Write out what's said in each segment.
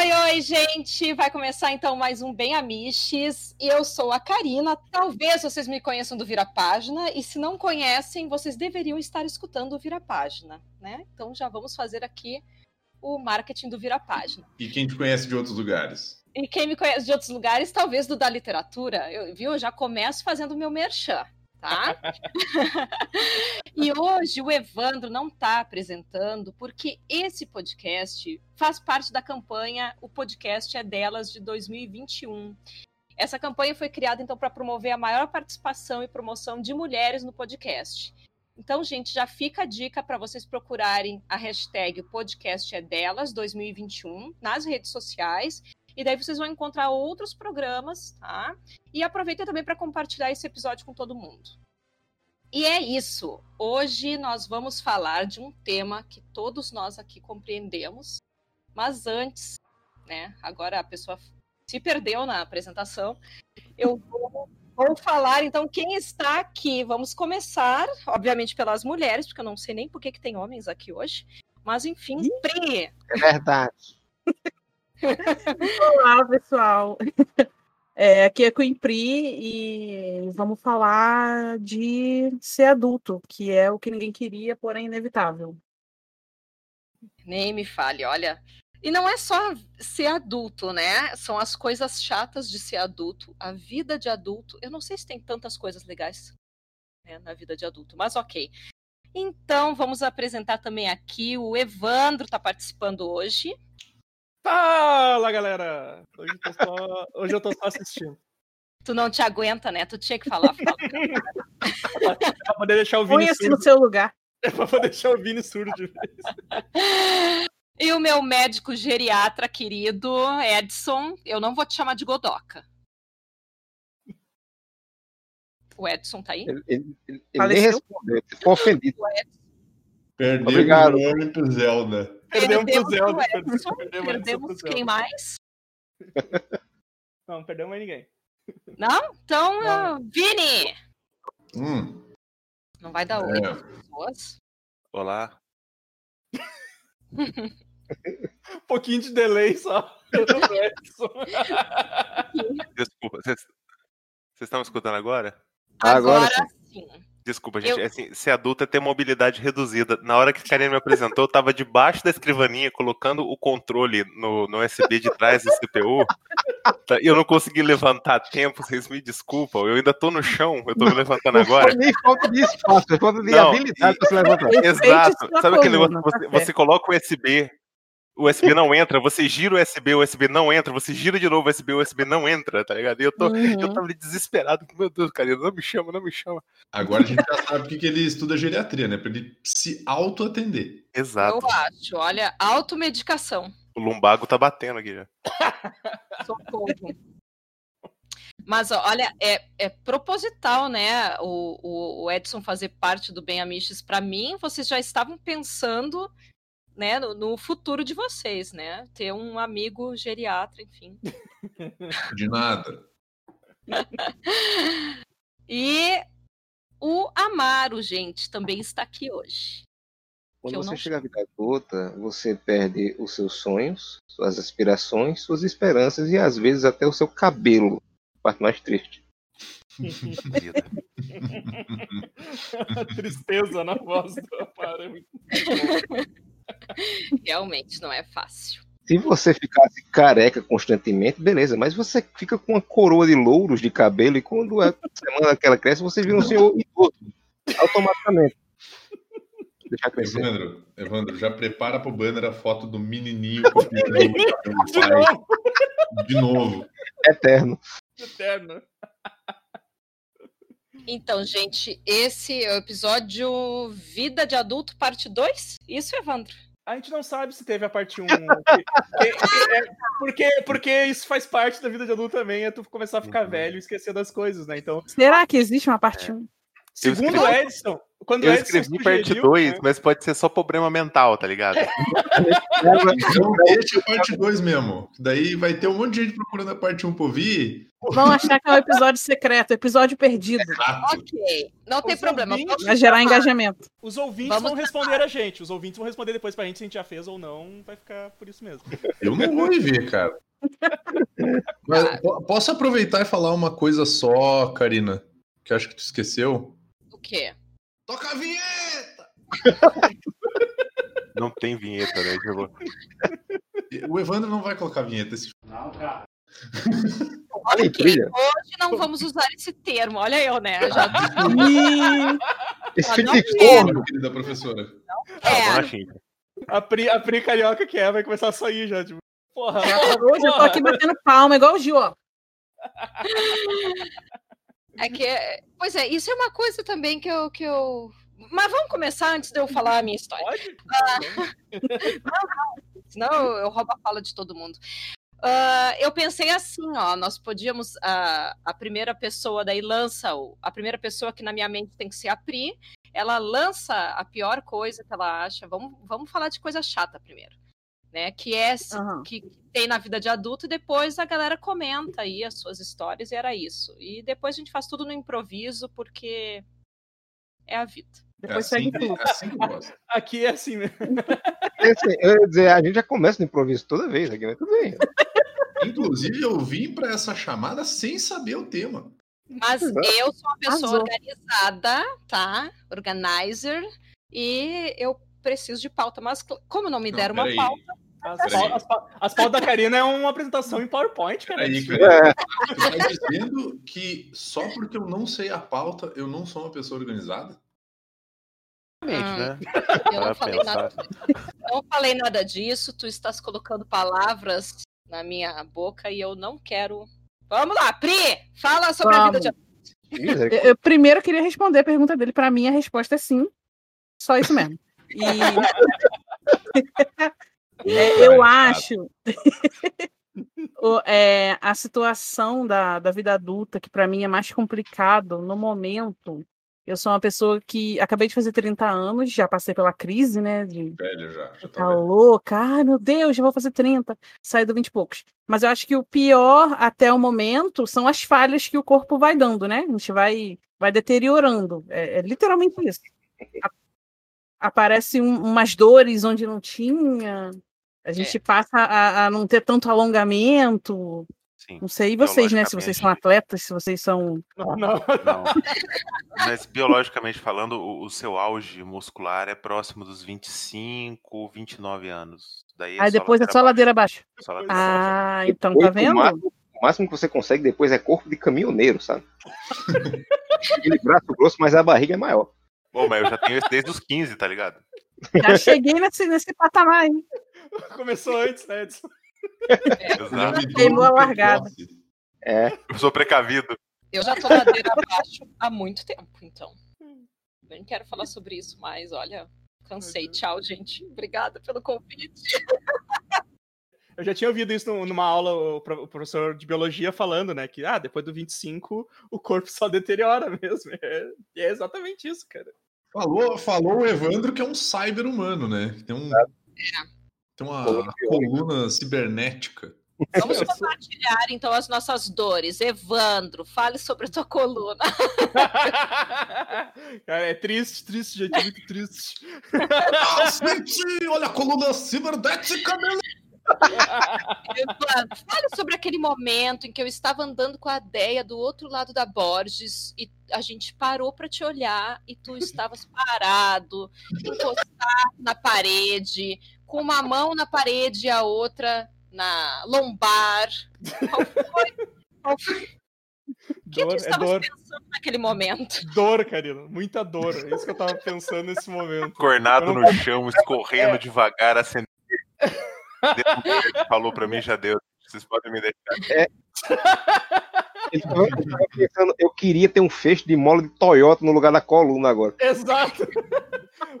Oi, oi, gente! Vai começar então mais um Bem Amiches. Eu sou a Karina. Talvez vocês me conheçam do Vira Página, e se não conhecem, vocês deveriam estar escutando o Vira Página, né? Então já vamos fazer aqui o marketing do Vira Página. E quem te conhece de outros lugares? E quem me conhece de outros lugares, talvez do da literatura, eu, viu? Eu já começo fazendo o meu merchan tá? e hoje o Evandro não está apresentando porque esse podcast faz parte da campanha O Podcast é Delas de 2021. Essa campanha foi criada então para promover a maior participação e promoção de mulheres no podcast. Então, gente, já fica a dica para vocês procurarem a hashtag podcast é delas 2021 nas redes sociais e daí vocês vão encontrar outros programas, tá? E aproveitem também para compartilhar esse episódio com todo mundo. E é isso. Hoje nós vamos falar de um tema que todos nós aqui compreendemos, mas antes, né? Agora a pessoa se perdeu na apresentação. Eu vou, vou falar então quem está aqui. Vamos começar, obviamente, pelas mulheres, porque eu não sei nem por que, que tem homens aqui hoje. Mas enfim, Pri. É verdade. Olá, pessoal. É, aqui é Coimpri e vamos falar de ser adulto, que é o que ninguém queria, porém inevitável. Nem me fale, olha. E não é só ser adulto, né? São as coisas chatas de ser adulto, a vida de adulto. Eu não sei se tem tantas coisas legais né, na vida de adulto, mas ok. Então, vamos apresentar também aqui o Evandro, está participando hoje. Fala, galera! Hoje eu tô só, hoje eu tô só assistindo. Tu não te aguenta, né? Tu tinha que falar. fala. pra poder deixar o Vini Põe-se surdo. no seu lugar. É pra poder deixar o Vini surdo de vez. E o meu médico geriatra querido, Edson, eu não vou te chamar de Godoca. O Edson tá aí? Ele, ele- ele nem respondeu, ele ficou ofendido. Perdeu Obrigado. o nome pro Zelda. Perdemos pro Perdemos Zelda. o Edson, Perdemos, perdemos, quem Zelda. mais? Não, perdemos mais ninguém. Não? Então, Não. uh, Vini! Hum, Não vai dar oi É. pessoas? Olá. Um pouquinho de delay só. Desculpa. Vocês estão me escutando agora? Agora Agora sim. Desculpa, gente. Eu- É Assim, ser adulto é ter mobilidade reduzida. Na hora que a Karine me apresentou, eu tava debaixo da escrivaninha, colocando o controle no, no USB de trás do CPU. Tá, E eu não consegui levantar a tempo, vocês me desculpam. Eu ainda tô no chão, eu tô me levantando Não agora. nem falta de espaço, falta de Não, habilidade e- para se levantar. Exato. Sabe aquele negócio que tá você, você coloca o USB, USB não entra, você gira o USB, o USB não entra, você gira de novo o USB, o USB não entra, tá ligado? E eu, tô, eu Uhum. tava ali desesperado. Meu Deus, Karine, não me chama, não me chama. agora a gente já sabe porque que ele estuda geriatria, né? Pra ele se auto-atender. Exato. Eu acho. Olha, automedicação. O lumbago tá batendo aqui já. Socorro. Mas ó, olha, é, é proposital, né? O, o, o Edson fazer parte do Bem Amiches. Para mim, vocês já estavam pensando né, no, no futuro de vocês, né? Ter um amigo geriatra, enfim. De nada. E o Amaro, gente, também está aqui hoje. Quando você não chega à vida adulta, você perde os seus sonhos, suas aspirações, suas esperanças e às vezes até o seu cabelo. Parte mais triste. Vida. Tristeza na voz do Amaro. é muito. Realmente não é fácil. Se você ficasse careca constantemente, beleza, mas você fica com uma coroa de louros de cabelo e quando a semana que ela cresce, você vira um senhor idoso. Automaticamente. Deixa crescer. Evandro, Evandro, já prepara pro banner a foto do menininho com o cabelo do De pai. novo, De novo. Eterno. eterno. Então, gente, esse é o episódio Vida de Adulto, parte 2? Isso, Evandro? A gente não sabe se teve a parte 1. Porque, é, porque, porque isso faz parte da vida de adulto também, é tu começar a ficar Uhum. velho e esquecer das coisas, né? Então, Será que existe uma parte 1? segundo o escrevi- Edson, quando Eu Edson escrevi parte sugeriu, 2, né, mas pode ser só problema mental, tá ligado? Então deixa a parte 2 mesmo. Daí vai ter um monte de gente procurando a parte 1 pra ouvir. Vão achar que é um episódio secreto, episódio perdido. Exato. Ok, não tem Os problema. ouvintes- Vai gerar engajamento. Os ouvintes Vamos vão responder a gente. Os ouvintes vão responder depois pra gente se a gente já fez ou não. Vai ficar por isso mesmo. Eu não vou ver, cara. Mas, po- posso aproveitar e falar uma coisa só, Karina? Que eu acho que tu esqueceu? O quê? Toca a vinheta! Não tem vinheta, né? Eu vou- O Evandro não vai colocar vinheta. Esse... Olha em trilha. Hoje não vamos usar esse termo. Olha eu, né? Já Esse Ah, não quero. Ô, querida professora. Ah, é. bolachinha. A Pri, a Pri carioca que é vai começar a sair já. Tipo, porra, hoje eu tô aqui batendo palma, igual o Gil, ó. É que, pois é, isso é uma coisa também que eu, que eu. Mas vamos começar antes de eu falar a minha história. pode? Senão eu, roubo a fala de todo mundo. Ah, eu pensei assim, ó, nós podíamos. A, a primeira pessoa daí lança, a primeira pessoa que na minha mente tem que ser a Pri, ela lança a pior coisa que ela acha. Vamos, vamos falar de coisa chata primeiro. Né, que é Aham. que tem na vida de adulto e depois a galera comenta aí as suas histórias e era isso. E depois a gente faz tudo no improviso porque é a vida. É Depois assim, segue que, tudo. é assim que eu gosto. Aqui é assim mesmo. É assim, eu ia dizer, a gente já começa no improviso toda vez aqui, mas tudo bem. Inclusive, eu vim para essa chamada sem saber o tema. Mas eu sou uma pessoa Arrasou. organizada, tá? Organizer. E eu preciso de pauta. Mas como não me Não, deram uma peraí. pauta, As, pau- as, as pautas da Karina é uma apresentação em PowerPoint, cara. Peraí, cara. Tu tá dizendo que só porque eu não sei a pauta, eu não sou uma pessoa organizada? Hum. né? eu não Para falei nada. Eu não falei nada disso. Tu estás colocando palavras na minha boca e eu não quero. Vamos lá, Pri! Fala sobre a vida de Misericórdia. Eu, eu primeiro queria responder a pergunta dele. Pra mim, a resposta é sim. Só isso mesmo. E é, eu acho o- é, a situação da, da vida adulta, que pra mim é mais complicado no momento. Eu sou uma pessoa que acabei de fazer 30 anos, já passei pela crise, né? De Velho já. já tá louca, ai meu Deus, já vou fazer 30, saí do 20 e poucos. Mas eu acho que o pior até o momento são as falhas que o corpo vai dando, né? A gente vai, vai deteriorando. É, é literalmente isso. A- Aparecem um- umas dores onde não tinha. A gente passa a, a não ter tanto alongamento. Sim. Não sei vocês, né? Se vocês são atletas, se vocês são. Não, não. Não. Mas biologicamente falando, o, o seu auge muscular é próximo dos 25, 29 anos. Daí é Aí depois é só ladeira abaixo. Só ladeira Ah, então Depois, tá o vendo? máximo- O máximo que você consegue depois é corpo de caminhoneiro, sabe? Aquele braço grosso, mas a barriga é maior. Bom, mas eu já tenho esse desde os 15, tá ligado? Já cheguei nesse, nesse patamar aí. Começou antes, né, Edson? Eu já Exato. Queimou a largada. É. Eu sou precavido. Eu já tô ladeira abaixo há muito tempo, então. Nem quero falar sobre isso mais, olha. Cansei. Tchau, gente. Obrigada pelo convite. Eu já tinha ouvido isso num- numa aula, o pro- o professor de biologia falando, né? Que ah, depois do 25 o corpo só deteriora mesmo. É, e é exatamente isso, cara. Falou, falou o Evandro que é um cyber humano, né? Tem, um, tem uma Coluna coluna cibernética. Vamos compartilhar, então, as nossas dores. Evandro, fale sobre a tua coluna. cara, é triste, triste, gente, é muito triste. Ah, senti! Olha a coluna cibernética, meu! Fale sobre aquele momento em que eu estava andando com a Deia do outro lado da Borges e a gente parou para te olhar e tu estavas parado, encostado na parede, com uma mão na parede e a outra na lombar. Qual foi? Qual foi? O que tu Dor, é estavas dor, pensando naquele momento? dor, Karina. Muita dor. É isso que eu tava pensando nesse momento. Cornado não no chão, escorrendo devagar, acendendo. Ele falou pra mim, já deu. Vocês podem me deixar. Ele tava, ele tava pensando, eu queria ter um feixe de mola de Toyota no lugar da coluna agora. Exato.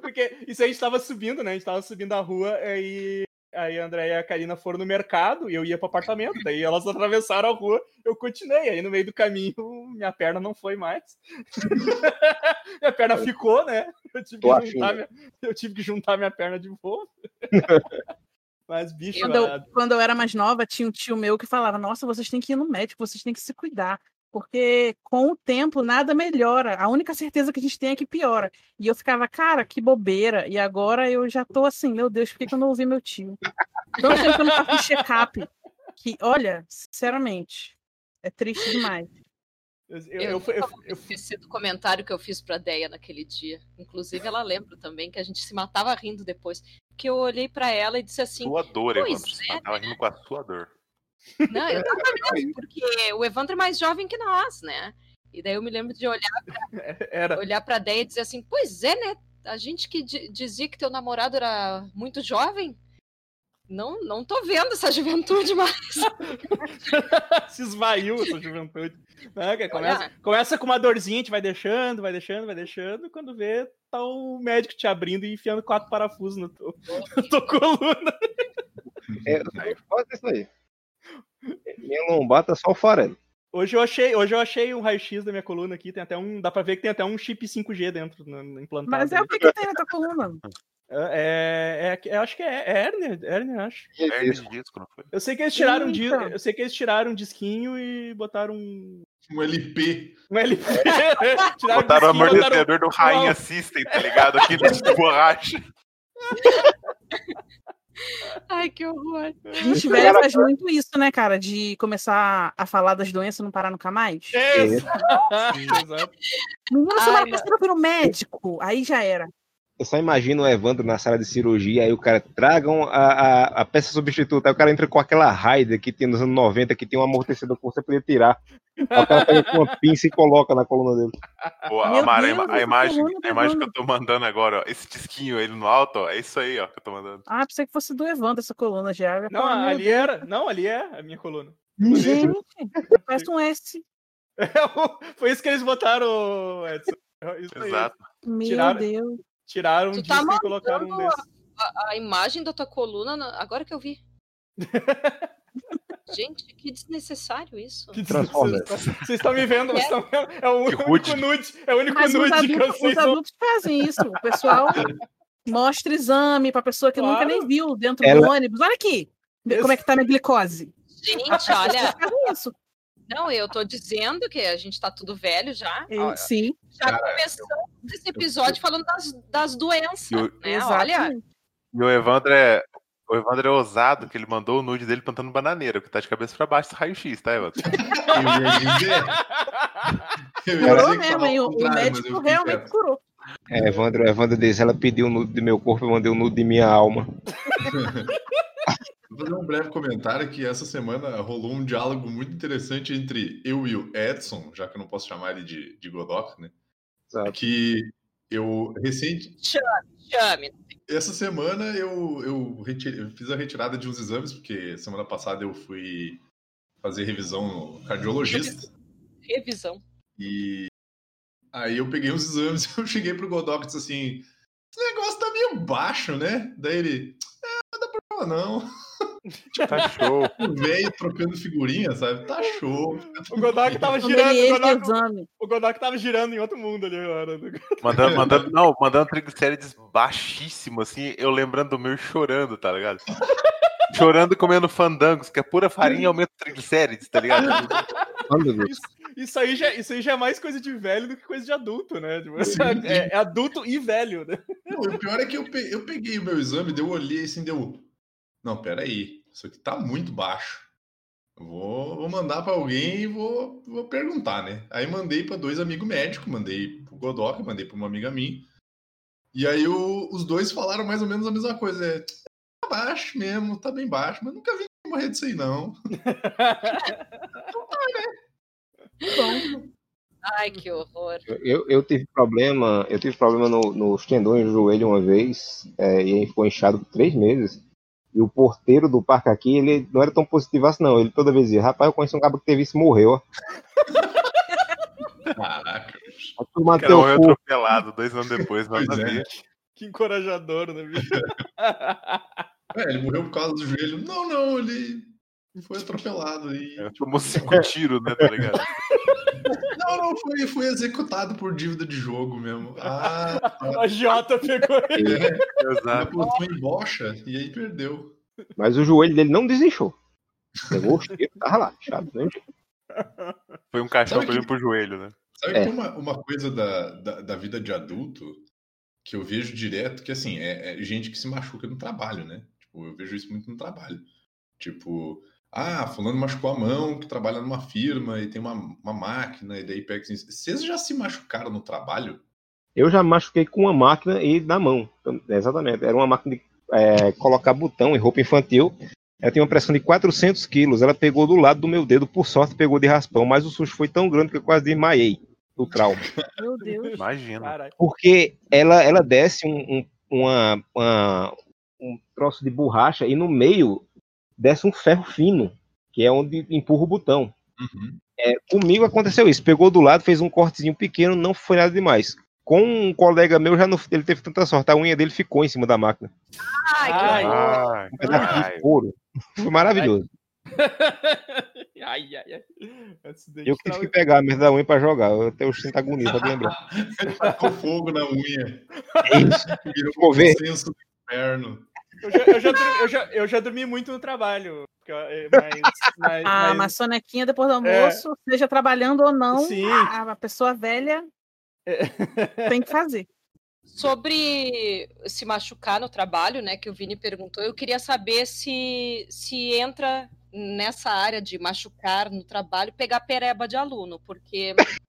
Porque isso aí a gente tava subindo, né? A gente tava subindo a rua e aí a André e a Karina foram no mercado e eu ia pro apartamento. Daí elas atravessaram a rua, eu continuei. Aí no meio do caminho, minha perna não foi mais. minha perna ficou, né? Eu tive, minha, eu tive que juntar minha perna de volta. Mas, bicho, Quando eu, a- quando eu era mais nova, tinha um tio meu que falava: Nossa, vocês têm que ir no médico, vocês têm que se cuidar. Porque com o tempo nada melhora. A única certeza que a gente tem é que piora. E eu ficava, cara, que bobeira. E agora eu já tô assim, meu Deus, por que, que eu não ouvi meu tio? Tanto tempo que eu não faço um check-up. Que, olha, sinceramente, é triste demais. Eu, Eu, eu, fui- eu, vou esquecer do comentário que eu fiz pra Deia naquele dia. Inclusive, ela lembra também que a gente se matava rindo depois. Que eu olhei pra ela e disse assim: Sua dor, Pois Evandro. é, Você tava rindo com a sua dor. Não, eu tava mesmo, porque o Evandro é mais jovem que nós, né? E daí eu me lembro de olhar, era. olhar pra Deia e dizer assim: Pois é, né? A gente que di- dizia que teu namorado era muito jovem. Não, não tô vendo essa juventude mais. se esvaiu essa juventude. Né, Começa, começa com uma dorzinha, a gente vai deixando, vai deixando, vai deixando. Quando vê, tá o médico te abrindo e enfiando quatro parafusos no teu, na tua coluna. É, quase isso aí. Minha lombar tá só o farelo. Hoje eu achei, hoje eu achei um raio-x da minha coluna aqui, tem até um, dá pra ver que tem até um chip 5G dentro no, no implantado. Mas é o que, que tem na tua coluna? É, é, é, eu acho que é, é hérnia, eu acho. Hernia de disco, não foi? Eu sei que eles tiraram um di- Eita. eu sei que eles tiraram um disquinho e botaram um, Um LP. um LP. tiraram Botaram o disquinho e botaram- amortecedor do Rainha System, tá ligado? Aqui de borracha. Ai, que horror. Gente velha faz muito isso, né, cara? De começar a falar das doenças e não parar nunca mais. Exato. Exato. Menina, Ai, semana passada eu fui no médico. Aí já era. Eu só imagino o Evandro na sala de cirurgia, aí o cara tragam a, a, a peça substituta, aí o cara entra com aquela Raider que tem nos anos 90, que tem um amortecedor que você podia tirar. Aí o cara pega com uma pinça e coloca na coluna dele. Pô, Amara, a, Deus, a imagem, a imagem que eu tô mandando agora, ó, esse disquinho ele no alto, ó, é isso aí, ó, que eu tô mandando. Ah, pensei que fosse do Evandro essa coluna já. Não, ali era. Não, ali é a minha coluna. Deus, Gente, parece um S. É Foi isso que eles botaram, Edson. É Isso aí. Exato. Meu Tiraram- Deus. Tiraram um Tu tá disco e colocaram um. A, a imagem da tua coluna, na- agora que eu vi. Gente, que desnecessário isso. Que Transformers. Vocês estão me vendo, vocês estão vendo. É o Que único rude. nude. É o único Mas os nude que eu adultos, sei. os adultos fazem isso. O pessoal mostra exame pra pessoa que nunca Claro. nem viu dentro do Ela- ônibus. Olha aqui. Como é que tá minha glicose? Gente, olha, fazem isso. Não, eu tô dizendo que a gente tá tudo velho já. Ó, Sim, Já começamos esse episódio falando das, das doenças, Eu- né? Olha. E o Evandro é. O Evandro é ousado, que ele mandou o nude dele plantando bananeira, que tá de cabeça pra baixo do raio-x, tá, Evandro? Eu. Eu Curou mesmo, hein? O, eu médico realmente curou. É, Evandro, Evandro diz, ela pediu o nude do meu corpo, eu mandei o nude de minha alma. Vou fazer um breve comentário que essa semana rolou um diálogo muito interessante entre eu e o Edson, já que eu não posso chamar ele de, de Godok, né? Sabe? Que eu recente, chame. essa semana eu, eu, eu fiz a retirada de uns exames, porque semana passada eu fui fazer revisão no cardiologista. Revisão. E aí eu peguei uns exames, eu cheguei pro Godok e disse assim: esse negócio tá meio baixo, né? Daí ele, é, não dá problema não. Tá show. O velho trocando figurinha, sabe? Tá show. O Godok tava girando. O exame. o Godok tava girando em outro mundo ali agora. Mandando, mandando, não, mandando triglicérides baixíssimo, assim, eu lembrando do meu e chorando, tá ligado? chorando comendo fandangos, que é pura farinha e aumenta o triglicérides, tá ligado? Isso, isso, aí já, isso aí já é mais coisa de velho do que coisa de adulto, né? Tipo, Sim, sim. é, é adulto e velho, né? Não, o pior é que eu, pe- eu peguei o meu exame, deu, eu olhei assim, deu. Não, peraí, isso aqui tá muito baixo. Eu vou, vou mandar pra alguém e vou, vou perguntar, né? Aí mandei pra dois amigos médicos, mandei pro Godok, mandei pra uma amiga minha. E aí o- os dois falaram mais ou menos a mesma coisa. É, tá baixo mesmo, tá bem baixo, mas nunca vi ninguém morrer disso aí, não. Bom, Ai, que horror. Eu, eu tive problema, eu tive problema no, nos tendões do joelho uma vez, é, e aí ficou inchado por três meses. E o porteiro do parque aqui, ele não era tão positivaço, não. Ele toda vez dizia, rapaz, eu conheço um cara que teve isso e morreu, ó. Caraca. Vai tomar O cara teu morreu cu. atropelado dois anos depois, nada Pois é. Que encorajador, né, bicho? É, ele morreu por causa do joelho. Não, não, ele foi atropelado. E... É, tomou cinco tiros, né, tá ligado? Não, não, foi, foi executado por dívida de jogo mesmo. Ah. A Jota pegou ele. É, ele Exato. apostou em bocha e aí perdeu. Mas o joelho dele não desinchou. Pegou o cheiro, tava lá, chato, né? Foi um pra que- pro joelho, né? Sabe É. que tem uma, uma coisa da, da, da vida de adulto que eu vejo direto, que assim, é, é gente que se machuca no trabalho, né? Tipo, eu vejo isso muito no trabalho. Tipo, ah, fulano machucou a mão, que trabalha numa firma e tem uma, uma máquina, e daí pega assim. Vocês já se machucaram no trabalho? Eu já machuquei com uma máquina e na mão. Então, Exatamente. Era uma máquina de é, colocar botão em roupa infantil. Ela tinha uma pressão de 400 quilos. Ela pegou do lado do meu dedo, por sorte pegou de raspão. Mas o susto foi tão grande que eu quase desmaiei do trauma. Meu Deus. Imagina. Porque ela, ela desce um, um- uma, uma- um troço de borracha e no meio desce um ferro fino, que é onde empurra o botão. Uhum. É, comigo aconteceu isso. Pegou do lado, fez um cortezinho pequeno, não foi nada demais. Com um colega meu, já não, ele teve tanta sorte. A unha dele ficou em cima da máquina. Ai, Ai. Ai, Um pedaço caralho. de couro. Foi maravilhoso. ai, ai, ai. Eu que tive que pegar a merda da unha pra jogar. Eu até hoje sinto agonia, pode lembrar. Ele tacou fogo na unha. É isso. Virou um senso do inferno. Eu já, eu, já dormi, eu, já, eu já dormi muito no trabalho. eh, Mas, mas, Ah, mas- mas sonequinha depois do almoço, seja trabalhando ou não, Sim. a a pessoa velha tem que fazer. Sobre se machucar no trabalho, né, que o Vini perguntou, eu queria saber se, se entra nessa área de machucar no trabalho, pegar pereba de aluno, porque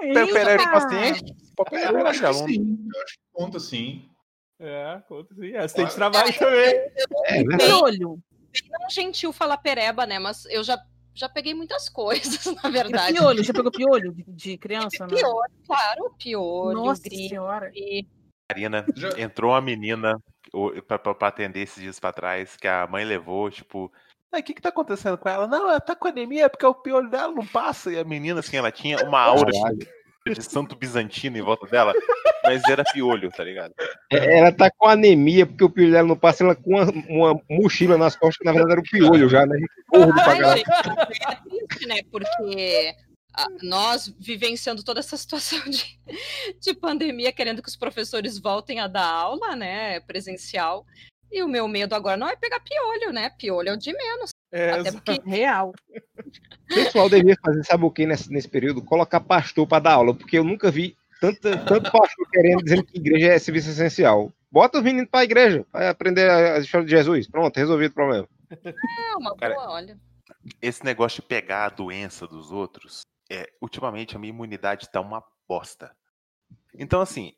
Tem pereba de paciente? Pode pegar Eu pereba acho de que aluno. sim. Eu acho que conta sim. É, conta sim. Acidente de trabalho também. É verdade. Piolho. não gentil falar pereba, né, mas eu já, já peguei muitas coisas, na E verdade. piolho, já pegou piolho de, de criança? não? Piolho, claro, piolho, Nossa senhora. Marina, Já- entrou uma menina o- pra, pra, pra atender esses dias pra trás, que a mãe levou, tipo, "Ai, o que que tá acontecendo com ela? Não, ela tá com anemia porque o piolho dela não passa. E a menina, assim, ela tinha uma aura Caralho. De, de santo bizantino em volta dela, mas era piolho, tá ligado? É, Ela tá com anemia, porque o piolho dela não passa, ela com uma, uma mochila nas costas, que na verdade era o piolho já, né? Gordo pra caralho. é triste, né? Porque ah, nós vivenciando toda essa situação de, de pandemia, querendo que os professores voltem a dar aula, né? Presencial. E o meu medo agora não é pegar piolho, né? Piolho é o de menos. É, Até porque Real. O pessoal devia fazer, sabe o que nesse, nesse período? Colocar pastor pra dar aula, porque eu nunca vi tanta, tanto pastor querendo dizendo que igreja é serviço essencial. Bota os meninos pra igreja, vai aprender a a história de Jesus. Pronto, resolvido o problema. é uma Cara, boa, olha. Esse negócio de pegar a doença dos outros, é, ultimamente a minha imunidade tá uma bosta. Então, assim,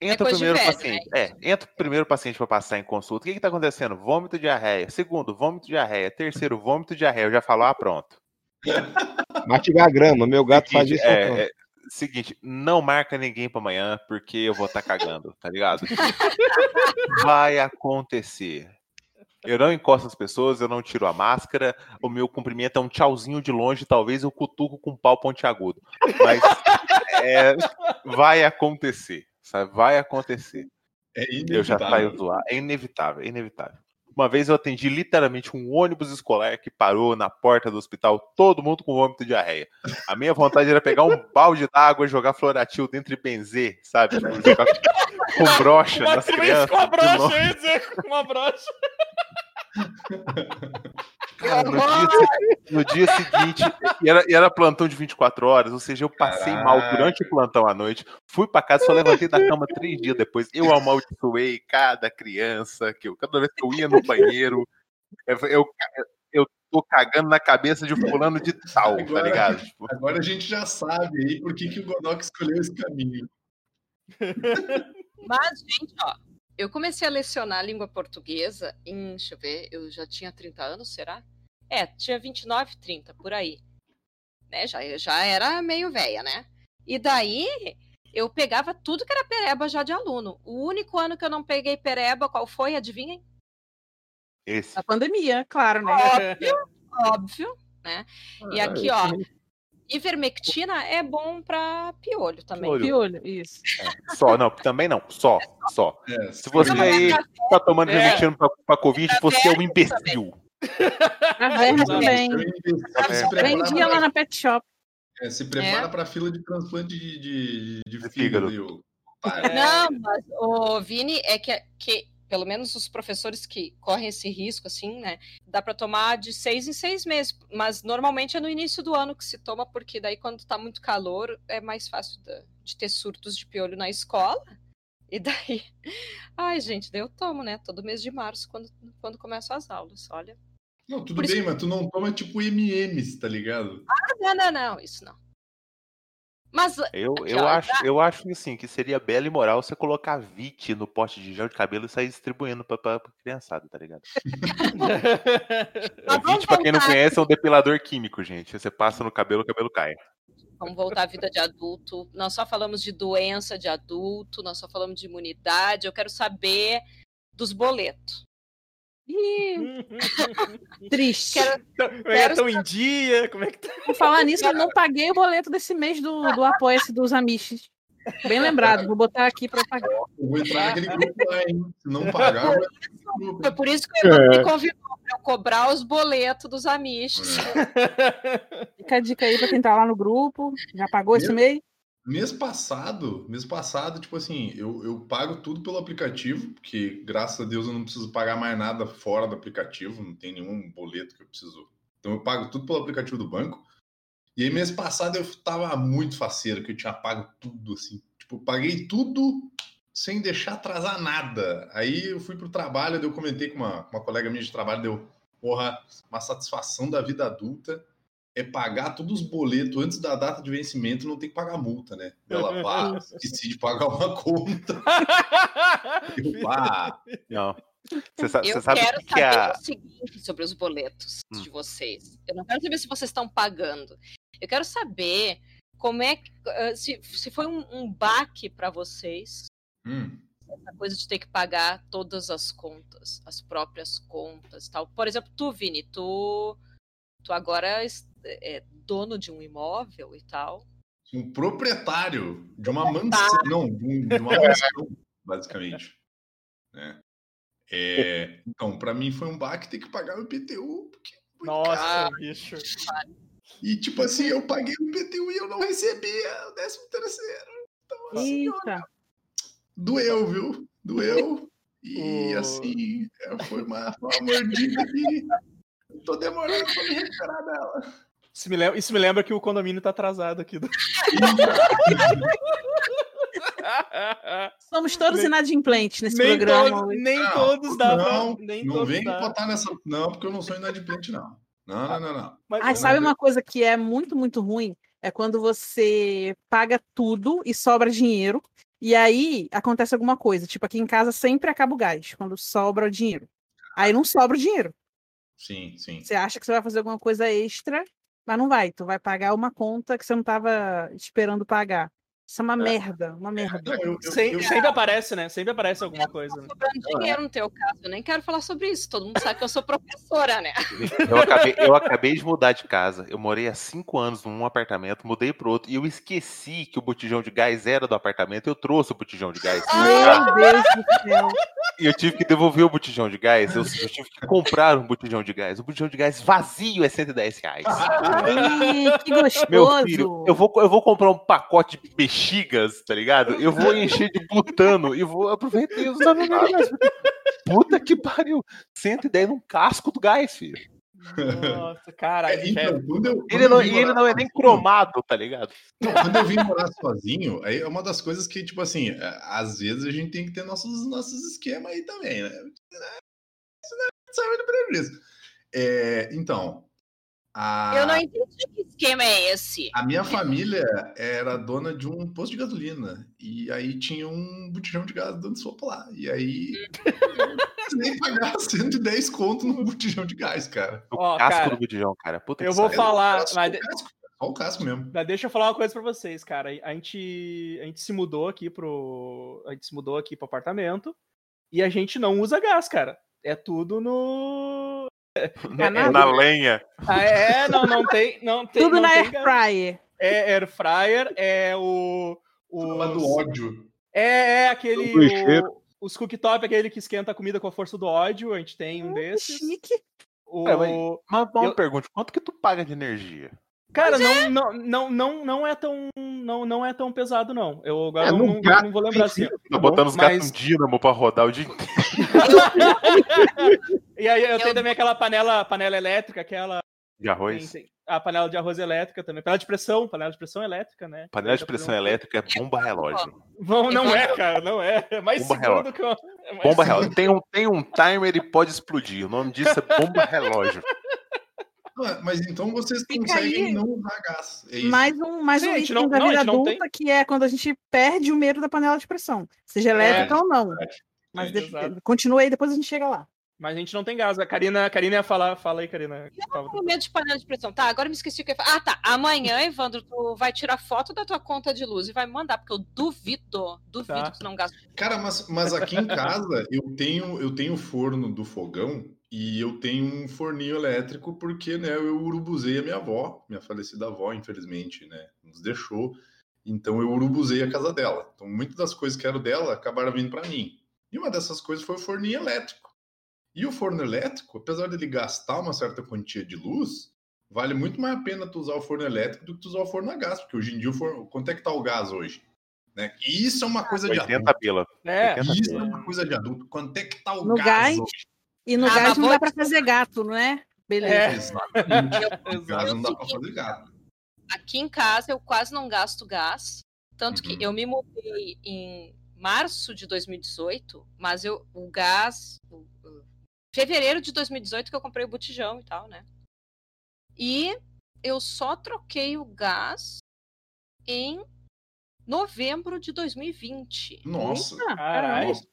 entra o primeiro paciente. É, entra o primeiro paciente para passar em consulta. O que que tá acontecendo? Vômito, diarreia. Segundo, vômito, diarreia. Terceiro, vômito, diarreia. Eu já falo, ah, pronto. Mastigar a grama, meu gato faz Seguinte, isso. é, é, seguinte, não marca ninguém pra amanhã, porque eu vou estar cagando, tá ligado? Vai acontecer. Eu não encosto as pessoas, eu não tiro a máscara, o meu cumprimento é um tchauzinho de longe, talvez eu cutuco com um pau pontiagudo. Mas é, vai acontecer, sabe? Vai acontecer. É Eu já saio zoar. É inevitável, é inevitável. Uma vez eu atendi literalmente um ônibus escolar que parou na porta do hospital, todo mundo com vômito e diarreia. A minha vontade era pegar um balde d'água e jogar floratil dentro e benzer, sabe? Tipo, jogar com brocha nas crianças. com a brocha, eu ia dizer, com uma brocha. cara, no, dia, no dia seguinte, e era, e era plantão de 24 horas, ou seja, eu passei mal Caraca. durante o plantão à noite, fui pra casa, só levantei da cama três dias depois. Eu amaldiçoei cada criança, que eu, cada vez que eu ia no banheiro, eu, eu, eu tô cagando na cabeça de fulano de tal, tá Agora- ligado? Tipo, Agora a gente já sabe aí por que, que o Godok escolheu esse caminho. Mas, gente, ó, eu comecei a lecionar língua portuguesa em, deixa eu ver, eu já tinha 30 anos, será? É, tinha 29, 30, por aí. Né, já, já era meio velha, né? E daí eu pegava tudo que era pereba já de aluno. O único ano que eu não peguei pereba, qual foi? Adivinhem? esse. A pandemia, claro, né? Óbvio, óbvio, né? E aqui, ó, Ivermectina é bom pra piolho também. Piolho. Piolho, isso. Só, não, também não. Só, só. É, Se você aí tá tomando É. ivermectina pra, pra Covid, Pra você é um imbecil. A Exato. também. Vendia lá na pet shop. é, se prepara É. pra fila de transplante de, de, de, De fígado. fígado. É. Não, mas o Vini é que, que pelo menos os professores que correm esse risco, assim, né? Dá para tomar de seis em seis meses, mas normalmente é no início do ano que se toma, porque daí quando tá muito calor é mais fácil da- de ter surtos de piolho na escola. E daí, ai gente, daí eu tomo, né? Todo mês de março quando, quando começam as aulas. Olha, Não, tudo Por isso- bem, mas tu não toma tipo MMs, tá ligado? ah, não, não, não, isso não. Mas Eu, eu, acho, eu acho assim, que seria bela e moral você colocar VIT no pote de gel de cabelo e sair distribuindo pra, pra, pra criançada, tá ligado? Mas O VIT, pra quem não conhece, é um depilador químico, gente. Você passa no cabelo, o cabelo cai. Vamos voltar à vida de adulto. Nós só falamos de doença de adulto, nós só falamos de imunidade. Eu quero saber dos boletos. Ih, triste. Quero- Como é que tão em dia? Como é que tá? Por falar nisso, eu não paguei o boleto desse mês do, do Apoia-se dos Amish. Bem lembrado, vou botar aqui para pagar. Eu vou entrar naquele grupo lá, hein? Se não pagar, eu vou. Foi por isso que o Evandro me convidou para eu cobrar os boletos dos amiches. Fica a dica aí para quem tá lá no grupo. Já pagou esse Meu- mês? Mês passado, mês passado, tipo assim, eu, eu pago tudo pelo aplicativo, porque graças a Deus eu não preciso pagar mais nada fora do aplicativo, não tem nenhum boleto que eu preciso. Então eu pago tudo pelo aplicativo do banco. E aí mês passado eu tava muito faceiro, que eu tinha pago tudo, assim. Tipo, paguei tudo sem deixar atrasar nada. Aí eu fui pro trabalho, eu comentei com uma, uma colega minha de trabalho, deu, porra, uma satisfação da vida adulta é pagar todos os boletos antes da data de vencimento, não tem que pagar multa, né? Ela, pá, esqueci de pagar uma conta. Eu, pá, Não. Eu você sabe quero que, que saber a. o seguinte sobre os boletos Hum. de vocês. Eu não quero saber se vocês estão pagando. Eu quero saber como é que. ah, Se, se foi um, um baque para vocês, hum, essa coisa de ter que pagar todas as contas, as próprias contas e tal. Por exemplo, tu, Vini, tu, tu agora é dono de um imóvel e tal. um proprietário de uma mansão, não, de um- de uma mansão, basicamente. né? É, então, para mim foi um baque ter que pagar o IPTU, porque foi Nossa, bicho. E tipo assim, eu paguei o IPTU e eu não recebia o décimo terceiro. Então, assim, ó, Eita. doeu, viu? Doeu. E O- assim, é, foi uma, uma mordida que tô demorando pra me recuperar dela. Isso me, lembra, isso me lembra que o condomínio tá atrasado aqui. Do... Somos todos Nem- inadimplentes nesse nem programa. hoje. nem Não, todos dá Não, nem não todos vem dá. botar nessa. Não, porque eu não sou inadimplente, não. Não, não, não, não. Mas, Ai, sabe uma coisa que é muito, muito ruim? É quando você paga tudo e sobra dinheiro. E aí acontece alguma coisa. Tipo, aqui em casa sempre acaba o gás, quando sobra o dinheiro. Aí não sobra o dinheiro. Sim, sim. Você acha que você vai fazer alguma coisa extra, mas não vai. Tu vai pagar uma conta que você não estava esperando pagar. Isso é uma merda, uma merda. Eu, eu, Sem- eu- sempre aparece, né? Sempre aparece alguma coisa. né? Sobrando dinheiro no teu caso. Eu nem quero falar sobre isso. Todo mundo sabe que eu sou professora, né? Eu acabei, eu acabei de mudar de casa. Eu morei há cinco anos num apartamento, mudei pro outro e eu esqueci que o botijão de gás era do apartamento. Eu trouxe o botijão de gás. Meu Deus do céu. E eu tive que devolver o botijão de gás. Eu, eu tive que comprar um botijão de gás. O botijão de gás vazio é 110 reais. Ih, que gostoso. Meu filho, eu vou, eu vou comprar um pacote de bexigas, tá ligado? Eu vou encher de butano e vou aproveitar e usar no meu gás. Puta que pariu. 110 num casco do gás, filho. Nossa, caralho. É, é, então, quando eu, quando Ele não, e ele não é nem sozinho- cromado, tá ligado? Não, quando eu vim morar sozinho, aí é uma das coisas que, tipo assim, é, às vezes a gente tem que ter nossos, nossos esquemas aí também, né? Isso não é- sabe do prejuízo. É, então, a, Eu não entendi que esquema é esse. a minha família era dona de um posto de gasolina. E aí tinha um botijão de gás dando sopa lá. E aí eu precisei pagar 110 conto no botijão de gás, cara. O casco cara, do botijão, cara. Puta eu que vou pariu. falar, só mas o casco, o casco mesmo. Mas deixa eu falar uma coisa pra vocês, cara. A gente, a gente se mudou aqui pro. A gente se mudou aqui pro apartamento e a gente não usa gás, cara. É tudo no. É nada. Na lenha. Ah, é, não, não tem. Não tem Tudo não na tem air fryer. É air fryer, é o. Fala do ódio. É, é aquele. O, os cooktop, aquele que esquenta a comida com a força do ódio. A gente tem um Que desses. chique. O... É, mas- Mas uma Eu- pergunta: quanto que tu paga de energia? Cara, não, não, não, não, não é tão. Não, não é tão pesado, não. Eu agora É, não, não, gato, não vou lembrar assim. Tá botando os gatos Mas- um dínamo pra rodar o dia inteiro. E aí eu, Eu- tenho também aquela panela, panela elétrica, aquela. De arroz. tem- tem- a panela de arroz elétrica também. Panela de pressão, panela de pressão elétrica, né? Panela de pressão um- elétrica é bomba relógio. Vão, não é, cara, não é. É mais Bomba seguro relógio. do que uma. é Bomba seguro. relógio. Tem um, tem um timer e pode explodir. O nome disso é bomba relógio. Mas então vocês Fica conseguem aí. não usar gás. É isso. Mais um, mais Sim, um item não- da não, vida não adulta, que é quando a gente perde o medo da panela de pressão. Seja elétrica ou não. Mas É, deixa- exato. continua aí, depois a gente chega lá. Mas a gente não tem gás. A Karina, a Karina ia falar. Fala aí, Karina. Tava- tenho medo de panela de pressão. Tá, agora eu me esqueci o que eu ia falar. Ah, tá. Amanhã, Evandro, tu vai tirar foto da tua conta de luz e vai me mandar, porque eu duvido, duvido Tá. que tu não gasta. Cara, mas, mas aqui em casa eu tenho eu tenho forno do fogão e eu tenho um forninho elétrico porque né, eu urubuzei a minha avó, minha falecida avó, infelizmente, né? Nos deixou. Então eu urubuzei a casa dela. Então muitas das coisas que eram dela acabaram vindo para mim. E uma dessas coisas foi o forninho elétrico. E o forno elétrico, apesar dele gastar uma certa quantia de luz, vale muito mais a pena tu usar o forno elétrico do que tu usar o forno a gás, porque hoje em dia o forno, quanto é que tá o gás hoje? Né? E isso é uma coisa de 80 adulto. pila. É, 80 Isso é uma coisa de adulto. Quanto é que tá o No gás? gás, hoje? E no Ah, gás não dá pra te- fazer gato, né? Beleza. É. Exatamente. Exato. O gás não dá pra fazer gato. Aqui em casa eu quase não gasto gás, tanto que Uhum. eu me mudei em março de 2018, mas eu o gás o- o- fevereiro de 2018 que eu comprei o botijão e tal, né? E eu só troquei o gás em novembro de 2020. Nossa. Caralho. Nossa.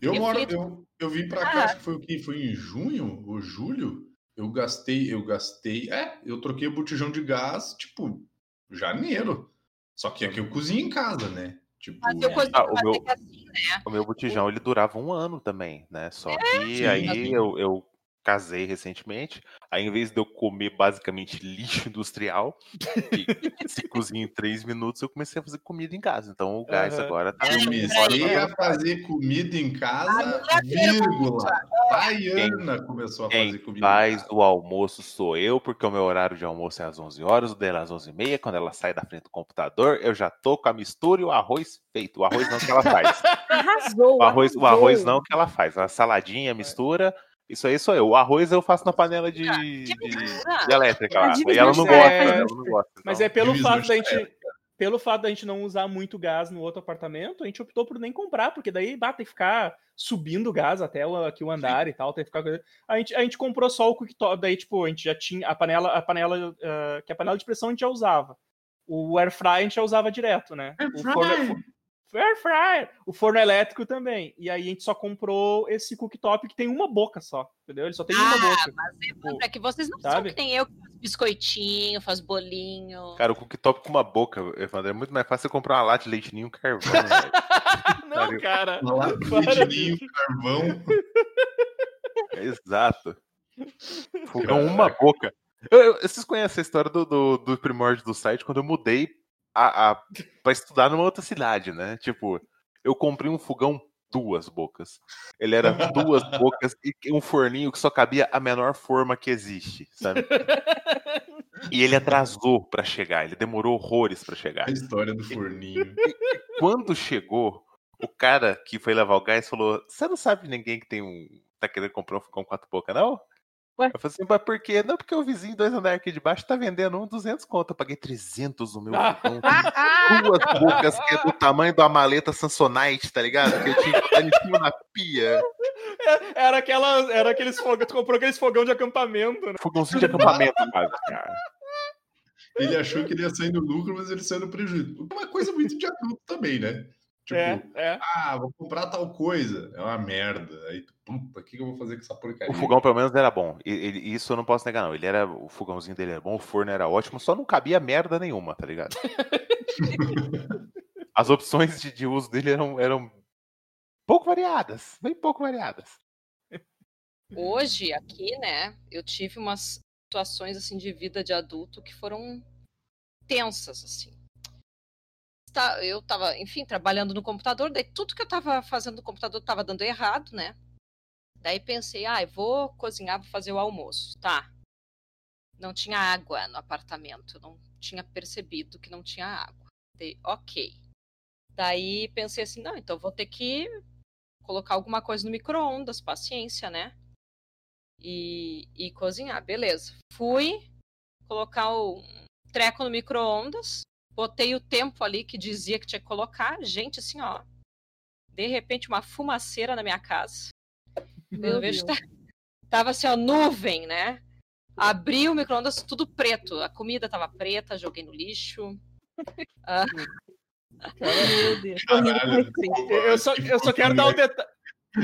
Eu Eu moro, eu, eu vim pra Ah. cá, acho que foi o que? Foi em junho ou julho? Eu gastei, eu gastei. É, eu troquei o botijão de gás, tipo, janeiro. Só que aqui eu cozinho em casa, né? Tipo, cozinho, Ah, o meu- é que assim, O meu botijão ele durava um ano também, né? Só que sim, aí sim. eu, eu casei recentemente. Aí, em vez de eu comer basicamente lixo industrial, que se cozinha em três minutos, eu comecei a fazer comida em casa. Então o gás Aham. agora tá. comecei a fazer comida em casa, vírgula. Tayana começou a Quem fazer comida em faz casa. o almoço sou eu, porque o meu horário de almoço é às 11 horas, o dela é às 11h30. Quando ela sai da frente do computador, eu já tô com a mistura e o arroz feito. O arroz não que ela faz. Arrasou. O arroz, o arrasou. arroz não que ela faz. A saladinha, a mistura, isso aí sou eu. O arroz eu faço na panela de, de- de elétrica A lá. divisão E ela não de gosta, tarefas. ela não gosta. Mas então. é pelo divisão fato de da gente. Pelo fato da gente não usar muito gás no outro apartamento, a gente optou por nem comprar, porque daí bah, tem que ficar subindo o gás até o, aqui o andar e tal, tem que ficar. A gente, a gente comprou só o cooktop, daí, tipo, a gente já tinha a panela, a panela, ah, que a panela de pressão a gente já usava. O air fry a gente já usava direto, né? O forno, air fryer. O forno elétrico também. E aí a gente só comprou esse cooktop que tem uma boca só, entendeu? Ele só tem uma Ah, boca. Evandro, é que vocês não Sabe? são que nem eu que faz biscoitinho, faz bolinho. Cara, o cooktop com uma boca, Evandro, é muito mais fácil você comprar uma lata de leite ninho carvão. velho. não, cara. Uma lata de leitinho, bicho. carvão. Exato. Fogão uma boca. Eu- eu- vocês conhecem a história do, do, do primórdio do site quando eu mudei a, a, pra estudar numa outra cidade, né? Tipo, eu comprei um fogão duas bocas. Ele era duas bocas e um forninho que só cabia a menor forma que existe, sabe? E ele atrasou pra chegar, ele demorou horrores pra chegar. A história do forninho. Quando chegou, o cara que foi levar o gás falou: Você não sabe ninguém que tem um. tá querendo comprar um fogão quatro boca, não? Ué? Eu falei assim, mas por quê? Não, porque o vizinho dois andares aqui de baixo tá vendendo um 200 conto. Eu paguei 300 no meu Ah. fogão. Duas bocas que é do tamanho de uma maleta Samsonite, tá ligado? Que eu tinha que botar em cima da pia. Era, aquela, era aqueles fogão, tu comprou aqueles fogão de acampamento, né? Fogãozinho de acampamento, quase, cara. Ele achou que ele ia sair no lucro, mas ele saiu no prejuízo. Uma coisa muito de adulto também, né? Tipo, É, é. ah, vou comprar tal coisa. É uma merda. Aí, tu, puta, o que, que eu vou fazer com essa porcaria? O fogão, pelo menos, era bom. E- ele- isso eu não posso negar, não. Ele era. O fogãozinho dele era bom, o forno era ótimo, só não cabia merda nenhuma, tá ligado? As opções de, de uso dele eram, eram pouco variadas, bem pouco variadas. hoje aqui, né, eu tive umas situações assim de vida de adulto que foram tensas assim. Tá- Eu tava, enfim, trabalhando no computador, daí tudo que eu tava fazendo no computador tava dando errado, né? Daí pensei, ah, eu vou cozinhar, vou fazer o almoço. Tá. Não tinha água no apartamento, eu não tinha percebido que não tinha água. Daí, ok. Daí pensei assim, não, então vou ter que colocar alguma coisa no micro-ondas, paciência, né? E, e cozinhar, beleza. Fui colocar o treco no micro-ondas, botei o tempo ali que dizia que tinha que colocar. Gente, assim, ó. De repente, uma fumaceira na minha casa. Meu Eu vejo tá- tava assim, ó, nuvem, né? Abri o micro-ondas, tudo preto. A comida tava preta, joguei no lixo. Meu Deus. Caralho. Eu só, eu só quero dar um detalhe.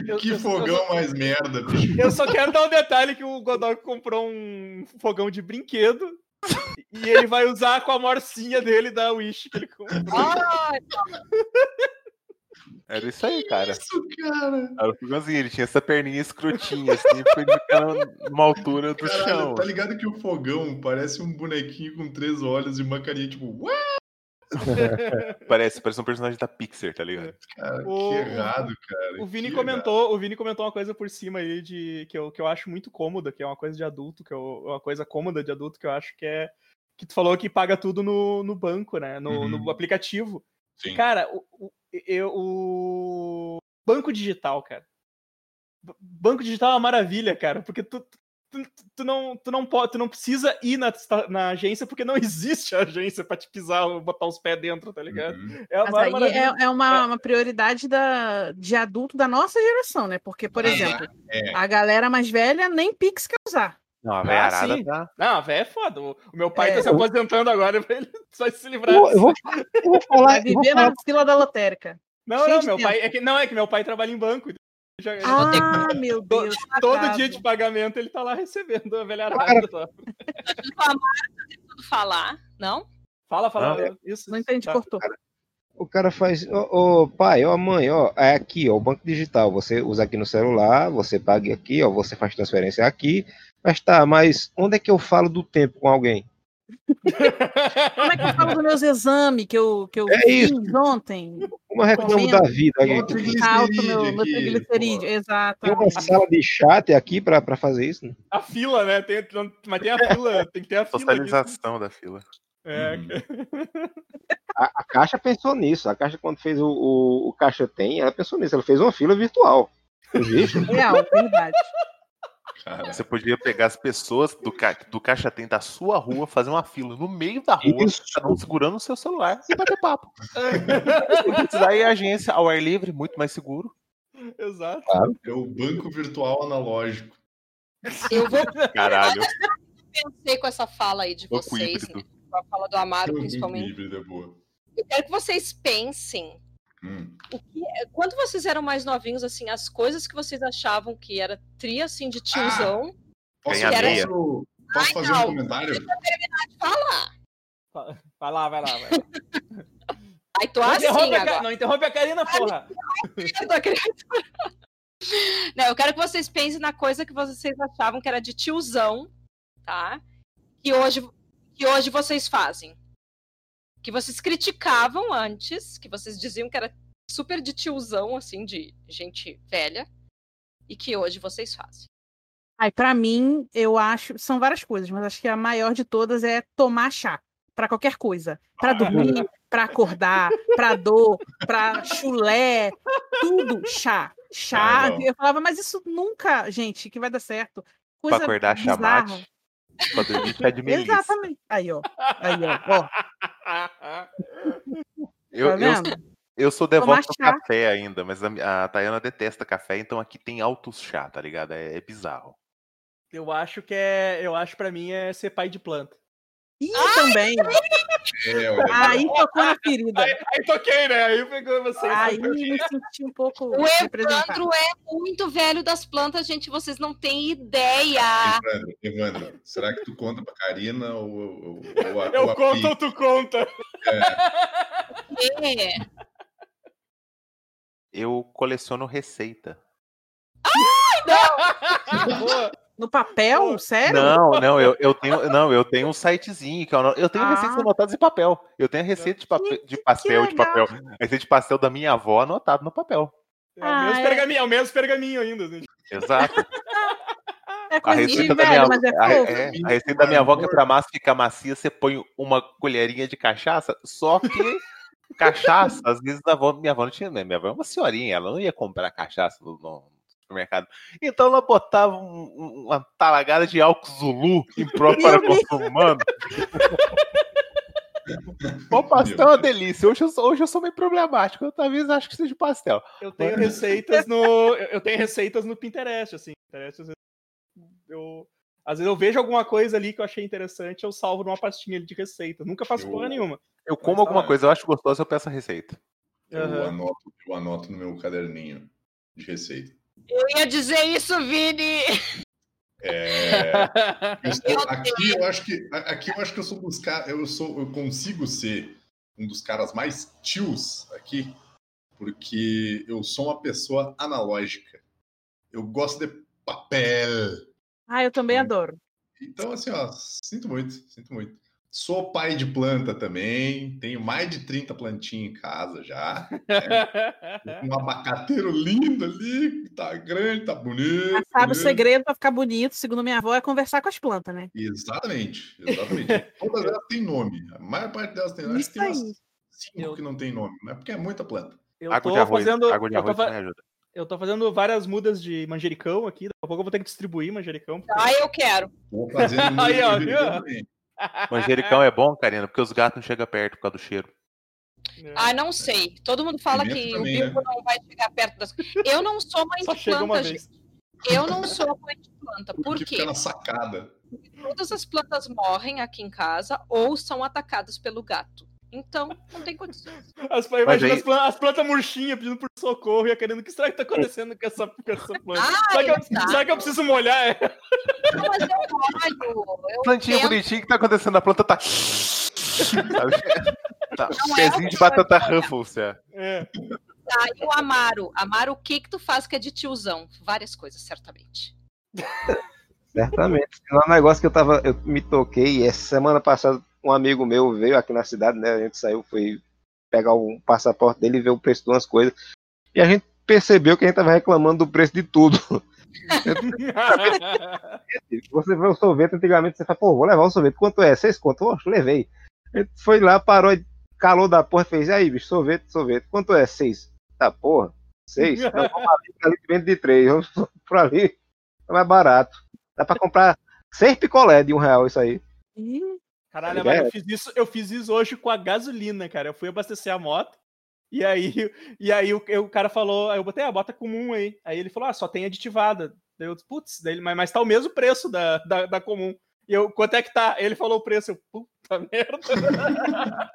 Eu, Que eu- fogão mais merda, bicho. Eu só quero dar um detalhe que o Godoy comprou um fogão de brinquedo e ele vai usar com a morcinha dele da Wish que ele comprou. Ai, Era isso aí, cara. Isso, cara. Era o fogãozinho, ele tinha essa perninha escrotinha, assim, foi numa altura do Caralho, chão. tá ligado que o fogão parece um bonequinho com três olhos e uma carinha tipo, ué, Parece, parece um personagem da Pixar, tá ligado? cara, O- que errado, cara. O Vini que comentou, o Vini comentou uma coisa por cima aí de que eu, que eu acho muito cômoda, que é uma coisa de adulto, que eu, uma coisa cômoda de adulto que eu acho que é que tu falou que paga tudo no, no banco, né? No, Uhum. no aplicativo. Sim. Cara, o, o, eu, o banco digital, cara. Banco digital é uma maravilha, cara, porque tu, tu, tu não, tu, não pode, tu não precisa ir na, na agência porque não existe a agência pra te pisar, botar os pés dentro, tá ligado? Uhum. É uma Mas aí maravilha. é, é uma, uma prioridade da, de adulto da nossa geração, né? Porque, por Ah, exemplo, é. a galera mais velha nem Pix quer usar. Não, a Ah, veiarada sim. tá. Não, velho é foda. O, meu pai É, tá se eu- aposentando agora, ele vai se livrar Eu, eu vou, eu vou falar. Vai eu vou viver falar- na fila da lotérica. Não, cheio não, meu tempo. pai. É que, não, é que meu pai trabalha em banco. Já- Ah, meu Deus. todo sacado. dia de pagamento ele tá lá recebendo a velharada. Cara, só. tudo falar, não? Fala, fala. Ah, isso. Não entendi, tá. cortou. O cara faz, ô ô, pai, ó mãe, ó, é aqui, ó, o banco digital, você usa aqui no celular, você paga aqui, ó, você faz transferência aqui, mas tá, mas onde é que eu falo do tempo com alguém? Como é que eu falo dos meus exames que eu, que eu É fiz isso. ontem? Como eu reclamo da vida alto meu, meu triglicerídeo. pô. Tem uma sala de chat aqui pra, pra fazer isso? né? A fila, né? Tem, mas tem a fila, tem que ter a fila. disso. Socialização da fila. É, Uhum. A, a Caixa pensou nisso, a Caixa quando fez o, o, o Caixa Tem, ela pensou nisso, ela fez uma fila virtual. Existe? Real, verdade. Cara, Você podia pegar as pessoas do, ca... do caixa tem da sua rua, fazer uma fila no meio da rua, Isso. cada um segurando o seu celular e bater papo. Precisar ir à agência ao ar livre, muito mais seguro. Exato. é o banco virtual analógico. Eu vou Caralho. pensei com essa fala aí de Banco vocês, né? Com a fala do Amaro, O banco principalmente. híbrido é boa. Eu quero que vocês pensem Hum. o que é- quando vocês eram mais novinhos, assim, as coisas que vocês achavam que era tri, assim, de tiozão. Posso, Ganha meia. posso, posso fazer não. um comentário? Fala! Vai lá, vai lá, vai lá. Aí tô Não assim interrompe, a, agora. não interrompe a Karina, porra. Não, eu quero que vocês pensem na coisa que vocês achavam que era de tiozão, tá? Que hoje, que hoje vocês fazem. Que vocês criticavam antes, que vocês diziam que era super de tiozão, assim, de gente velha, e que hoje vocês fazem. Aí, pra mim, eu acho. São várias coisas, mas acho que a maior de todas é tomar chá. Pra qualquer coisa. Pra dormir, pra acordar, pra dor, pra chulé, tudo chá. Chá. Ah, não. eu falava, mas isso nunca, gente, que vai dar certo. Coisa Pra acordar, bizarra. chamate. Pra dormir, chá de melissa. Exatamente. Aí, ó. Aí, ó. ó Eu, tá eu, eu sou devoto do café ainda, mas a, a Tayana detesta café, então aqui tem altos chá, tá ligado? É, é bizarro. Eu acho que é. Eu acho pra mim é ser pai de planta. Ih, também. É, Aí tocou na ferida. Aí, aí toquei, né? Aí pegou vocês. Aí me senti um pouco O. Evandro é muito velho das plantas, gente, vocês não têm ideia. Evandro, Evandro, será que tu conta pra Karina ou, ou, ou a, ou Eu a conto Pi? ou tu conta? É. Eu coleciono receita. Boa. No papel? Sério? Não, não, eu, eu tenho, não, eu tenho um sitezinho que eu, eu tenho Ah. receitas anotadas em papel. Eu tenho a receita de, papel, de pastel, de papel. A receita de pastel da minha avó anotada no papel. É o mesmo Ah, é. pergaminho, é o mesmo pergaminho ainda. gente. Exato. É A receita da velho, minha, mas é a, é, a receita da minha avó que é pra massa ficar macia, você põe uma colherinha de cachaça, só que cachaça, às vezes a avó, minha avó não tinha, né? Minha avó é uma senhorinha, ela não ia comprar cachaça no, no supermercado. Então ela botava um- um- uma talagada de álcool Zulu em prol para consumo humano. O pastel é uma delícia. Hoje eu, sou, hoje eu sou meio problemático. Eu talvez acho que seja pastel. Eu tenho receitas no. Eu tenho receitas no Pinterest, assim. Pinterest, às vezes, eu, às vezes eu vejo alguma coisa ali que eu achei interessante, eu salvo numa pastinha ali de receita. Nunca faço Eu- porra nenhuma. Eu como Mas alguma lá. coisa, eu acho gostosa, eu peço a receita. Eu, Aham. anoto, eu anoto no meu caderninho de receita. Eu ia dizer isso, Vini! É, eu aqui eu acho que aqui eu acho que eu sou dos caras, eu sou eu consigo ser um dos caras mais tios aqui, porque eu sou uma pessoa analógica. Eu gosto de papel. Ah, eu também adoro. Então assim, ó, sinto muito, sinto muito. Sou pai de planta também, tenho mais de 30 plantinhas em casa já. Um abacateiro lindo ali, tá grande, tá bonito. Já sabe o bonito. segredo pra ficar bonito, segundo minha avó, é conversar com as plantas, né? Exatamente, exatamente. Todas elas têm nome. A maior parte delas tem nome. Acho que tem umas cinco Eu- que não tem nome, mas é porque é muita planta. Eu água tô de arroz, fazendo. água de eu, tô, arroz fa- me ajuda. eu tô fazendo várias mudas de manjericão aqui. Daqui a pouco eu vou ter que distribuir manjericão. porque- Ah, eu quero. Vou fazer Aí, ó, viu? Manjericão é bom, Karina, porque os gatos não chegam perto por causa do cheiro. Ah, não sei. Todo mundo fala Pimenta que também, o bico não vai chegar perto das Eu não sou mãe Só de chega uma planta, vez. gente. Eu não sou mãe de planta. Por Porque quê? fica na sacada. Todas as plantas morrem aqui em casa ou são atacadas pelo gato. Então, não tem condições. As, imagina aí- as, plan- as plantas murchinhas pedindo por socorro e querendo. O que será que tá acontecendo com essa, com essa planta? Ah, será, que eu, exato. será que eu preciso molhar? É. Não, mas eu olho. Eu Plantinha tento- bonitinha, o que tá acontecendo? A planta tá. Tá é pezinho de o batata Ruffles, é. É. Tá, e o Amaro? Amaro, o que que tu faz que é de tiozão? Várias coisas, certamente. Certamente. É um negócio que eu tava, eu me toquei, e essa semana passada um amigo meu veio aqui na cidade, né? A gente saiu, foi pegar o passaporte dele e ver o preço de umas coisas. E a gente percebeu que a gente tava reclamando do preço de tudo. Você vê o sorvete antigamente, você fala, pô, vou levar o sorvete. Quanto é? Seis conto? Oxe, levei. A gente foi lá, parou, e calou da porra, fez, e aí, bicho, sorvete, sorvete. Quanto é? Seis. Tá, porra. Seis? Não, vamos ali, ali vende de três. Vamos por ali. É mais barato. Dá pra comprar seis picolé de um real isso aí. Caralho, É. mas eu fiz, isso, eu fiz isso hoje com a gasolina, cara. Eu fui abastecer a moto. E aí, e aí o, o cara falou, aí eu botei a bota comum aí. Aí ele falou, ah, só tem aditivada. Daí eu disse, putz, daí ele, mas, mas tá o mesmo preço da, da, da comum. E eu, quanto é que tá? Ele falou o preço. Eu, puta merda.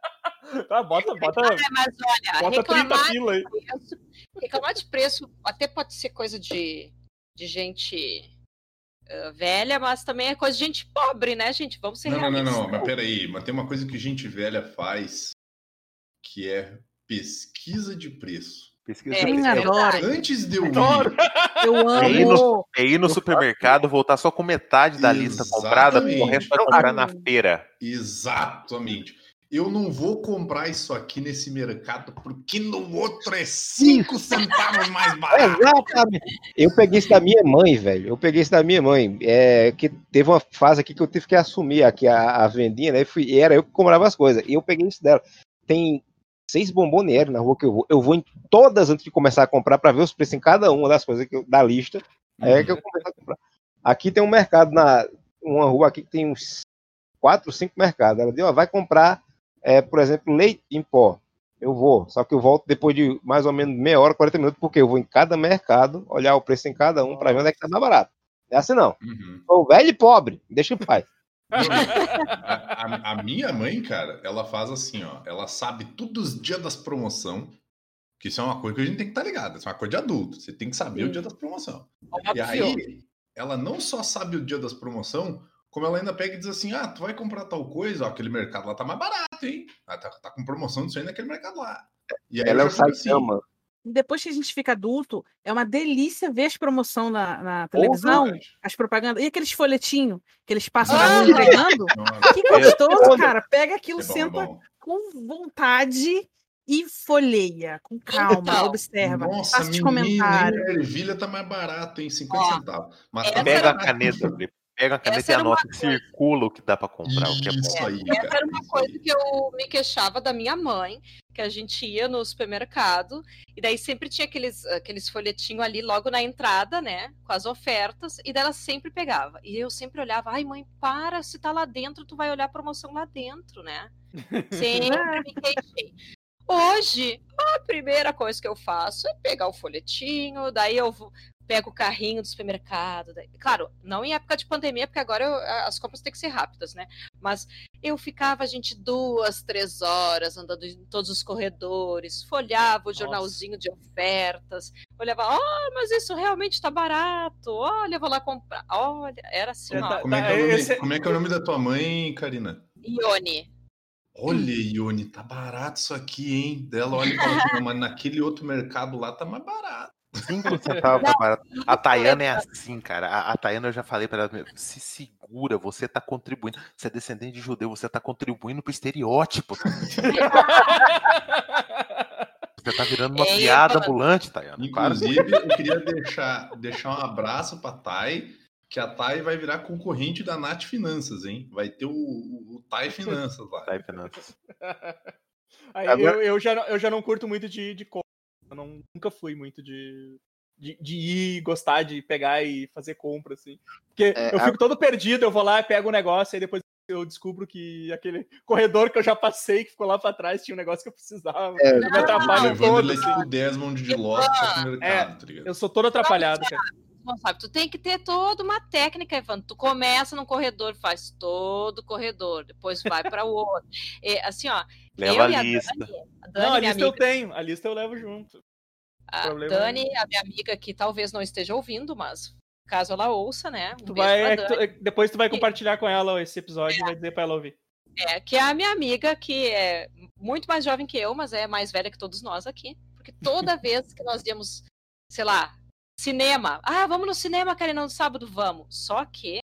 tá, bota, bota, É, mas olha, bota 30 reclamar pila aí. de preço, reclamar de preço até pode ser coisa de, de gente ah, velha, mas também é coisa de gente pobre, né, gente? Vamos ser Não, não, não, mas peraí, mas tem uma coisa que gente velha faz que é pesquisa de preço. Pesquisa É, de preço. adoro. Antes de eu ir. Eu amo. É ir no supermercado, voltar só com metade da lista comprada, Exatamente. o resto vai comprar na feira. exatamente. Eu não vou comprar isso aqui nesse mercado porque no outro é 5 centavos mais barato. Exatamente. Eu peguei isso da minha mãe, velho. Eu peguei isso da minha mãe. É, que teve uma fase aqui que eu tive que assumir aqui a, a vendinha, né? E fui- e era eu que comprava as coisas. E eu peguei isso dela. Tem seis bombonières na rua que eu vou. Eu vou em todas antes de começar a comprar para ver os preços em cada uma das coisas que eu- da lista. É que eu começo a comprar. Aqui tem um mercado na uma rua aqui que tem uns quatro, cinco mercados. Ela disse, ó, vai comprar, é, por exemplo, leite em pó. Eu vou, só que eu volto depois de mais ou menos meia hora, 40 minutos, porque eu vou em cada mercado, olhar o preço em cada um para ver onde é que tá mais barato. É assim não. Uhum. Sou velho e pobre, deixa em paz. A, a- a minha mãe, cara, ela faz assim, ó. Ela sabe todos os dias das promoção. Que isso é uma coisa que a gente tem que estar ligado. Isso é uma coisa de adulto. Você tem que saber o Sim. dia das promoção. Óbvio. E aí, ela não só sabe o dia das promoção, como ela ainda pega e diz assim: ah, tu vai comprar tal coisa, ó, aquele mercado lá tá mais barato, hein? Ah, tá, tá com promoção disso aí naquele mercado lá. E aí Ela é o assim, depois que a gente fica adulto, é uma delícia ver as promoções na, na televisão, Porra. as propagandas. E aqueles folhetinhos que eles passam Ah! na rua entregando. Que gostoso, cara. Pega aquilo, é bom, é senta bom. com vontade e folheia, com calma, Então, observa, Nossa, faça os comentários. Ervilha tá mais barato, hein? 50 Ó, centavos. Mas tá Pega a caneta, Felipe. Pega a caneta e anota, circula o que dá pra comprar, o que é bom. Isso aí, Essa cara. era uma isso coisa que eu me queixava da minha mãe, que a gente ia no supermercado, e daí sempre tinha aqueles, aqueles folhetinhos ali logo na entrada, né? Com as ofertas, e daí ela sempre pegava. E eu sempre olhava, ai mãe, para, se tá lá dentro, tu vai olhar a promoção lá dentro, né? Sempre me queixei. Hoje, a primeira coisa que eu faço é pegar o folhetinho, daí eu pego o carrinho do supermercado. daí- Claro, não em época de pandemia, porque agora eu- as compras têm que ser rápidas, né? Mas eu ficava, gente, duas, três horas andando em todos os corredores, folhava o jornalzinho de ofertas, olhava, oh, mas isso realmente tá barato, olha, eu vou lá comprar. Olha, era assim, É, tá- Como é, que é o nome, Esse- como é que é o nome da tua mãe, Karina? Ione. Olha, Ione, tá barato isso aqui, hein? Dela olha e fala assim, "Não, mas naquele outro mercado lá tá mais barato. 5 centavos tá barato. A Tayana é assim, cara. A, a Tayana eu já falei pra ela, se segura, você tá contribuindo. Você é descendente de judeu, você tá contribuindo pro estereótipo. Você tá virando uma É, piada mano. ambulante, Tayana. Para. Inclusive, eu queria deixar, deixar um abraço pra Thay, que a Thay vai virar concorrente da Nath Finanças, hein? Vai ter o, o, o Thay Finanças lá. Finanças. Aí Agora- eu, eu, já, não- eu já não curto muito de, de compra. Eu não, nunca fui muito de, de, de ir, gostar de pegar e fazer compra, assim. Porque É, eu a- fico todo perdido, eu vou lá, pego o negócio, aí depois eu descubro que aquele corredor que eu já passei, que ficou lá pra trás, tinha um negócio que eu precisava. É, eu me atrapalho todo, é assim. Desmond de no mercado, tá ligado? Eu sou todo atrapalhado, cara. Sabe, tu tem que ter toda uma técnica, Evandro. Tu começa num corredor, faz todo o corredor, depois vai para o outro. E, assim, ó, Leva eu a e a lista. Dani, a Dani, Não, a lista eu amiga, tenho, a lista eu levo junto. a é- Dani, a minha amiga que talvez não esteja ouvindo, mas caso ela ouça, né? Um Tu vai, é tu- é depois tu vai compartilhar com ela esse episódio e vai dizer pra ela ouvir. É, que é a minha amiga, que é muito mais jovem que eu, mas é mais velha que todos nós aqui. Porque toda vez que nós íamos, sei lá, cinema. Ah, vamos no cinema, Karina, no sábado, vamos. Só que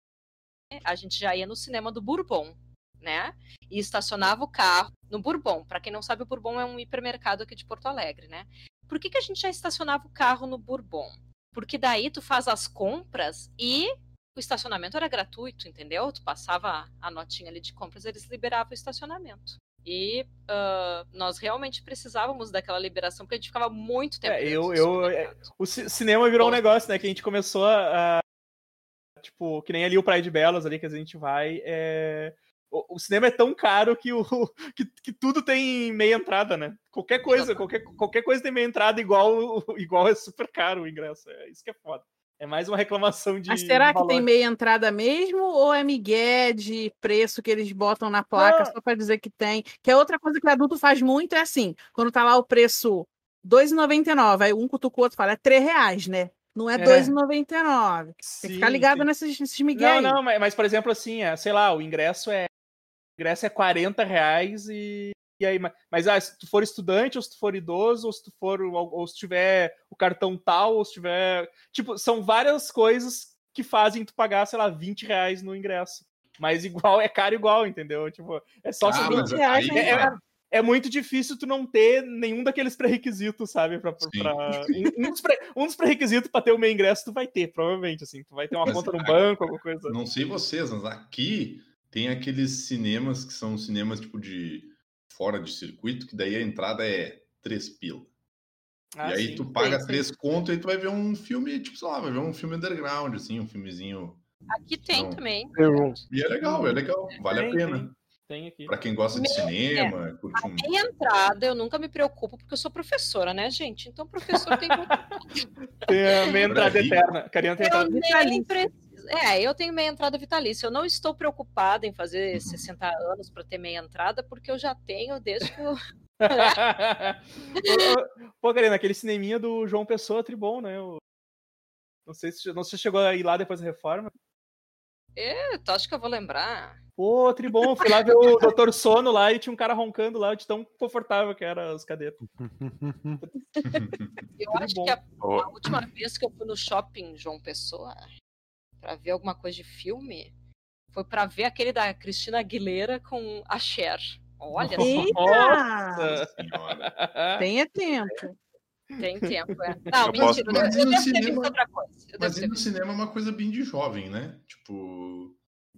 a gente já ia no cinema do Bourbon, né? E estacionava o carro no Bourbon. Para quem não sabe, o Bourbon é um hipermercado aqui de Porto Alegre, né? Por que, que a gente já estacionava o carro no Bourbon? Porque daí tu faz as compras e o estacionamento era gratuito, entendeu? Tu passava a notinha ali de compras, eles liberavam o estacionamento. E ah, nós realmente precisávamos daquela liberação, porque a gente ficava muito tempo. É, eu- eu- supermercado. O ci- cinema virou um Gosto. negócio, né? Que a gente começou a. a- tipo, que nem ali o Praia de Belas, ali que a gente vai. é, O, o cinema é tão caro que, o, que, que tudo tem meia entrada, né? Qualquer coisa, qualquer, qualquer coisa tem meia entrada, igual, igual é super caro o ingresso. É isso que é foda. É mais uma reclamação de. Mas será que tem meia entrada mesmo ou é migué de preço que eles botam na placa Ah. só para dizer que tem? Que é outra coisa que o adulto faz muito é assim, quando tá lá o preço R$ 2,99, aí um cutuca o outro fala, é 3 reais, né? Não é É. R$ 2,99. Tem que ficar ligado sim. nesses, nesses migué Não, não, mas, mas, por exemplo, assim, é, sei lá, o ingresso é. O ingresso é 40 reais e. E aí, ma- mas ah, se tu for estudante, ou se tu for idoso, ou se tu for. Ou, ou se tiver o cartão tal, ou se tiver. Tipo, são várias coisas que fazem tu pagar, sei lá, 20 reais no ingresso. Mas igual, é caro igual, entendeu? Tipo, é só Ah, se tu- mas 20 reais aí, é- é- cara, é muito difícil tu não ter nenhum daqueles pré-requisitos, sabe? Pra, pra- pra- um, dos pré- um dos pré-requisitos pra ter o meu ingresso tu vai ter, provavelmente, assim. Tu vai ter uma Mas conta no banco, alguma coisa. não sei vocês, mas aqui tem aqueles cinemas que são cinemas tipo de fora de circuito, que daí a entrada é 3 pila. Ah, e aí sim. tu paga sim. 3 conto e tu vai ver um filme, tipo, sei lá, vai ver um filme underground, assim, um filmezinho. Aqui tem Não. também. E é legal, é legal, vale a Tem, pena. Tem, tem aqui. Pra quem gosta de Meu, cinema, curte um. Em entrada, eu nunca me preocupo, porque eu sou professora, né, gente? Então, professor tem Tem a meia entrada eterna. Karina tem Eu entrada. nem preciso. É, eu tenho meia entrada vitalícia. Eu não estou preocupada em Uhum. fazer 60 anos para ter meia entrada, porque eu já tenho desde que eu. Pô, Karina, aquele cineminha do João Pessoa, tribom, né? O- Não sei se não sei se chegou a ir lá depois da reforma. É, tu acha que eu vou lembrar? Pô, tribom, fui lá ver o Doutor Sono lá e tinha um cara roncando lá de tão confortável que era as cadeiras. Eu acho que a, a última vez que eu fui no shopping João Pessoa pra ver alguma coisa de filme foi pra ver aquele da Cristina Aguilera com a Cher. Olha só, Eita! Nossa! Senhora. Tenha tempo. tem tempo. É. Não, Eu mentira, posso- eu, Mas eu devo ter visto cinema- outra coisa. Eu Mas ir no cinema é uma coisa bem de jovem, né? Tipo.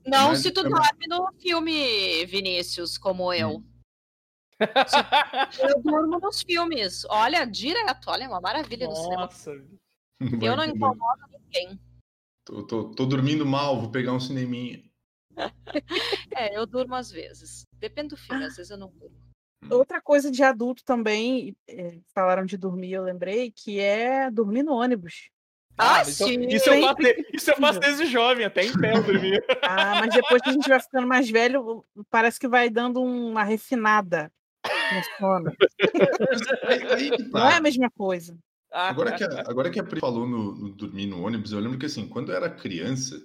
Não, Mas se tu é- dorme no filme, Vinícius, como eu. Hum. Eu durmo nos filmes. Olha, direto. Olha, é uma maravilha no cinema. Nossa, Eu não incomodo ninguém. Tô, tô, tô dormindo mal, vou pegar um cineminha. É, eu durmo às vezes. Depende do filme, às vezes eu não durmo. Outra coisa de adulto também, é, falaram de dormir, eu lembrei, que é dormir no ônibus. Ah, isso, sim. isso eu faço, de- isso eu faço desde jovem, até em pé eu dormia. Ah, mas depois que a gente vai ficando mais velho, parece que vai dando uma refinada no sono. Aí, aí que Não é a mesma coisa. Agora que, a, agora que a Pri falou no, no dormir no ônibus, eu lembro que assim, quando eu era criança,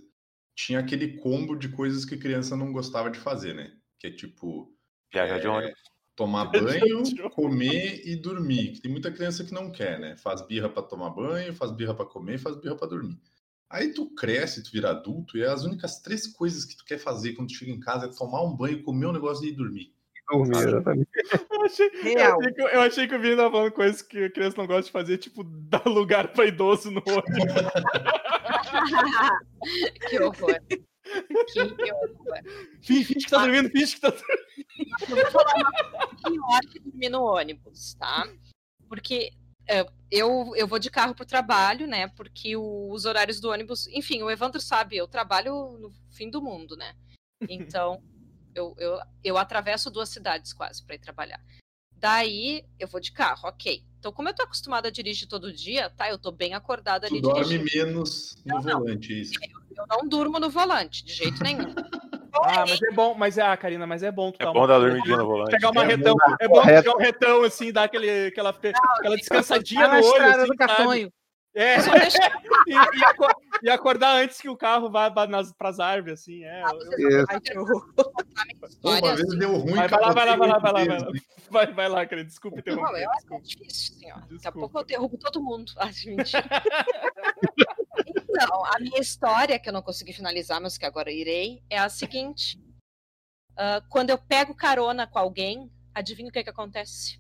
tinha aquele combo de coisas que criança não gostava de fazer, né? Que é tipo, Viajar de É, ônibus. tomar banho, de comer e dormir. Que tem muita criança que não quer, né? Faz birra pra tomar banho, faz birra pra comer, faz birra pra dormir. Aí tu cresce, tu vira adulto, e as únicas três coisas que tu quer fazer quando tu chega em casa é tomar um banho, comer um negócio e ir dormir. Dormir, exatamente. Eu achei, eu achei que, eu achei que o Vini tava falando coisas que a criança não gosta de fazer, tipo, dar lugar pra idoso no ônibus. que horror. Que horror. Finge, finge que tá dormindo, finge que tá dormindo. Eu vou falar uma coisa pior que dormir no ônibus, tá? Porque é, eu, eu vou de carro pro trabalho, né? Porque o- os horários do ônibus. Enfim, o Evandro sabe, eu trabalho no fim do mundo, né? Então, eu, eu, eu atravesso duas cidades quase para ir trabalhar. Daí, eu vou de carro, ok. Então, como eu tô acostumada a dirigir todo dia, tá? Eu tô bem acordada Tu ali dorme dirigindo. menos no Não, não. volante, é isso. Eu não durmo no volante, de jeito nenhum. Ah, mas é bom, mas é, ah, Karina, mas é bom tu É dar bom uma- dar dormidinha no volante. Pegar uma É retão, bom é bom pegar um retão assim, dar aquele, aquela, aquela descansadinha Tá na no olho, assim, do sabe? É, Só deixa e, e aco- e acordar antes que o carro vá, nas, pras árvores, assim, é. Ah, eu- não Ai, que horror. uma vez assim. deu ruim, Vai, vai lá, vai lá, vai lá, vai lá, vai lá. Vai, vai lá, Karina, desculpa Não, interromper. eu acho desculpa. difícil, senhor. Daqui a pouco eu derrubo todo mundo. Ah, mentira. então, a minha história, que eu não consegui finalizar, mas que agora irei, é a seguinte. Ah, quando eu pego carona com alguém, adivinha o que, que acontece?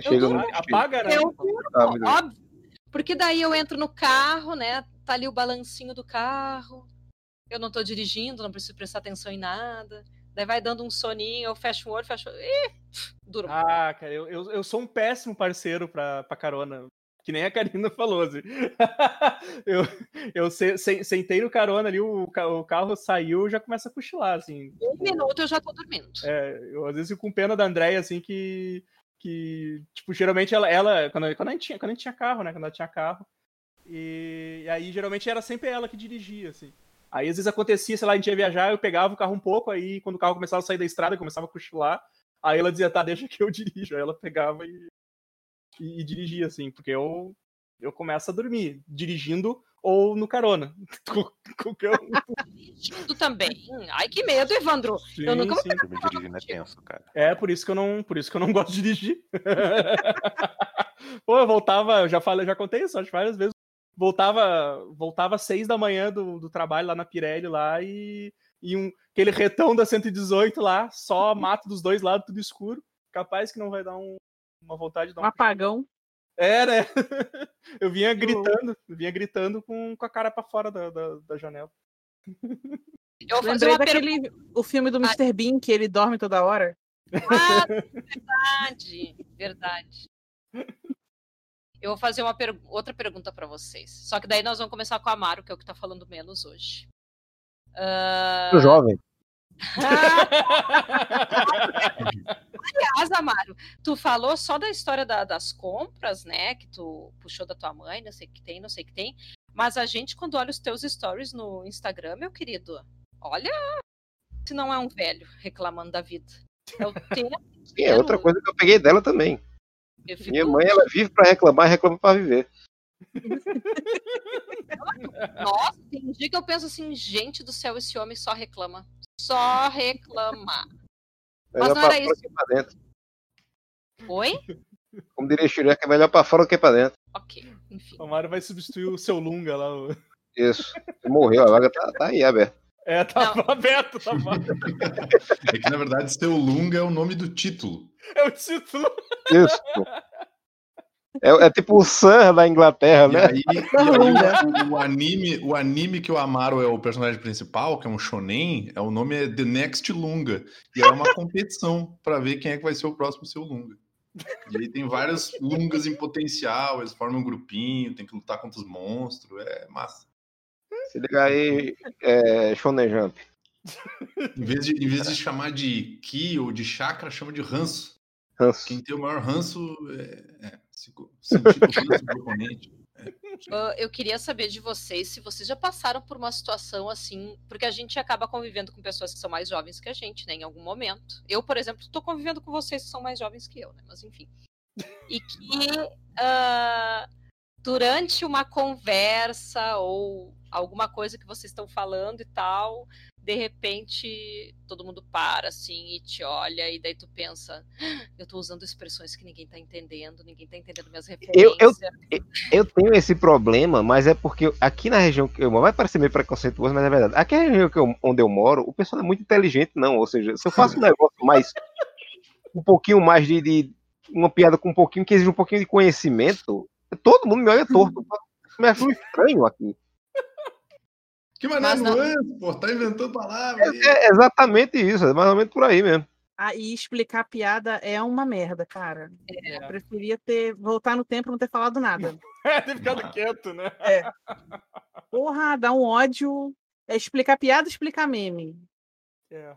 Chega durmo. Apaga, né? Eu durmo, Ah, óbvio. Porque daí eu entro no carro, né? Tá ali o balancinho do carro. Eu não tô dirigindo, não preciso prestar atenção em nada. Daí vai dando um soninho, eu fecho o olho, fecho. Ih, durmo. Ah, cara, eu, eu, eu sou um péssimo parceiro pra, pra carona. Que nem a Karina falou, assim. eu eu se- se- sentei no carona ali, o, o carro saiu já começa a cochilar, assim. Um minuto eu já tô dormindo. É, eu às vezes fico com pena da Andréia, assim, que, que tipo, geralmente ela, ela quando, quando, a gente tinha, quando a gente tinha carro, né, quando ela tinha carro, e, e aí geralmente era sempre ela que dirigia, assim. Aí às vezes acontecia, sei lá, a gente ia viajar, eu pegava o carro um pouco, aí quando o carro começava a sair da estrada, começava a cochilar, aí ela dizia, tá, deixa que eu dirijo, aí ela pegava e, e, e dirigia, assim, porque eu, eu começo a dormir, dirigindo ou no carona. Dirigindo também. Ai, que medo, Evandro. Eu nunca vou sim. Me dirigindo é tenso, cara. É, por isso que eu não, por isso que eu não gosto de dirigir. Pô, eu voltava, eu já falei, já contei isso acho várias vezes. Voltava, voltava às seis da manhã do, do trabalho lá na Pirelli lá e, e um, aquele retão da 118 lá, só mato dos dois lados, tudo escuro. Capaz que não vai dar um- uma vontade de dar Um um apagão. É, né? Eu vinha gritando, eu vinha gritando com, com a cara pra fora da, da, da janela. Eu vou fazer Lembrei uma pergunta. daquele o filme do Mr. Bean, que ele dorme toda hora. Ah, verdade, verdade. Eu vou fazer uma per- outra pergunta para vocês. Só que daí nós vamos começar com a Amaro, que é o que tá falando menos hoje. Ah, Sou jovem. Aliás, Amaro, tu falou só da história da- das compras, né? Que tu puxou da tua mãe, não sei o que tem, não sei o que tem. Mas a gente, quando olha os teus stories no Instagram, meu querido, olha se não é um velho reclamando da vida. É o tempo Sim, é outra coisa que eu peguei dela também. Minha mãe, ela vive pra reclamar e reclama pra viver. Nossa, tem um dia que eu penso assim, gente do céu, esse homem só reclama. Só reclama. Mas Melhor não era isso. que pra dentro. Oi? Como diria Shrek, é melhor pra fora do que pra dentro. Ok, enfim. O Mário vai substituir o seu Lunga lá. o- Isso. Morreu, a vaga tá, tá aí aberta. É, tá Não. aberto, tá. É que, na verdade, seu Lunga é o nome do título. É o título. Isso. É, é tipo o Sam da Inglaterra, E né? aí, e aí o, o anime, o anime que o Amaro é o personagem principal, que é um shonen, é o nome é The Next Lunga. E é uma competição pra ver quem é que vai ser o próximo seu Lunga. E aí tem vários Lungas em potencial, eles formam um grupinho, tem que lutar contra os monstros, é massa. Se liga aí, é, Shonen Jump. Em vez, de, em vez de chamar de Ki ou de chakra, chama de ranço. Hanso. Quem tem o maior ranço é, é Ah, eu queria saber de vocês se vocês já passaram por uma situação assim, porque a gente acaba convivendo com pessoas que são mais jovens que a gente, né, em algum momento. Eu, por exemplo, estou convivendo com vocês que são mais jovens que eu, né, mas enfim. E que ah, durante uma conversa ou alguma coisa que vocês estão falando e tal, de repente todo mundo para assim e te olha e daí tu pensa, "Ah, eu tô usando expressões que ninguém tá entendendo, ninguém tá entendendo minhas referências. Eu- eu- Eu tenho esse problema, mas é porque aqui na região que eu moro, vai parecer meio preconceituoso, mas é verdade. Aqui na região que eu- onde eu moro, o pessoal é muito inteligente, não. Ou seja, se eu faço um negócio mais. um pouquinho mais de, de- uma piada com um pouquinho, que exige um pouquinho de conhecimento, todo mundo me olha torto. Me acha um estranho aqui. Que maneiro, Mas não- nuance, pô, tá inventando palavras. aí. É exatamente isso, é mais ou menos por aí mesmo. Aí explicar piada é uma merda, cara. É. Eu preferia ter voltar no tempo e não ter falado nada. É, ter ficado quieto, né? Porra, dá um ódio. É explicar piada, explicar meme. É.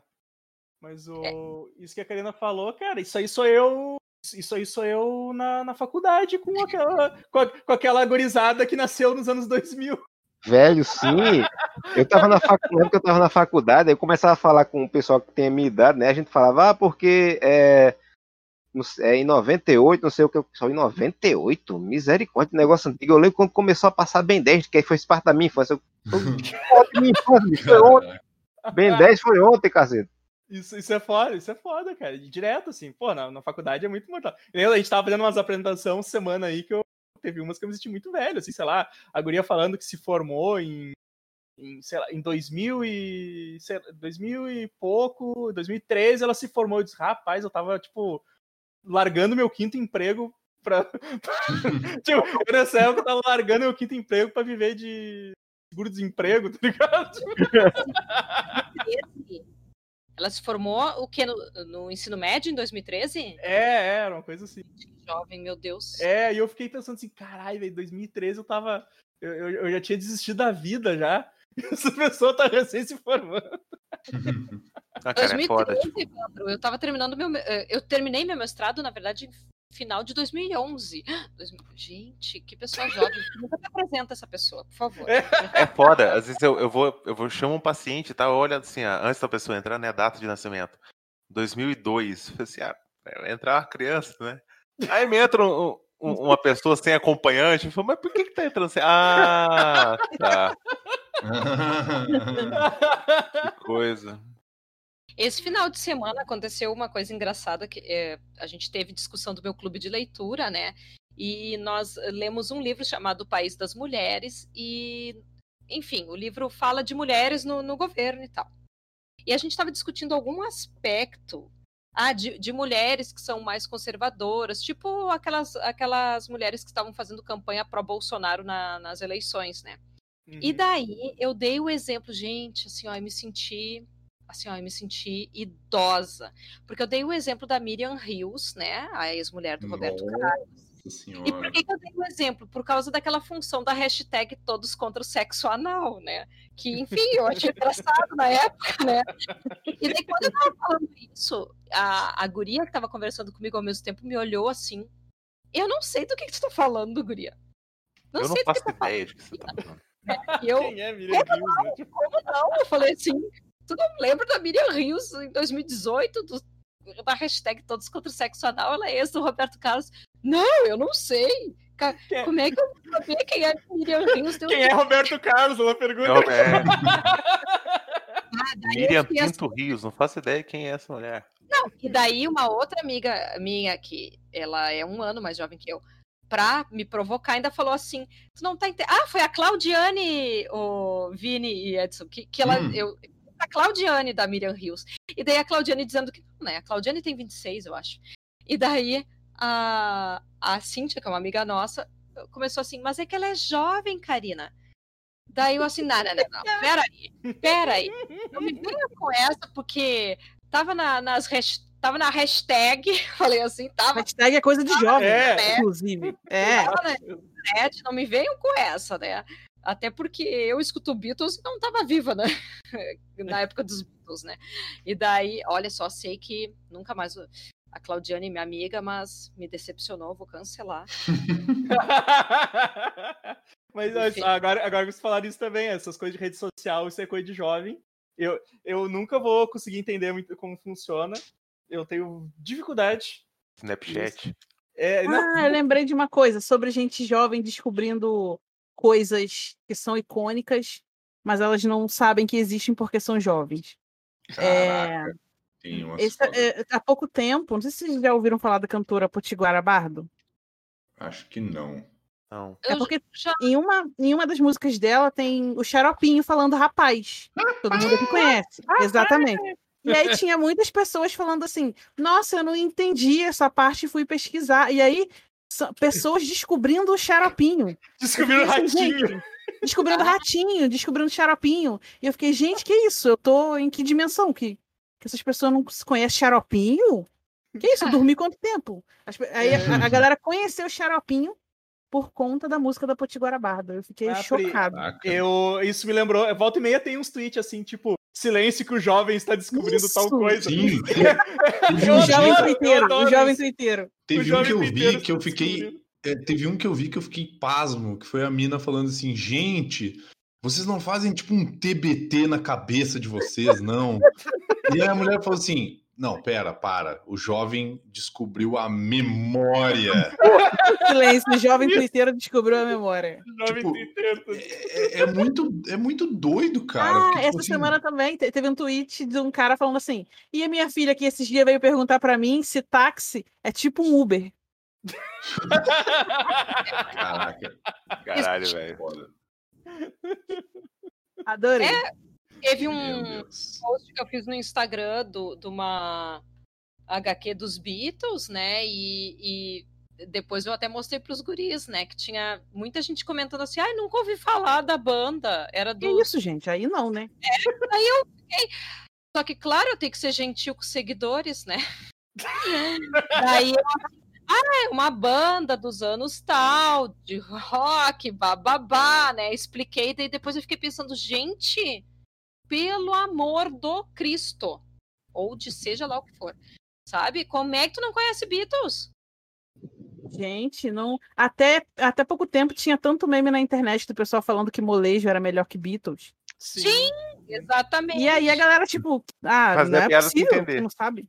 Mas o... isso que a Karina falou, cara, isso aí sou eu. Isso aí sou eu na, na faculdade com aquela, com, a- com aquela gorizada que nasceu nos anos 2000. Velho, sim. Eu tava na faculdade, eu tava na faculdade, aí eu começava a falar com o pessoal que tem a minha idade, né? A gente falava, ah, porque é, é em 98, não sei o que, só em 98, misericórdia, negócio antigo. Eu lembro quando começou a passar Ben 10, que aí foi parte da minha infância. Eu, eu, minha infância, foi ontem. Ben 10 foi ontem, cacete. Isso, isso é foda, isso é foda, cara. Direto, assim, pô, na, na faculdade é muito mortal. Lembra, a gente tava fazendo umas apresentações semana aí que eu teve umas que eu me senti muito velho, assim, sei lá, a guria falando que se formou em, em sei lá, em 2000 e, sei lá, 2000 e pouco, 2013 ela se formou, eu disse, rapaz, eu tava, tipo, largando meu quinto emprego pra... tipo, nessa época eu tava largando meu quinto emprego pra viver de seguro-desemprego, tá ligado? 2013. Ela se formou o que no, no ensino médio em 2013? É, é, era uma coisa assim. Jovem, meu Deus. É, e eu fiquei pensando assim, caralho, velho, 2013 eu tava. Eu, eu, eu já tinha desistido da vida já. E essa pessoa tá recém se formando. Ah, cara, é foda. 2013, Tipo, eu tava terminando meu. me- eh, Eu terminei meu mestrado, na verdade, em final de 2011. 2000 Gente, que pessoa jovem. Nunca me apresenta essa pessoa, por favor. é foda. Às vezes eu, eu vou, eu vou chamo um paciente, tá? Olha assim, ah, antes da pessoa entrar, né? A data de nascimento. 2002. Eu falei assim, ah, vai entrar uma criança, né? Aí me entra um- um- uma pessoa sem acompanhante. Eu falo, mas por que, que tá entrando assim? Ah, tá. Que coisa. Esse final de semana aconteceu uma coisa engraçada que eh, a gente teve discussão do meu clube de leitura, né? E nós lemos um livro chamado O País das Mulheres e, enfim, o livro fala de mulheres no, no governo e tal. E a gente estava discutindo algum aspecto ah, de, de mulheres que são mais conservadoras, tipo aquelas, aquelas mulheres que estavam fazendo campanha pró-Bolsonaro na- nas eleições, né? E daí eu dei o exemplo, gente, assim, ó, eu me senti, assim, ó, eu me senti idosa, porque eu dei o exemplo da Miriam Rios, né, a ex-mulher do Roberto Carlos. Nossa E senhora. por que, que eu dei o exemplo? Por causa daquela função da hashtag todos contra o sexo anal, né? Que, enfim, eu achei engraçado na época, né? E daí, quando eu tava falando isso, a, a guria que tava conversando comigo ao mesmo tempo me olhou assim. Eu não sei do que, que tu tá falando, guria. Não eu não sei do faço que tu tá ideia de que você tá falando. E eu, Quem é Miriam Rios, né? como não? Eu falei assim, tu não lembra da Miriam Rios em 2018, do, da hashtag Todos contra o Sexo Anal, ela é ex do Roberto Carlos. Não, eu não sei. Quem é? Como é que eu vou saber quem é Miriam Rios? Quem é Roberto Carlos? Ela pergunta. Não, é, daí eu Miriam fiquei assim, Pinto Rios, não faço ideia quem é essa mulher. E daí uma outra amiga minha, que ela é um ano mais jovem que eu, pra me provocar, ainda falou assim: Tu não tá entendendo. Ah, foi a Claudiane, o Vini e Edson, que, que ela. Hum. Eu, a Claudiane da Miriam Rios. E daí a Claudiane dizendo que. Né, a Claudiane tem 26, eu acho. E daí a, a Cíntia, que é uma amiga nossa, começou assim: Mas é que ela é jovem, Karina. Daí eu assim, não, não, não, não, peraí, peraí. Não me venha com essa, porque tava na, nas hash- tava na hashtag, falei assim, tava, Hashtag é coisa de jovem, É. inclusive. É. tava na internet, não me venham com essa, né? Até porque eu escuto Beatles e não tava viva, né? Na época dos Beatles, né? E daí, olha só, sei que nunca mais. A Claudiane, minha amiga, mas me decepcionou, vou cancelar. Mas Enfim. agora, agora que vocês falaram isso também, essas coisas de rede social, isso é coisa de jovem. Eu, eu nunca vou conseguir entender muito como funciona. Eu tenho dificuldade. Snapchat. É, não, Ah, eu lembrei de uma coisa sobre gente jovem descobrindo coisas que são icônicas, mas elas não sabem que existem porque são jovens. Caraca, tem umas Esse, é, há pouco tempo, não sei se vocês já ouviram falar da cantora Potiguara Bardo. Acho que não. Não. É porque já em uma, em uma das músicas dela tem o Xaropinho falando rapaz. Todo mundo aqui conhece. Exatamente. E aí tinha muitas pessoas falando assim: Nossa, eu não entendi essa parte e fui pesquisar. E aí, pessoas descobrindo o Xaropinho. descobriram o ratinho. gente, Descobrindo ratinho, descobrindo xaropinho. E eu fiquei, gente, que isso? Eu tô em que dimensão? Que, que essas pessoas não se conhecem xaropinho? Que isso? Eu dormi quanto tempo? As aí a, a galera conheceu o xaropinho por conta da música da Potiguara Bardo. Eu fiquei Ah, chocado. Eu, isso me lembrou. Volta e meia tem uns tweets assim, tipo, silêncio que o jovem está descobrindo tal Isso. coisa. Sim, Eu O jovem adoro, tuiteiro, o jovem isso. tuiteiro. O teve um que eu vi que eu fiquei. é, teve um que eu vi que eu fiquei pasmo, que foi a mina falando assim, gente, vocês não fazem tipo um TBT na cabeça de vocês, não. e aí a mulher falou assim: não, pera, para. O jovem descobriu a memória. Silêncio, o jovem tuiteiro descobriu a memória. O jovem Tipo, tá- É, é muito, é muito doido, cara. ah, porque, tipo essa assim, semana também te- teve um tweet de um cara falando assim: e a minha filha que esses dias veio perguntar pra mim se táxi é tipo um Uber. Caraca, Caralho, velho. Adorei. Teve um post que eu fiz no Instagram do, de uma HQ dos Beatles, né? E, e depois eu até mostrei pros guris, né? Que tinha muita gente comentando assim, ai, nunca ouvi falar da banda. Era Que do. isso, gente? Aí não, né? Só que, claro, eu tenho que ser gentil com os seguidores, né? Daí eu, ah, é uma banda dos anos tal, de rock, bababá, né? Expliquei, daí depois eu fiquei pensando, gente, pelo amor do Cristo, ou de seja lá o que for, sabe? Como é que tu não conhece Beatles? Gente, não. Até, até pouco tempo tinha tanto meme na internet do pessoal falando que molejo era melhor que Beatles. Sim. Exatamente. E aí a galera, tipo, ah, não é possível, tu não sabe.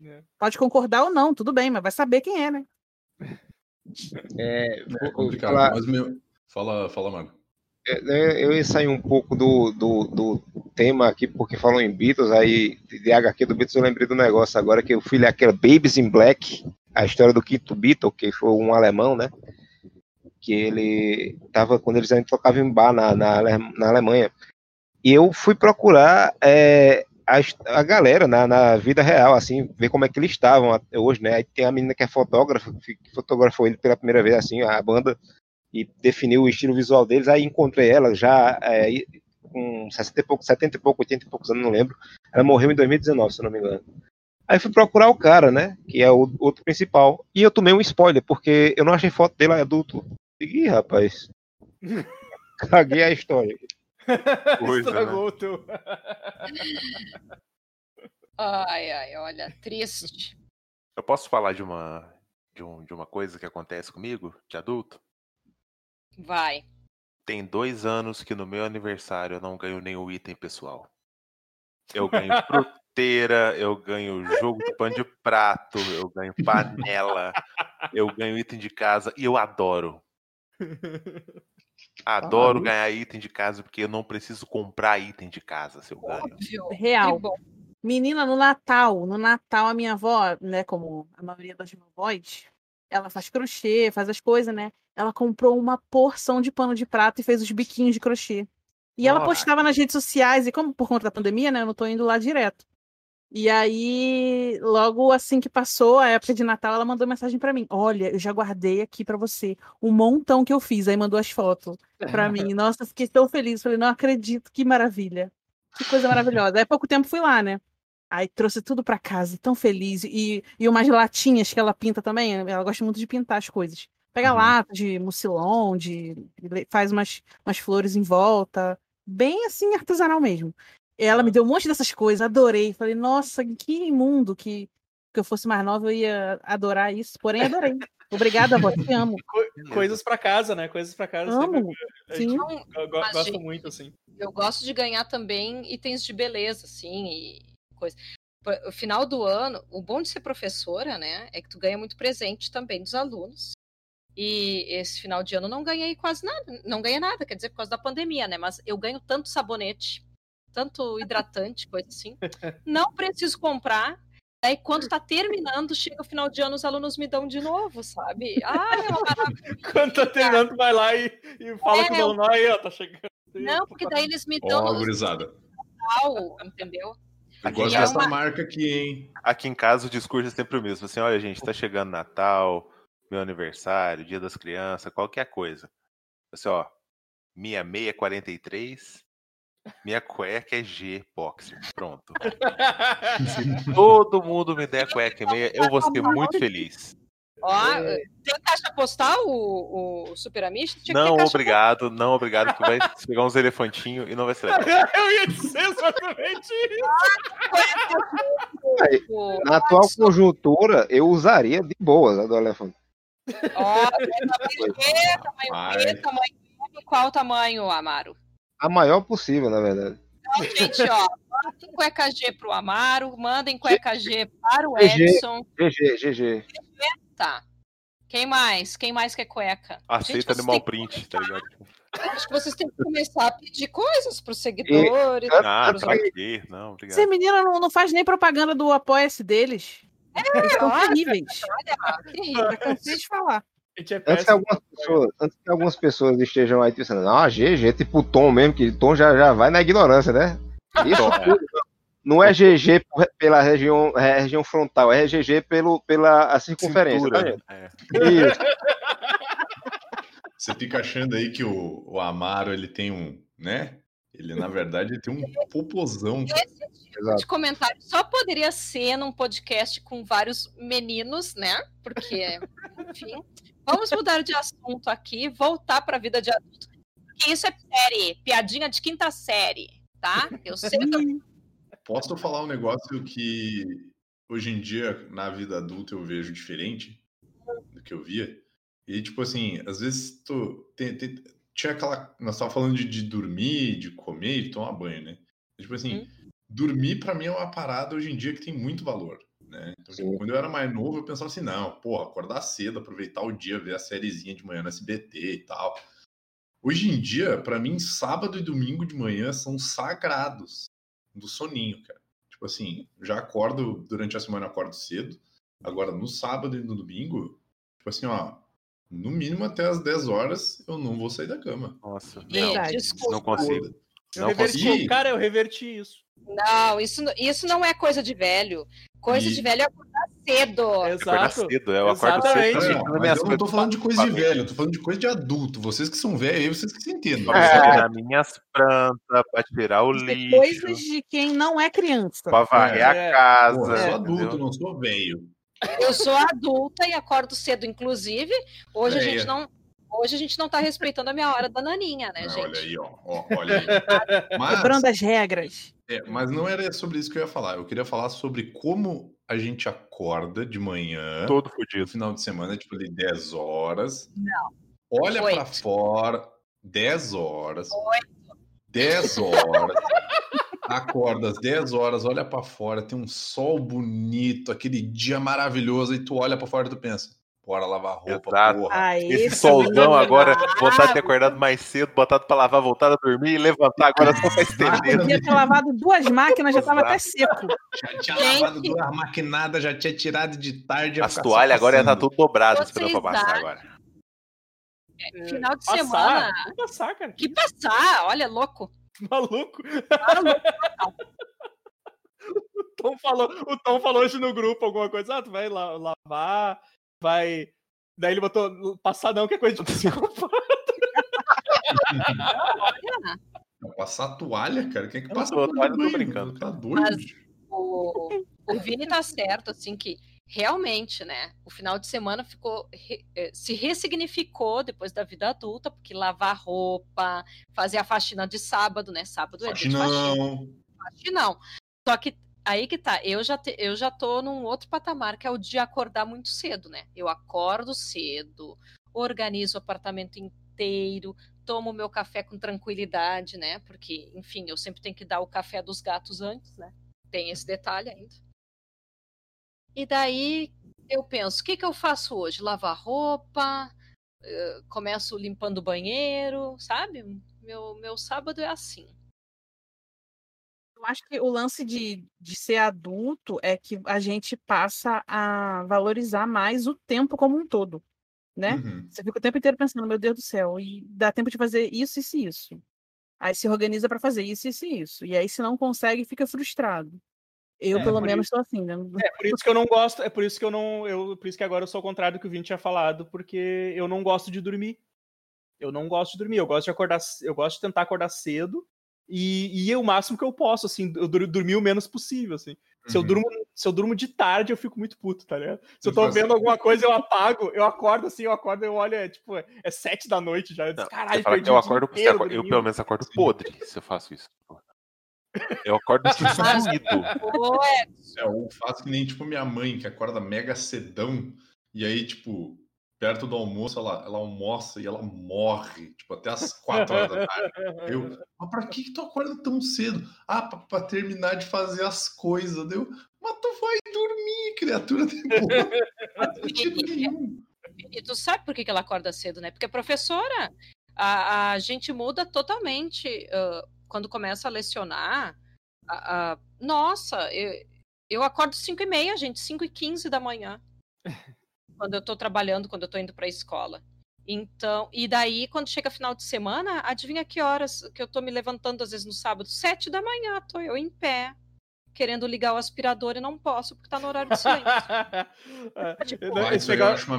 É. Pode concordar ou não, tudo bem, mas vai saber quem é, né? É, É vou complicado. falar- Mas meu. Fala, fala, mano. É, Eu ia um pouco do, do, do tema aqui, porque falou em Beatles, aí de HQ do Beatles eu lembrei do negócio agora, que o filho é aquele Babies in Black, a história do quinto Beatle, que foi um alemão, né? Que ele tava, quando eles ainda tocavam em bar na, na, na Alemanha. E eu fui procurar é, a, a galera na, na vida real, assim, ver como é que eles estavam hoje, né? Aí tem a menina que é fotógrafa, que fotografou ele pela primeira vez, assim, a banda e definiu o estilo visual deles. Aí encontrei ela já é, com 60 e pouco, 70 e pouco, 80 e poucos anos, não lembro. Ela morreu em 2019, se eu não me engano. Aí fui procurar o cara, né? Que é o outro principal. E eu tomei um spoiler, porque eu não achei foto dele adulto. Ih, rapaz. Caguei a história. Coisa, Estragou o teu. Ai, ai, olha, triste. Eu posso falar de uma, de, um- de uma coisa que acontece comigo, de adulto? Vai. Tem dois anos que no meu aniversário eu não ganho nenhum item pessoal. Eu ganho fruteira, eu ganho jogo de pano de prato, eu ganho panela, eu ganho item de casa e eu adoro. Adoro Ah, ganhar item de casa porque eu não preciso comprar item de casa se eu ganho. Real. Que bom. Menina, no Natal, no Natal, a minha avó, né, como a maioria das vovós, ela faz crochê, faz as coisas, né? Ela comprou uma porção de pano de prato e fez os biquinhos de crochê. E ela postava nas redes sociais, e como por conta da pandemia, né, eu não tô indo lá direto. E aí, logo assim que passou a época de Natal, ela mandou mensagem pra mim: Olha, eu já guardei aqui pra você um montão que eu fiz. Aí mandou as fotos pra mim. Nossa, fiquei tão feliz. Falei, não acredito, que maravilha. Que coisa maravilhosa. Aí pouco tempo fui lá, né? Aí trouxe tudo pra casa, tão feliz. E, e umas latinhas que ela pinta também. Ela gosta muito de pintar as coisas. Pega Uhum. lata de mucilon, de, de- faz umas, umas flores em volta. Bem assim, artesanal mesmo. Ela me deu um monte dessas coisas, adorei. Falei, nossa, que imundo que, que eu fosse mais nova, eu ia adorar isso. Porém, adorei. Obrigada, avó, te amo. Coisas pra casa, né? Coisas pra casa. Amo. Sim. gente go- go- Mas, gosta gente, muito, assim. eu gosto de ganhar também itens de beleza, assim, e coisa. O final do ano, o bom de ser professora, né, é que tu ganha muito presente também dos alunos. E esse final de ano não ganhei quase nada, não ganhei nada, quer dizer, por causa da pandemia, né? Mas eu ganho tanto sabonete, tanto hidratante, coisa assim. Não preciso comprar. Aí quando tá terminando, chega o final de ano, os alunos me dão de novo, sabe? Ah, é uma maravilha. Quando tá terminando, vai lá e, e fala É, com o dono, aí, ó, tá chegando. Não, porque daí eles me Ó, dão no gurizada. Natal, entendeu? Eu Aqui gosto E é dessa uma- marca aqui, hein? Aqui em casa o discurso é sempre o mesmo. Assim, olha, gente, tá chegando Natal, meu aniversário, Dia das Crianças, qualquer coisa. Assim, ó, minha meia é 43, minha cueca é G boxer. Pronto. Se todo mundo me der cueca e meia, eu vou ser muito feliz. Ó, tem caixa postal o, o Super Amish? Tinha que ter Não, obrigado, não, obrigado, que vai pegar uns elefantinhos e não vai ser legal. Eu ia dizer exatamente isso. postal. Na atual conjuntura, eu usaria de boas a do elefante. Ó, é tamanho G, tamanho. B, tamanho M. Qual tamanho, Amaro? A maior possível, na verdade. Então, gente, ó, mandem cueca G pro Amaro, mandem cueca G para o. Edson. GG, GG. Tá. Quem mais? Quem mais quer cueca? Aceita animal têm- print, tá ligado? Acho que vocês têm que começar a pedir coisas pros seguidores. Ah, pros- pra quê? Não, Esse obrigado. menino não, não faz nem propaganda do Apoia-se deles. Eles estão terríveis. Olha. Já cansei de falar. É Antes que, algumas pessoas, antes que algumas pessoas estejam aí pensando, não, a GG é tipo o Tom mesmo, que Tom já, já vai na ignorância, né? Isso é. tudo não é GG pela região, é, região frontal, é GG pelo, pela a circunferência. Cintura, tá, né? gente? É. Isso. Você fica achando aí que o, o Amaro ele tem um, né? Ele na verdade tem um popozão. Exato. de comentário só poderia ser num podcast com vários meninos, né? Porque, enfim. Vamos mudar de assunto aqui, voltar para a vida de adulto. Porque isso é série, piadinha de quinta série, tá? Eu sei que eu Posso falar um negócio que hoje em dia na vida adulta eu vejo diferente do que eu via? E tipo assim, às vezes tu tem, tem- tinha aquela, nós tava falando de, de dormir, de comer e de tomar banho, né? Tipo assim, dormir pra mim é uma parada hoje em dia que tem muito valor, né? Então, tipo, quando eu era mais novo, eu pensava assim, não, porra, acordar cedo, aproveitar o dia, ver a sériezinha de manhã no SBT e tal. Hoje em dia, pra mim, sábado e domingo de manhã são sagrados do soninho, cara. Tipo assim, já acordo durante a semana, eu acordo cedo. Agora, no sábado e no domingo, tipo assim, ó, no mínimo até as 10 horas eu não vou sair da cama. Nossa, Gente, não, Verdade. desculpa. não consigo. Eu Não reverti, consigo. cara, eu reverti isso. Não, isso, isso não é coisa de velho. Coisa E- de velho é acordar cedo. Acordar Exato. cedo, eu acordo Exatamente. cedo. Não, eu não tô coisas falando de coisa de velho, eu tô falando de coisa de adulto. Vocês que são velhos, aí vocês que se entendem. Pra É. pegar minhas plantas, pra tirar o é lixo, coisas de quem não é criança. pra varrer É. a casa. Eu sou entendeu? adulto, não sou velho. Eu sou adulta e acordo cedo, inclusive. Hoje a gente não. Hoje a gente não tá respeitando a minha hora da naninha, né, gente? olha aí, ó. ó, olha aí. Mas, Quebrando as regras. é, mas não era sobre isso que eu ia falar. Eu queria falar sobre como a gente acorda de manhã, Todo no fodido. final de semana, tipo ali 10 horas. Não. Olha Oito. pra fora, 10 horas. 10 horas. Acorda às 10 horas, olha pra fora, tem um sol bonito, aquele dia maravilhoso, e tu olha pra fora e tu pensa, bora lavar roupa, Exato. porra. Ah, Esse solzão agora, vontade de ter acordado mais cedo, botado pra lavar, voltado a dormir e levantar agora só pra estender. Podia ter lavado duas máquinas, já estava até seco. Já tinha Gente. lavado duas maquinadas, já tinha tirado de tarde. As toalhas agora ia estar passando. tudo dobrado esperando pra passar agora. Final de Passar, semana. vamos passar, cara. Que passar, olha, louco. maluco. Maluco. O Tom falou, o Tom falou hoje no grupo alguma coisa. Ah, tu vai la- lavar, vai. Daí ele botou passar não, que é coisa de psicopata. Não, Passar toalha, cara? Quem é que passa toalha tô brincando. Tá doido? Mas-? O, o Vini tá certo, assim, que realmente, né? O final de semana ficou. eh, se ressignificou depois da vida adulta, porque lavar roupa, fazer a faxina de sábado, né? Sábado é dia de faxina. Faxinão. faxinão. Só que aí que tá, eu já, te- eu já tô num outro patamar, que é o de acordar muito cedo, né? Eu acordo cedo, organizo o apartamento inteiro, tomo meu café com tranquilidade, né? Porque, enfim, eu sempre tenho que dar o café dos gatos antes, né? Tem esse detalhe ainda. E daí eu penso, o que, que eu faço hoje? Lavar roupa, eh, começo limpando o banheiro, sabe? Meu, meu sábado é assim. Eu acho que o lance de, de ser adulto é que a gente passa a valorizar mais o tempo como um todo, né? Uhum. Você fica o tempo inteiro pensando, meu Deus do céu, e dá tempo de fazer isso, isso e isso. Aí se organiza para fazer isso, isso e isso. E aí, se não consegue, fica frustrado. Eu, É, pelo menos, estou assim, né? É por isso que eu não gosto, é por isso que eu não, eu, por isso que agora eu sou o contrário do que o Vini tinha falado, porque eu não gosto de dormir. Eu não gosto de dormir, eu gosto de acordar, eu gosto de tentar acordar cedo e, e é o máximo que eu posso, assim, eu dur- dormir o menos possível, assim. Se eu Uhum. durmo, se eu durmo de tarde, eu fico muito puto, tá ligado? Se eu Eu tô vendo alguma coisa, eu apago, eu acordo assim, eu acordo, eu olho, é tipo, é sete da noite já. Eu caralho, Você fala perdi que eu acordo, você inteiro acorda- eu dormindo." pelo menos acordo podre se eu faço isso. Eu acordo destruído. Ô, É, ou faço que nem, tipo, minha mãe, que acorda mega cedão, e aí, tipo, perto do almoço, ela, ela almoça e ela morre, tipo, até as quatro horas da tarde. Eu, mas pra que, que tu acorda tão cedo? Ah, pra, pra terminar de fazer as coisas, deu. Mas tu vai dormir, criatura nenhum. E tu sabe por que que ela acorda cedo, né? Porque a professora, a, a gente muda totalmente ah, quando começa a lecionar. a- a- nossa, eu, eu acordo 5 e meia, gente, 5 e 15 da manhã. quando eu tô trabalhando, quando eu tô indo pra escola. Então, e daí, quando chega final de semana, adivinha que horas que eu tô me levantando, às vezes no sábado? Sete da manhã, tô eu em pé, querendo ligar o aspirador e não posso, porque tá no horário de silêncio. É, Tipo, Ah, esse eu negócio-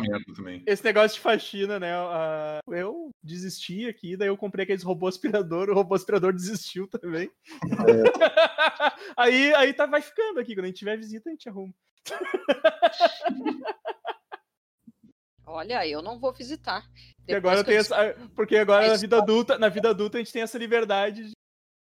esse negócio de faxina, né? ah, eu desisti aqui, daí eu comprei aqueles robô aspirador, o robô aspirador desistiu também. aí aí tá, vai ficando aqui, quando a gente tiver visita, a gente arruma. Olha, eu não vou visitar. E agora tem eu essa, porque agora na vida adulta, na vida adulta a gente tem essa liberdade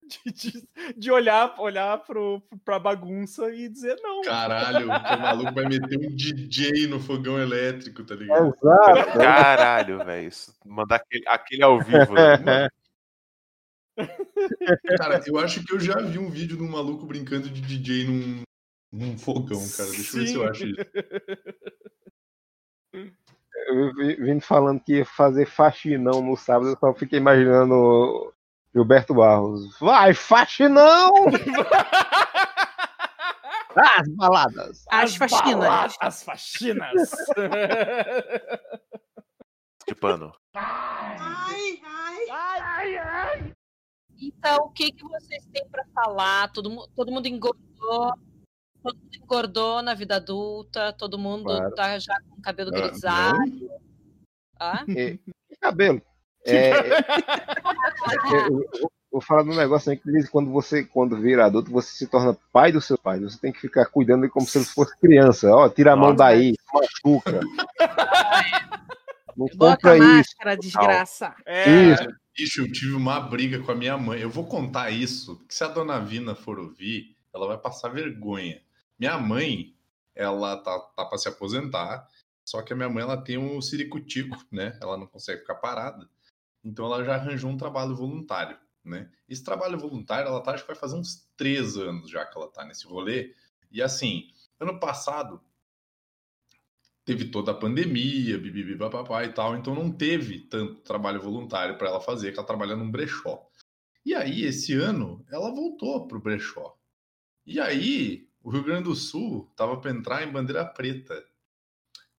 de, de, de olhar, olhar pro, pra bagunça e dizer não. Caralho, o maluco vai meter um DJ no fogão elétrico, tá ligado? Exato. Caralho, velho. isso- Mandar aquele, aquele ao vivo. né? Cara, eu acho que eu já vi um vídeo de um maluco brincando de DJ num, num fogão, cara. Deixa eu ver se eu Sim. acho isso. Eu vi- vim falando que ia fazer faxinão no sábado, eu só fiquei imaginando Gilberto Barros. Vai, faxinão! As baladas! As faxinas. baladas, As faxinas. De pano. Então, o que, que vocês têm para falar? Todo, mu- todo mundo engordou. Todo mundo engordou na vida adulta. Todo mundo Claro. tá já com o cabelo Ah, grisalho. Ah? E, e cabelo. É, eu, eu vou falar de um negócio aí que diz que quando você, quando vira adulto, você se torna pai do seu pai. Você tem que ficar cuidando dele como se ele fosse criança. Ó, tira a mão Nossa. daí, machuca. Não Bota compra a isso. máscara, desgraça. É, Isso. Bicho, eu tive uma briga com a minha mãe. Eu vou contar isso, porque se a dona Vina for ouvir, ela vai passar vergonha. Minha mãe, ela tá, tá para se aposentar, só que a minha mãe ela tem um ciricutico, né? Ela não consegue ficar parada. Então ela já arranjou um trabalho voluntário, né? Esse trabalho voluntário, ela tá, acho que vai fazer uns três anos já que ela tá nesse rolê. E assim, ano passado, teve toda a pandemia, bibibi, papapá e tal, então não teve tanto trabalho voluntário para ela fazer, que ela trabalha num brechó. E aí, esse ano, ela voltou pro brechó. E aí, o Rio Grande do Sul tava para entrar em bandeira preta.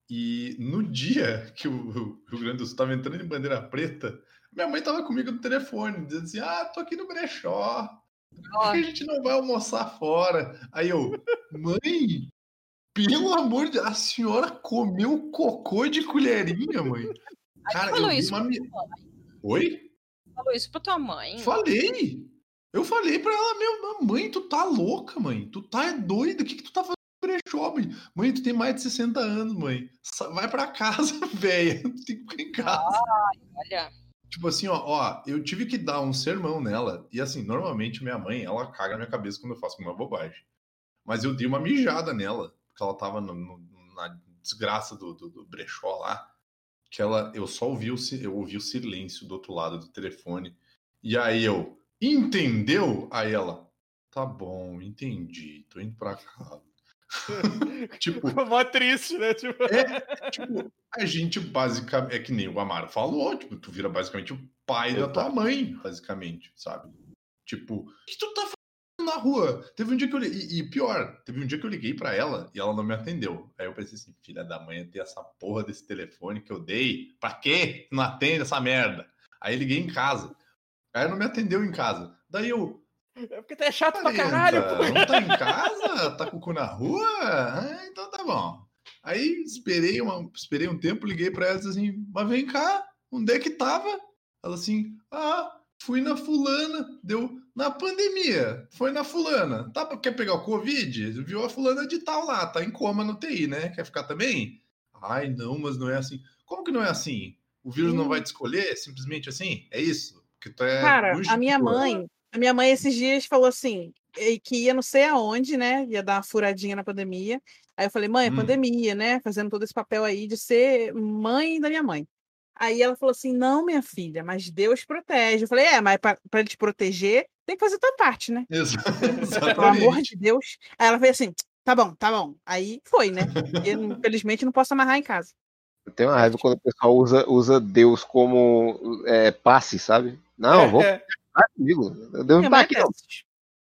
E no dia que o Rio Grande do Sul tava entrando em bandeira preta, minha mãe tava comigo no telefone, dizendo assim: Ah, tô aqui no brechó. Por que a gente não vai almoçar fora? Aí eu, mãe, pelo amor de Deus, a senhora comeu cocô de colherinha, mãe? Cara, eu falou vi isso uma... Oi? Falou isso pra tua mãe. Falei! Eu falei pra ela, meu, mãe, tu tá louca, mãe. Tu tá doida. O que, que tu tá fazendo no brechó, mãe? Mãe, tu tem mais de 60 anos, mãe. Vai pra casa, velha. Tu tem que ficar em casa. Olha, Tipo assim, ó, ó, eu tive que dar um sermão nela. E assim, normalmente minha mãe, ela caga na minha cabeça quando eu faço uma bobagem. Mas eu dei uma mijada nela, porque ela tava no- no- na desgraça do, do, do brechó lá. Que ela, eu só ouvi o, eu ouvi o silêncio do outro lado do telefone. E aí eu, entendeu? Aí ela, tá bom, entendi, tô indo pra casa. tipo, mó triste, né? Tipo, é, tipo, a gente basicamente. É que nem o Amaro falou, tipo, tu vira basicamente o pai da tua mãe, basicamente, sabe? Tipo, o que tu tá fazendo na rua? Teve um dia que eu liguei. E, e pior, teve um dia que eu liguei pra ela e ela não me atendeu. Aí eu pensei assim, filha da mãe, ter essa porra desse telefone que eu dei. Pra quê? Não atende essa merda. Aí liguei em casa. Aí ela não me atendeu em casa. Daí eu, é porque é chato pra caralho, pô. Não tá em casa? Tá com o cu na rua? Ah, então tá bom. Aí esperei, uma, esperei um tempo, liguei pra ela e assim: Mas vem cá, onde é que tava? Ela assim: Ah, fui na fulana. Deu na pandemia, foi na fulana. Tá, quer pegar o Covid? Viu a fulana de tal lá, tá em coma no TI, né? Quer ficar também? Ai, não, mas não é assim. Como que não é assim? O vírus não vai te escolher? Simplesmente assim? É isso? Porque tu é Cara, a minha mãe, a minha mãe esses dias falou assim, eh, que ia não sei aonde, né? Ia dar uma furadinha na pandemia. Aí eu falei, mãe, é Hum. pandemia, né? Fazendo todo esse papel aí de ser mãe da minha mãe. Aí ela falou assim: não, minha filha, mas Deus protege. Eu falei, é, mas para ele te proteger, tem que fazer tua parte, né? Exa- Pelo amor Exatamente. de Deus. Aí ela fez assim: tá bom, tá bom. Aí foi, né? Eu, infelizmente, não posso amarrar em casa. Eu tenho uma raiva quando o pessoal usa, usa Deus como é, passe, sabe? Não, vou É, comigo. Deus não É, tá aqui, não.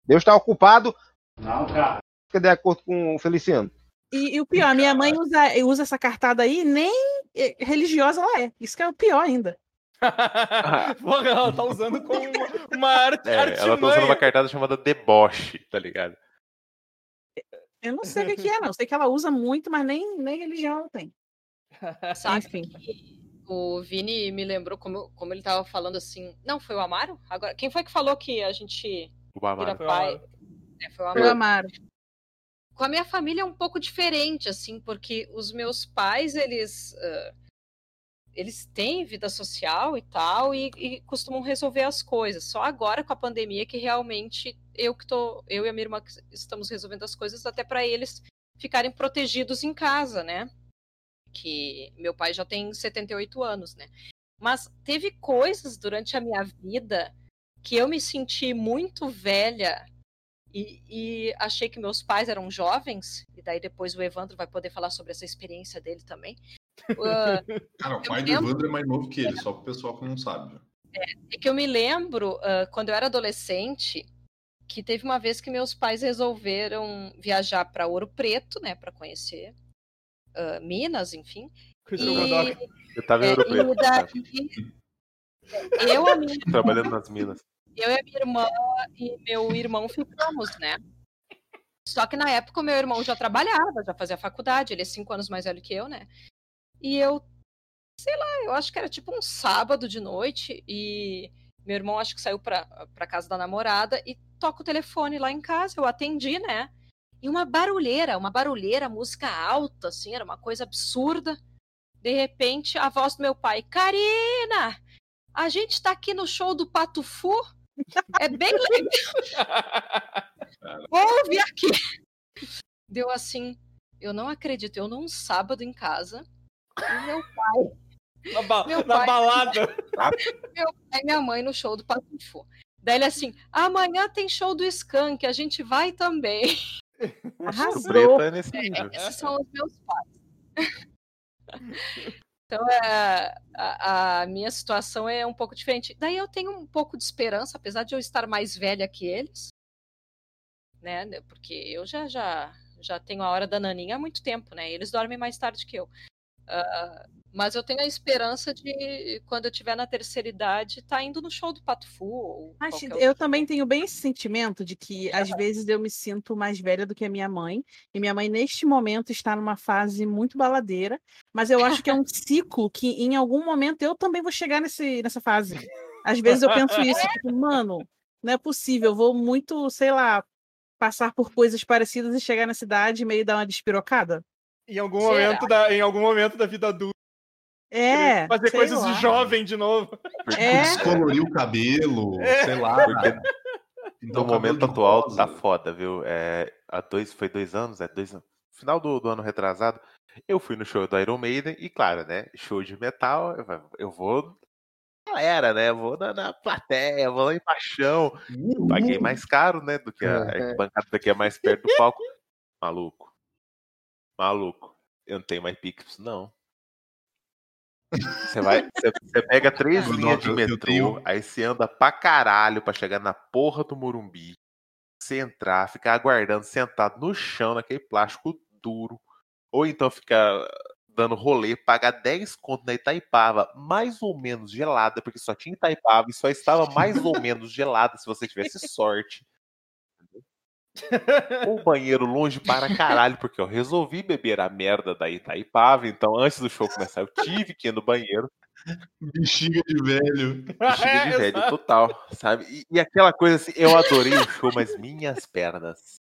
Deus tá ocupado. Não, cara. Fica de acordo com o Feliciano. E, e o pior, a minha mãe usa, usa essa cartada aí, nem eh, religiosa ela é. Isso que é o pior ainda. Porra, ela tá usando como uma, uma arte, É, ela tá usando uma cartada chamada deboche, tá ligado? Eu não sei o que, é, não. Sei que ela usa muito, mas nem, nem religião ela tem. sabe Enfim. que o Vini me lembrou como, como ele tava falando assim. Não, foi o Amaro? Agora, quem foi que falou que a gente O vira Amaro. Foi o pai? Amaro. É, foi o Amaro. amaro. Com a minha família é um pouco diferente, assim, porque os meus pais, eles. ah, eles têm vida social e tal, e, e costumam resolver as coisas. Só agora com a pandemia que realmente eu que tô, eu e a minha irmã estamos resolvendo as coisas até para eles ficarem protegidos em casa, né? Que meu pai já tem 78 anos, né? Mas teve coisas durante a minha vida que eu me senti muito velha e, e achei que meus pais eram jovens, e daí depois o Evandro vai poder falar sobre essa experiência dele também. Ah, Cara, o pai do lembro- Evandro é mais novo que ele, só pro pessoal que não sabe. É que eu me lembro, ah, quando eu era adolescente, que teve uma vez que meus pais resolveram viajar para Ouro Preto, né, para conhecer ah, Minas, enfim. E. Eu tava em é, Ouro Preto, daí, eu, a minha, trabalhando nas minas. eu e a minha irmã e meu irmão ficamos, né? Só que na época o meu irmão já trabalhava, já fazia faculdade, ele é cinco anos mais velho que eu, né? E eu, sei lá, eu acho que era tipo um sábado de noite e meu irmão acho que saiu pra, pra casa da namorada e toca o telefone lá em casa, eu atendi, né? E uma barulheira, uma barulheira, música alta, assim, era uma coisa absurda. De repente, a voz do meu pai, Karina, a gente tá aqui no show do Pato Fu, é bem ouve aqui. Deu assim, eu não acredito, eu num sábado em casa, e meu Na, ba- Meu na pai- balada. pai e minha mãe no show do Patifu. Daí ele assim, amanhã tem show do Skank, a gente vai também. Arrasou. é nesse nível. Esses são os meus pais. Então, é, a, a, minha situação é um pouco diferente. Daí eu tenho um pouco de esperança, apesar de eu estar mais velha que eles, né? Porque eu já já já tenho a hora da naninha há muito tempo, né? Eles dormem mais tarde que eu. Uh, mas eu tenho a esperança de, quando eu estiver na terceira idade, estar tá indo no show do Pato Fu. eu também tenho bem esse sentimento de que, às vezes, eu me sinto mais velha do que a minha mãe. E minha mãe, neste momento, está numa fase muito baladeira. Mas eu acho que é um ciclo que, em algum momento, eu também vou chegar nesse, nessa fase. Às vezes eu penso isso, tipo, mano, não é possível, eu vou muito, sei lá, passar por coisas parecidas e chegar na cidade e meio dar uma despirocada. Em algum, momento da, em algum momento da vida adulta é. Fazer coisas lá. de jovem de novo. É. Descolorir o cabelo, é. sei lá. Porque no momento atual tá foda, viu? É, há dois, foi dois anos, é dois Final do, do ano retrasado, eu fui no show do Iron Maiden e, claro, né? Show de metal, eu vou galera, né? Vou na, na, plateia, vou lá em paixão. Paguei mais caro, né? Do que a é. bancada daqui é mais perto do palco. Maluco. Maluco. Eu não tenho mais Pix, não. Você vai, você, pega três linhas de metrô, tenho... aí você anda pra caralho pra chegar na porra do Morumbi. Você entrar, ficar aguardando sentado no chão, naquele plástico duro. Ou então ficar dando rolê, pagar 10 conto na Itaipava, mais ou menos gelada, porque só tinha Itaipava e só estava mais ou menos gelada se você tivesse sorte o banheiro longe para caralho, porque eu resolvi beber a merda da Itaipava, então antes do show começar eu tive que ir no banheiro. Bexiga de velho. Bexiga é, de velho, total, sabe? E, e, aquela coisa assim, eu adorei o show, mas minhas pernas.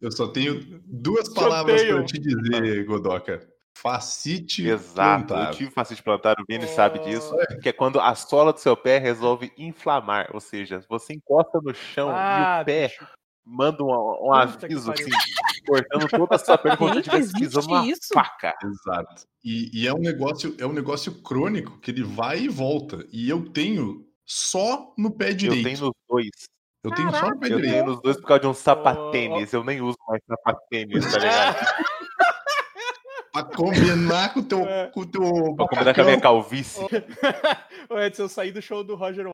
Eu só tenho duas palavras para te dizer, Godoka. Facite Exato, plantar. eu tive facite plantar, o Vini oh. sabe disso, que é quando a sola do seu pé resolve inflamar, ou seja, você encosta no chão ah, e o pé bicho manda um, um aviso assim, cortando toda a sua perna quando tivesse pisando uma isso? faca. Exato. E, e, é um negócio, é um negócio crônico que ele vai e volta. E eu tenho só no pé direito. Eu tenho nos dois. Eu tenho só no pé eu direito. Eu tenho nos dois por causa de um sapatênis. Eu nem uso mais sapatênis, tá ligado? pra combinar com o teu. É. Com o teu pra combinar com a minha calvície. Ô, Edson, eu saí do show do Roger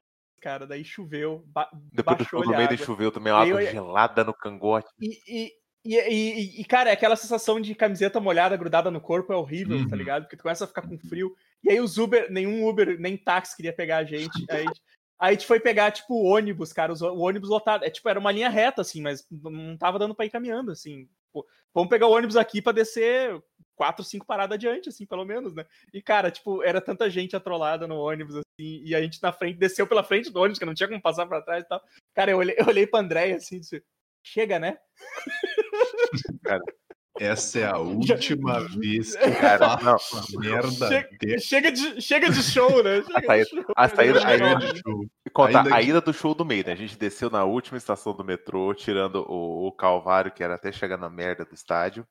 cara. Daí choveu. Ba Depois do show do meio choveu também, uma água eu... gelada no cangote. E, e, e, e, e, cara, aquela sensação de camiseta molhada grudada no corpo é horrível, tá uhum. tá ligado? Porque tu começa a ficar com frio. E aí os Uber, nenhum Uber, nem táxi queria pegar a gente. Aí, aí a gente foi pegar, tipo, o ônibus, cara, o ônibus lotado. É, tipo, era uma linha reta, assim, mas não tava dando pra ir caminhando, assim. Pô, vamos pegar o ônibus aqui pra descer quatro, cinco paradas adiante, assim, pelo menos, né? E, cara, tipo, era tanta gente atrolada no ônibus, assim, e a gente na frente, desceu pela frente do ônibus, que não tinha como passar pra trás e tal. Cara, eu olhei, eu olhei pra André assim, disse, chega, né? Cara, essa é a última vez que cara, não, merda. Chega, chega, de, chega de show, né? Chega a saída, show, a saída, a do show. Conta, a ida do show do meio, né? A gente desceu na última estação do metrô, tirando o, o Calvário, que era até chegar na merda do estádio.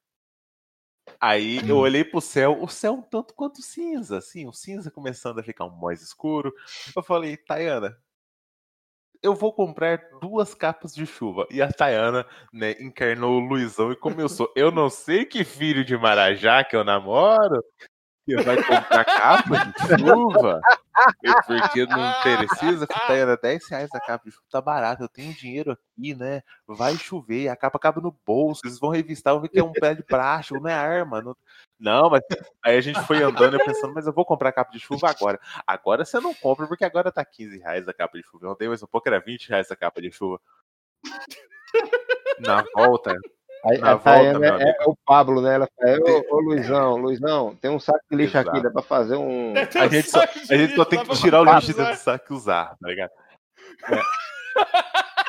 Aí eu hum. olhei pro céu, o céu um tanto quanto cinza, assim, o cinza começando a ficar um mais escuro. Eu falei, Tayana, eu vou comprar duas capas de chuva. E a Tayana, né, encarnou o Luizão e começou. Eu não sei que filho de Marajá que eu namoro, que vai comprar capa de chuva. Porque não precisa, que era 10 reais a capa de chuva, tá barato, eu tenho dinheiro aqui, né? Vai chover, a capa cabe no bolso, eles vão revistar, vão ver que é um pé de plástico, não é arma. Não... não, mas aí a gente foi andando e pensando, mas eu vou comprar capa de chuva agora. Agora você não compra, porque agora tá 15 reais a capa de chuva. Ontem mais um pouco era 20 reais a capa de chuva. Na volta, a, a Tayana é, é, o Pablo, né? Ela fala, ô, ô Luizão, Luizão, tem um saco de lixo Exato. aqui, dá pra fazer um. A gente, só, a gente só tem que tirar o lixo dentro do saco e usar, tá ligado? É.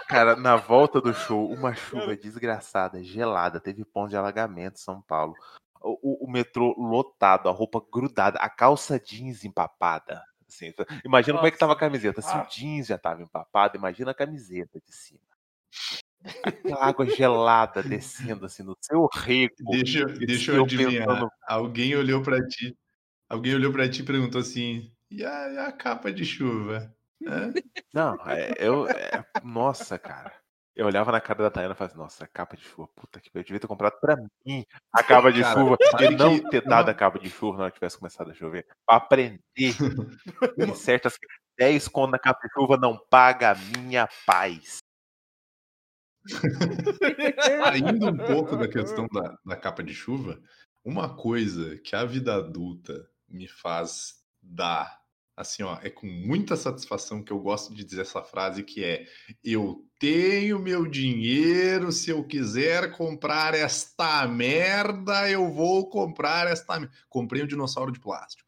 Cara, na volta do show, uma chuva desgraçada, gelada, teve ponto de alagamento em São Paulo. O, o, o, metrô lotado, a roupa grudada, a calça jeans empapada. Assim, imagina Nossa. como é que tava a camiseta. Se o ah. jeans já tava empapado, imagina a camiseta de cima. Aquela água gelada descendo assim no seu rego. Deixa, deixa eu adivinhar. Pensando... Alguém olhou para ti. Alguém olhou para ti e perguntou assim: e a, e a capa de chuva? Não, é, eu. É, nossa, cara. Eu olhava na cara da Tayana e falava assim, nossa, capa de chuva, puta que pariu, eu devia ter comprado pra mim a capa de Cara, chuva e não ter dado a capa de chuva na hora que tivesse começado a chover. Pra aprender em certas 10 conto na capa de chuva não paga a minha paz. Saindo um pouco da questão da, da capa de chuva, uma coisa que a vida adulta me faz dar, assim, ó, é com muita satisfação que eu gosto de dizer essa frase que é: eu tenho meu dinheiro, se eu quiser comprar esta merda, eu vou comprar esta. mer-". Comprei um dinossauro de plástico.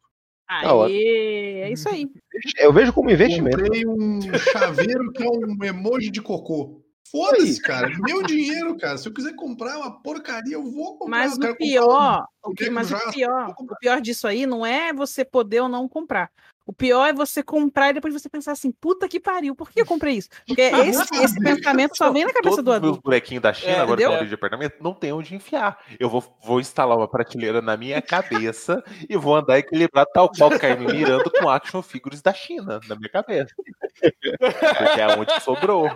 Aê, é isso aí. Eu vejo como investimento. Comprei um chaveiro que é um emoji de cocô. Foda-se, cara. Meu dinheiro, cara. Se eu quiser comprar uma porcaria, eu vou comprar. Mas o comprar um pior, o que, mas o pior, o pior disso aí não é você poder ou não comprar. O pior é você comprar e depois você pensar assim, puta que pariu, por que eu comprei isso? Porque esse, esse pensamento só vem na cabeça Todos do os adulto. bonequinhos da China, É, agora que eu entendeu? de apartamento, não tem onde enfiar. Eu vou, vou instalar uma prateleira na minha cabeça e vou andar equilibrado tal qual Carmen Miranda com action figures da China na minha cabeça. Porque é onde sobrou.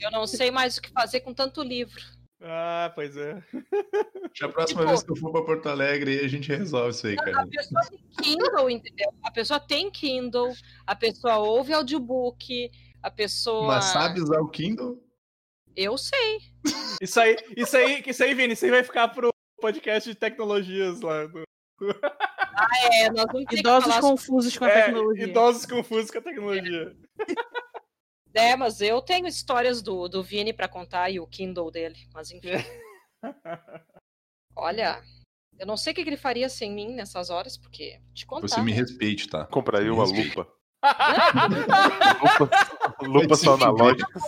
Eu não sei mais o que fazer com tanto livro. Ah, pois é. A próxima Tipo- vez que eu for pra Porto Alegre, a gente resolve isso aí, cara. A pessoa tem Kindle, entendeu? A pessoa tem Kindle, a pessoa ouve audiobook, a pessoa. Mas sabe usar o Kindle? Eu sei. Isso aí, isso aí, isso aí, Vini, isso aí vai ficar pro podcast de tecnologias lá. do- É, nós vamos ter Idosos que falar confusos com a É, tecnologia. idosos confusos com a tecnologia. É, mas eu tenho histórias do, do Vini pra contar e o Kindle dele, mas enfim. Olha, eu não sei o que ele faria sem mim nessas horas, porque te contar. Você me respeite, tá? Compraria uma lupa. Lupa, lupa só analógicas.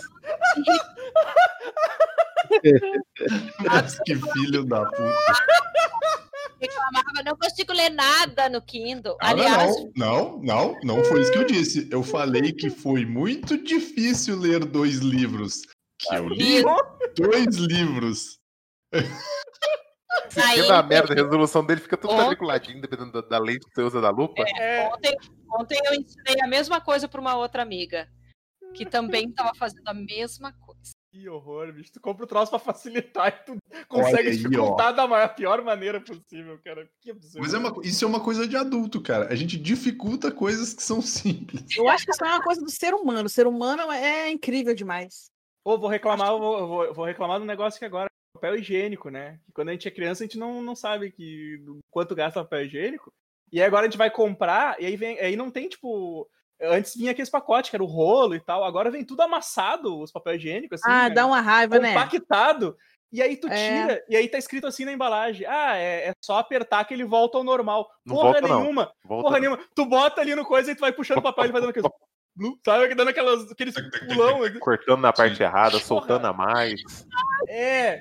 Mas que filho da puta. Reclamava, não consigo ler nada no Kindle. Ah, Aliás, não, não, não, não foi isso que eu disse. Eu falei que foi muito difícil ler dois livros. Que eu li dois livros. Se Aí na merda, a resolução dele fica tudo quadriculadinho, dependendo da, da lente que você usa da lupa. É, ontem, ontem eu ensinei a mesma coisa para uma outra amiga, que também estava fazendo a mesma coisa. Que horror, bicho. Tu compra o troço pra facilitar e tu consegue aí, dificultar da maior, pior maneira possível, cara. Que absurdo. Mas é uma, isso é uma coisa de adulto, cara. A gente dificulta coisas que são simples. Eu acho que isso é uma coisa do ser humano. O ser humano é incrível demais. Pô, vou reclamar, vou, vou, vou reclamar do negócio que agora é papel higiênico, né? Que quando a gente é criança, a gente não, não sabe que quanto gasta papel higiênico. E aí agora a gente vai comprar, e aí vem. Aí não tem, tipo. Antes vinha aqueles pacotes, que era o rolo e tal. Agora vem tudo amassado, os papel higiênicos, assim. ah, né? dá uma raiva, né? compactado. E aí tu É. tira, e aí tá escrito assim na embalagem: ah, é, é só apertar que ele volta ao normal. Não porra volta, não. nenhuma, Volta. porra nenhuma. Tu bota ali no coisa e tu vai puxando o papel e ele vai dando aqueles. Sabe, dando aquelas, aqueles pulão. Cortando na parte errada, soltando a mais. É.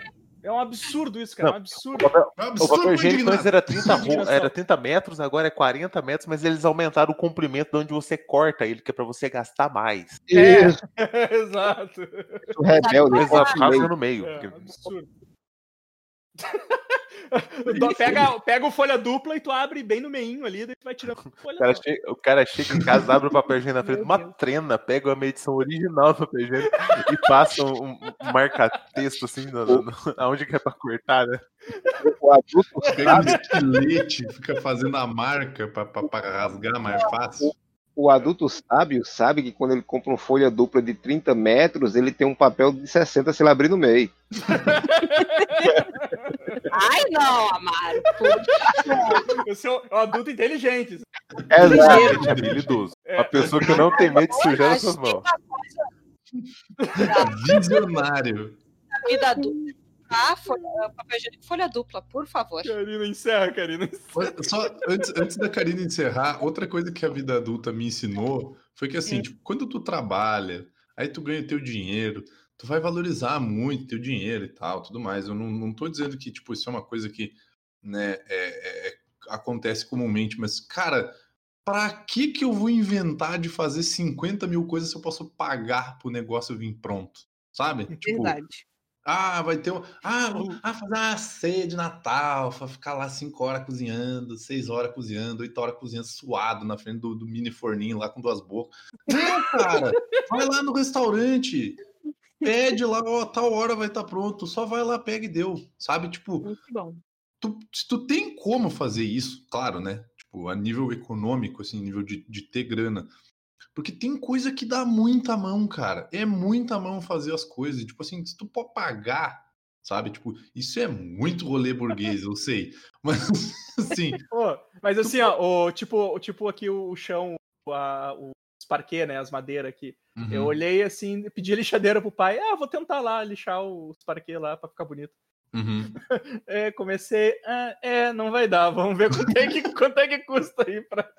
É um absurdo isso, cara. É um absurdo. É um O absurdo, papel higiênico indignado. antes era 30, ro- Indignação. era 30 metros, agora é 40 metros, mas eles aumentaram o comprimento de onde você corta ele, que é pra você gastar mais. É. Isso, Exato. isso rebelde. Rasga no meio. É, porque- absurdo. Pega, pega o folha dupla e tu abre bem no meinho ali, daí tu vai tirando a folha O cara, chega, o cara chega em casa, abre o papel higiênico na frente Meu uma Deus. trena, pega uma edição original do papel higiênico e passa um, um marca-texto assim, no, no- no- aonde que é pra cortar, né? O adulto Pega um estilete, fica fazendo a marca pra, pra, pra rasgar mais fácil. O adulto sábio sabe que quando ele compra uma folha dupla de 30 metros, ele tem um papel de 60 se ele abrir no meio. Ai, não, Amaro. Eu sou um adulto inteligente. Exato. Gente habilidoso. Uma pessoa que não tem medo de sujar as suas mãos. Visionário. na vida adulta. Ah, folha, papel higiênico, folha dupla, por favor. Karina, encerra, Karina. Só antes, antes da Karina encerrar, outra coisa que a vida adulta me ensinou foi que assim, tipo, quando tu trabalha, aí tu ganha teu dinheiro, tu vai valorizar muito teu dinheiro e tal, tudo mais. Eu não, não tô dizendo que, tipo, isso é uma coisa que, né, é- é- é- acontece comumente, mas, cara, pra que que eu vou inventar de fazer 50 mil coisas se eu posso pagar pro negócio vir pronto? Sabe? Tipo, Verdade. Ah, vai ter um. Ah, vou ah, fazer uma ceia de Natal, ficar lá 5 horas cozinhando, 6 horas cozinhando, 8 horas cozinhando, suado na frente do, do mini forninho lá com duas bocas. Não, cara, vai lá no restaurante, pede lá, ó, tal hora vai estar pronto, só vai lá, pega e deu, sabe? Tipo, Muito bom. tu, se tu tem como fazer isso, claro, né? Tipo, a nível econômico, assim, nível de, de ter grana. Porque tem coisa que dá muita mão, cara. É muita mão fazer as coisas. Tipo assim, se tu pode pagar, sabe? Tipo, isso é muito rolê burguês, eu sei. Mas, assim, Pô, mas assim, ó, o, tipo, o, tipo aqui o chão, a, os parquet, né? As madeiras aqui. Eu uhum. olhei assim, pedi lixadeira pro pai. Ah, vou tentar lá lixar os parquet lá pra ficar bonito. Uhum. É, comecei. Ah, é, não vai dar. Vamos ver quanto é que, quanto é que custa aí pra.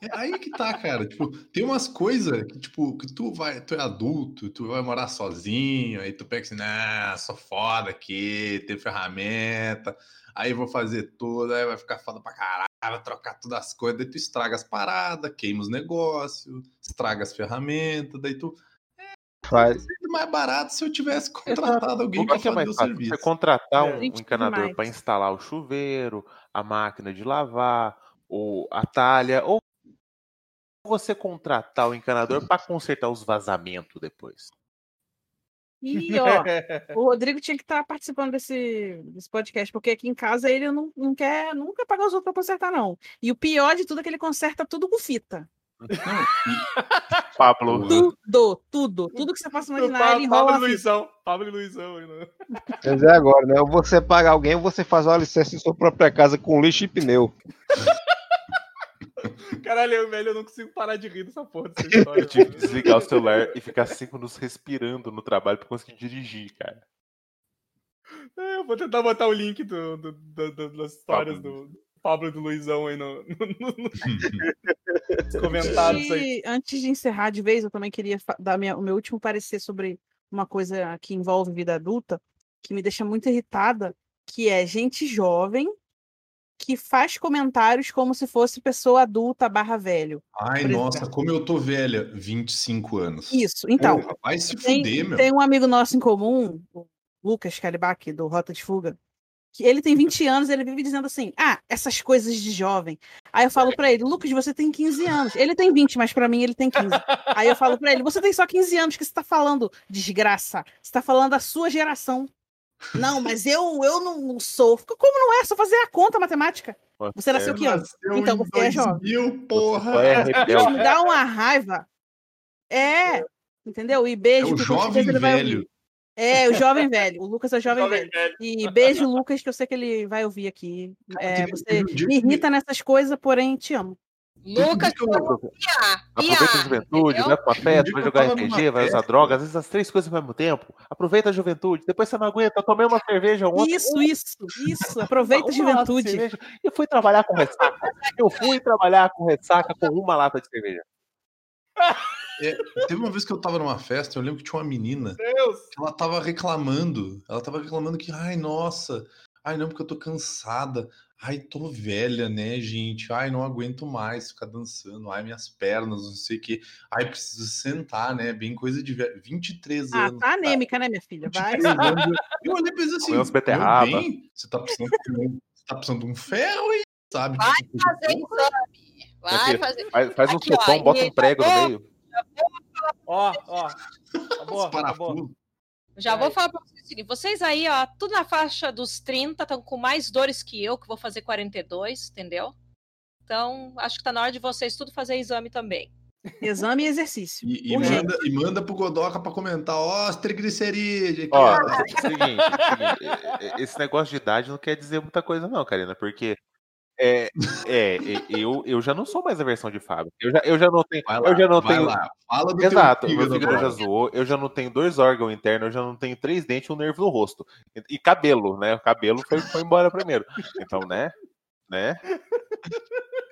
É aí que tá, cara. Tipo, tem umas coisas que, tipo, que tu vai, tu é adulto, tu vai morar sozinho, aí tu pega assim, nah, sou foda aqui, tem ferramenta, aí vou fazer tudo, aí vai ficar foda pra caralho, vai trocar todas as coisas, daí tu estraga as paradas, queima os negócios, estraga as ferramentas, daí tu. Faz. Seria mais barato se eu tivesse contratado alguém é fazer mais o fácil? serviço. Você contratar É. um Gente, encanador para instalar o chuveiro, a máquina de lavar, ou a talha, ou você contratar o encanador para consertar os vazamentos depois. E, ó, o Rodrigo tinha que estar participando desse, desse podcast, porque aqui em casa ele não, não quer nunca pagar os outros pra consertar, não. E o pior de tudo é que ele conserta tudo com fita. Pablo, Tudo, tudo. Tudo que você possa imaginar, ele enrola Pablo e fita. Luizão. Pablo e Luizão. Mas é agora, né? Ou você paga alguém ou você faz uma licença em sua própria casa com lixo e pneu. Caralho, eu, velho, eu não consigo parar de rir dessa porra dessa história. eu tive que desligar o celular e ficar cinco minutos respirando no trabalho para conseguir dirigir, cara. É, Eu vou tentar botar o link do, do- do- do- das histórias Pablo. do Pablo do Luizão aí no, no- no- nos comentários aí. Antes de encerrar de vez, eu também queria dar minha- o meu último parecer sobre uma coisa que envolve vida adulta, que me deixa muito irritada, que é gente jovem que faz comentários como se fosse pessoa adulta barra velho. Ai, exemplo. nossa, como eu tô velha, 25 anos. Isso, então. Porra, vai se Tem, fuder, meu. tem um amigo nosso em comum, o Lucas Calibach, do Rota de Fuga, que ele tem 20 anos, ele vive dizendo assim: ah, essas coisas de jovem. Aí eu falo pra ele, Lucas, você tem 15 anos. Ele tem 20, mas pra mim ele tem 15. Aí eu falo pra ele, você tem só 15 anos, que você tá falando, desgraça. Você tá falando da sua geração. Não, mas eu, eu não sou. Como não é? Só fazer a conta matemática. Você nasceu que ano? Então você é jovem. 2000, porra. É Isso rebelde. me dá uma raiva. É, entendeu? E É beijo. o que com jovem certeza ele vai velho. É, o jovem velho. O Lucas é o jovem, Jovem velho. velho. E beijo, Lucas, que eu sei que ele vai ouvir aqui. É, você me irrita nessas coisas, porém te amo. Lucas, eu- Aproveita a juventude, entendeu? vai pra uma Um festa, vai eu jogar RPG, vai usar festa- droga, às vezes as três coisas ao mesmo tempo. Aproveita a juventude, depois você não aguenta, eu tomei uma cerveja ontem. Isso, isso, isso. Aproveita a juventude. cerveja, E fui trabalhar com ressaca. Eu fui trabalhar com ressaca com uma lata de cerveja. É, teve uma vez que eu tava numa festa, eu lembro que tinha uma menina ela tava reclamando. Ela tava reclamando que, ai, nossa, ai, não, porque eu tô cansada. Ai, tô velha, né, gente? Ai, não aguento mais ficar dançando. Ai, minhas pernas, não sei o quê. Ai, preciso sentar, né? Bem coisa de velho. 23 Ah, anos. tá anêmica, né, minha filha? Vai. 23 anos. Eu olhei pra ele assim, "Meu beterraba." bem, você tá precisando, de um- você tá precisando de um ferro aí, sabe? Vai Tipo, fazer exame. Vai fazer. Faz, faz um Aqui, ó, bota e um prego no meio. Ó, ó. Acabou, acabou. Já vou falar pra vocês o seguinte: vocês aí, ó, tudo na faixa dos 30, estão com mais dores que eu, que vou fazer 42, entendeu? Então, acho que tá na hora de vocês tudo fazer exame também. Exame e exercício. E, e manda, e manda pro Godoca pra comentar, ó, aqui, Ó, é o seguinte, seguinte, é- é- esse negócio de idade não quer dizer muita coisa, não, Karina, porque. É, é, eu, eu já não sou mais a versão de fábrica. Eu já, eu já não tenho. Vai lá, eu já não tenho. lá. Fala do Exato, meu fígado já zoou, eu já não tenho dois órgãos internos, eu já não tenho três dentes e um nervo no rosto. E, e cabelo, né? O cabelo foi, foi embora primeiro. Então, né? Né?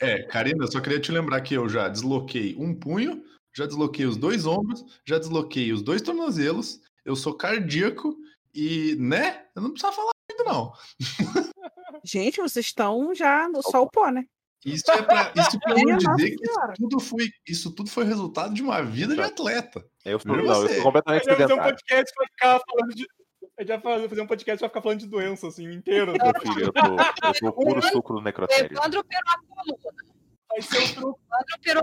É, Karina, eu só queria te lembrar que eu já desloquei um punho, já desloquei os dois ombros, já desloquei os dois tornozelos, eu sou cardíaco e, né? Eu não precisava falar não. Gente, vocês estão já no sol pó, né? Isso é pra, isso pra eu Nossa dizer que isso tudo, foi, isso tudo foi resultado de uma vida de Exato. atleta. Eu Veja não, eu você. sou A completamente vai fazer um podcast pra ficar falando de. A gente vai fazer um podcast pra ficar falando de doença, assim, inteiro. Meu filho, eu tô, eu tô puro suco no O necrotério. Evandro operou a coluna. Vai ser o Evandro a coluna.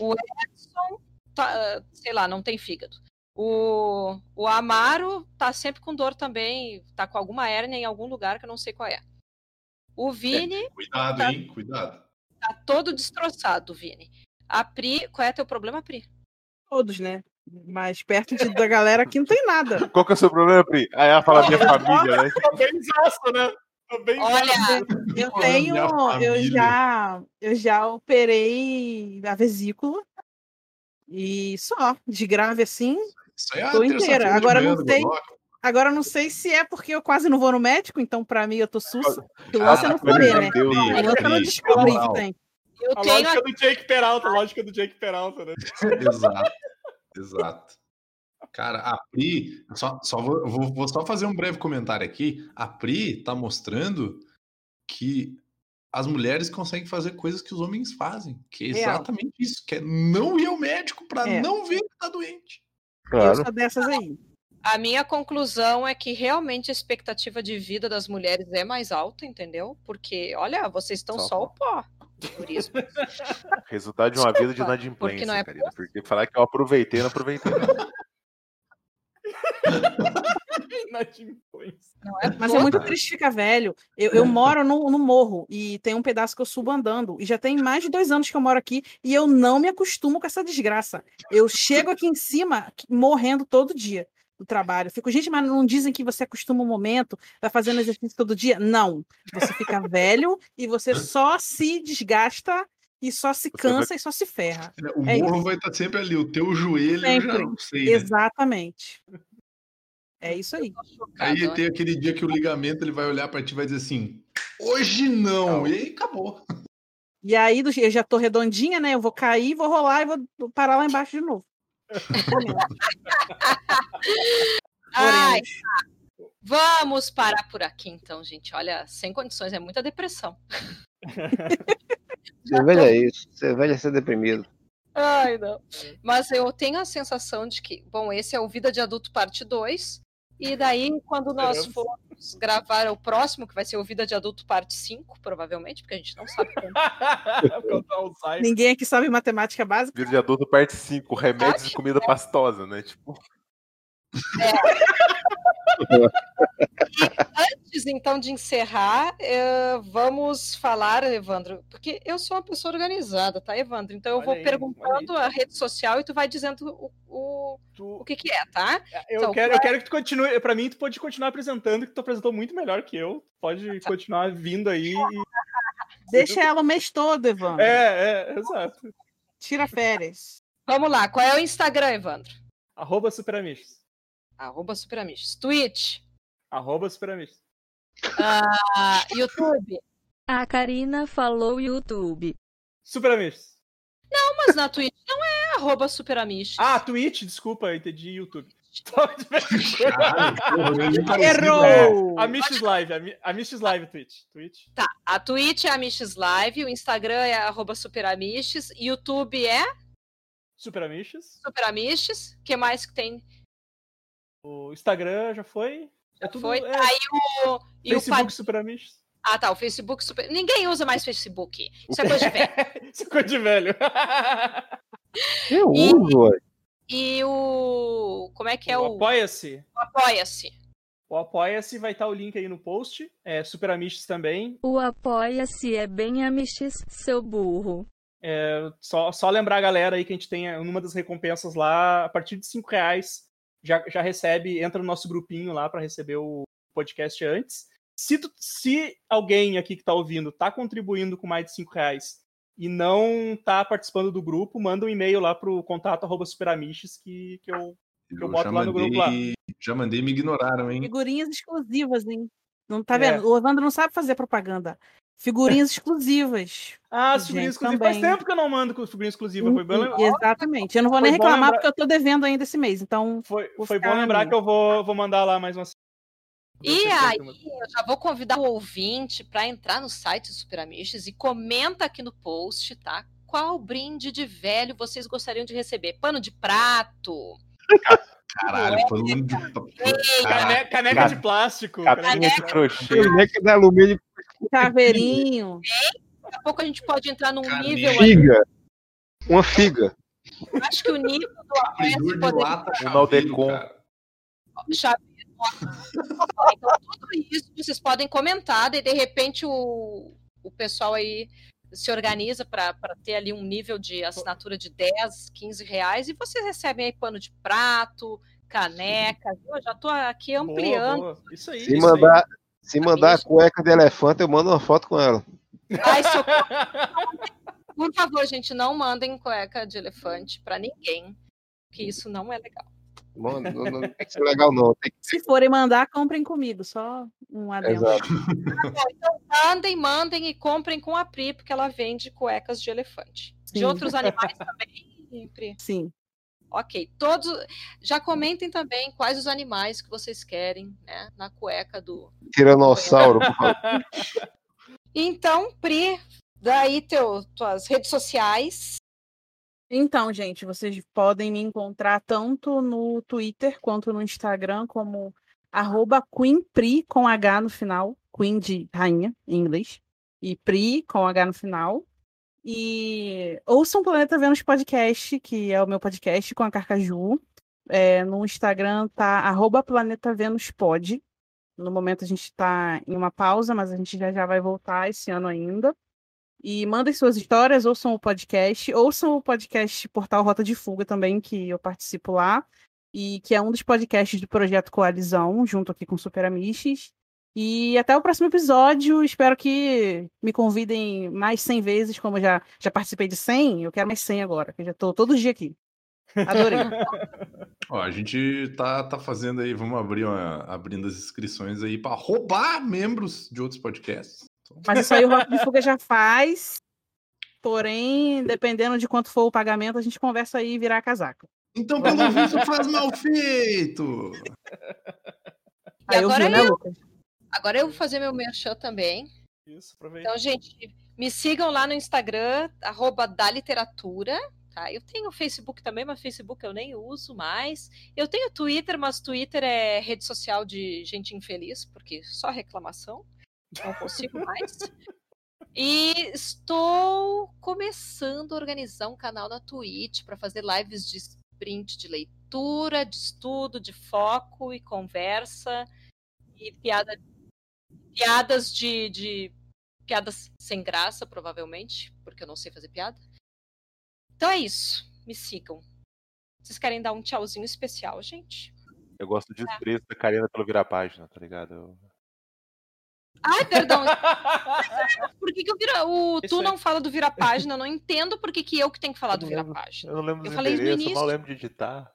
O Edson, tá, sei lá, não tem fígado. O, o Amaro tá sempre com dor também, tá com alguma hérnia em algum lugar que eu não sei qual é. O Vini Cuidado, Tá. hein? Cuidado. tá todo destroçado, Vini. A Pri, qual é teu problema, Pri? Todos, né? Mas perto de- da galera aqui não tem nada. Qual que é o seu problema, Pri? Aí ela fala minha família, né? Tô bem zaço, né? Tô bem Olha, Eu tenho, eu já, eu já operei a vesícula e só, de grave assim. Isso aí é a Tô inteira. Agora não sei. Agora eu não sei se é porque eu quase não vou no médico, então pra mim eu tô sussa. Que o Ah, é não amor né? de Deus, é não descobrir calma. que tem. eu A tenho lógica do Jake Peralta, a lógica do Jake Peralta, né? Exato. Exato. Cara, a Pri, só, só vou, vou- vou só fazer um breve comentário aqui. A Pri tá mostrando que as mulheres conseguem fazer coisas que os homens fazem, que é Real. exatamente isso, que é não ir ao médico para É. não ver que tá doente. Eu Claro. sou dessas aí. A minha conclusão é que realmente a expectativa de vida das mulheres é mais alta, entendeu? Porque, olha, vocês estão Só só, o pó. Por isso. Resultado de uma vida de inadimplência, porque não é. Porque falar que eu aproveitei, não aproveitei. Não. Inadimplência. Não é Mas é muito triste ficar velho. Eu, eu moro no, no morro e tem um pedaço que eu subo andando. E já tem mais de dois anos que eu moro aqui e eu não me acostumo com essa desgraça. Eu chego aqui em cima morrendo todo dia do trabalho. Eu Fico, gente, mas não dizem que você acostuma um momento, vai fazendo exercício todo dia? Não. Você fica velho e você só se desgasta e só se vai- cansa e só se ferra. O É morro vai estar sempre ali, o teu joelho eu já Sempre. não sei, né? Exatamente. É isso aí. Aí tem aquele dia que o ligamento ele vai olhar para ti e vai dizer assim: hoje não, e aí acabou. E aí, eu já tô redondinha, né? Eu vou cair, vou rolar e vou parar lá embaixo de novo. Ai. Vamos parar por aqui, então, gente. Olha, sem condições, é muita depressão. Ser velho é isso. Ser velho é ser deprimido. Ai, não. Mas eu tenho a sensação de que, bom, esse é o Vida de Adulto Parte 2. E daí, quando nós formos gravar o próximo, que vai ser o Vida de Adulto Parte 5, provavelmente, porque a gente não sabe Alzheimer. Ninguém aqui sabe matemática básica. Vida de adulto, parte 5, remédios e comida pastosa, né? Tipo, Antes, então, de encerrar, eh, vamos falar, Evandro, porque eu sou uma pessoa organizada, tá, Evandro? Então eu Olha vou aí, perguntando a rede social e tu vai dizendo o, o, Tu- o que que é, tá? Eu, Então, quero, eu quero que tu continue. Pra mim, tu pode continuar apresentando, que tu apresentou muito melhor que eu. Pode Tá. continuar vindo aí. e- Deixa ela o mês todo, Evandro. É, é, exato. Tira férias. Vamos lá, qual é o Instagram, Evandro? Arroba Superamiches. Arroba Superamiches. Twitch, Arroba Superamiches. ah, YouTube. A Karina falou YouTube. Superamiches. Não, mas na Twitch não é arroba Superamiches. Ah, Twitch, desculpa, eu entendi YouTube. Parecia, Errou! A Miches Live, a Mi- a Miches Live Twitch. Twitch. Tá, a Twitch é a Miches Live, o Instagram é arroba Superamiches, YouTube é Superamiches. Superamiches. O que mais que tem? O Instagram já foi. É tudo. Foi? é, Aí o. E o Facebook Pad- Superamiches. Ah, tá, o Facebook Super. Ninguém usa mais Facebook. Isso é coisa de velho. Isso é coisa de velho. Eu E- uso, ué. E o. Como é que é O. Apoia-se. o Apoia-se. O Apoia-se vai estar o link aí no post. É Superamiches também. O apoia-se é bem amiches, seu burro. É, só, só lembrar a galera aí que a gente tem uma das recompensas lá, a partir de 5 reais, já, já recebe, entra no nosso grupinho lá para receber o podcast antes. Se, tu- se alguém aqui que tá ouvindo tá contribuindo com mais de 5 reais e não tá participando do grupo, manda um e-mail lá pro contato arroba superamiches que, que eu. Eu, boto já, lá no grupo mandei, já mandei me ignoraram, hein? Figurinhas exclusivas, hein? Não tá É. vendo? O Evandro não sabe fazer propaganda. Figurinhas exclusivas. Ah, Gente, figurinha exclusiva. Faz também. tempo que eu não mando figurinha exclusiva. Foi bom, lem- Exatamente. Eu não vou nem Foi bom reclamar lembrar- porque eu tô devendo ainda esse mês. Então, foi, foi bom lembrar que eu vou, vou mandar lá mais uma. E aí, eu já vou convidar o ouvinte para entrar no site do Superamiches e comenta aqui no post, tá? Qual brinde de velho vocês gostariam de receber? Pano de prato? Caralho, falando de. Caralho, Cane- caneca de plástico. capinha caneca de crochê. Caneca de alumínio chaveirinho. Daqui a pouco a gente pode entrar num Caneta. nível. figa. Uma figa. Eu acho que o nível do de poderia Um chaveiro, Naldecon. Então, tudo isso vocês podem comentar, daí de repente o, o pessoal aí se organiza para ter ali um nível de assinatura de 10, 15 reais e vocês recebem aí pano de prato, caneca. Eu já tô aqui ampliando. Boa, boa. Isso aí. Se isso mandar, se mandar a cueca de elefante, eu mando uma foto com ela. Ai. Por favor, gente, não mandem cueca de elefante para ninguém, que isso não é legal. Mano, não, não tem que ser legal, não. Tem que Se forem mandar, comprem comigo. Só um adendo. Exato. Mandem, mandem e comprem com a Pri, porque ela vende cuecas de elefante. De Sim. outros animais também, Pri. Sim. Ok, todos. Já comentem também quais os animais que vocês querem, né? Na cueca do. Tiranossauro, por favor. Então, Pri, daí teu, tuas redes sociais. Então, gente, vocês podem me encontrar tanto no Twitter quanto no Instagram como arroba QueenPri com H no final. Queen de rainha, em inglês. E Pri com H no final. E ouçam Planeta Vênus Podcast, que é o meu podcast com a Carcaju. É, no Instagram tá arroba Planeta Vênus Pod. No momento a gente está em uma pausa, mas a gente já já vai voltar esse ano ainda. E mandem suas histórias, ouçam o podcast, ouçam o podcast Portal Rota de Fuga também, que eu participo lá, e que é um dos podcasts do Projeto Coalizão, junto aqui com Super Amiches. E até o próximo episódio, espero que me convidem mais 100 vezes, como eu já, já participei de 100, eu quero mais 100 agora, que eu já estou todo dia aqui. Adorei. Ó, a gente tá, tá fazendo aí, vamos abrir uma, abrindo as inscrições aí para roubar membros de outros podcasts. Mas isso aí o Rota de Fuga já faz. Porém, dependendo de quanto for o pagamento, a gente conversa aí e virar a casaca. Então, pelo visto, faz mal feito. E Aí eu agora vi, né, eu- Lucas? Agora eu vou fazer meu merchan também. Isso, aproveita. Então, gente, me sigam lá no Instagram, arroba da literatura. Tá? Eu tenho Facebook também, mas Facebook eu nem uso mais. Eu tenho Twitter, mas Twitter é rede social de gente infeliz, porque só reclamação. Não consigo mais. E estou começando a organizar um canal na Twitch para fazer lives de sprint de leitura, de estudo, de foco e conversa. E piada, piadas de, de piadas sem graça, provavelmente, porque eu não sei fazer piada. Então é isso. Me sigam. Vocês querem dar um tchauzinho especial, gente? Eu gosto de desprezo da Karina pelo virar página, tá ligado? Eu- Ai, perdão. Por que, que eu vira... o Isso tu aí. não fala do vira-página? Eu não entendo por que, que eu que tenho que falar do lembro- vira-página. Eu não lembro Eu falei no endereços, eu mal início. lembro de editar.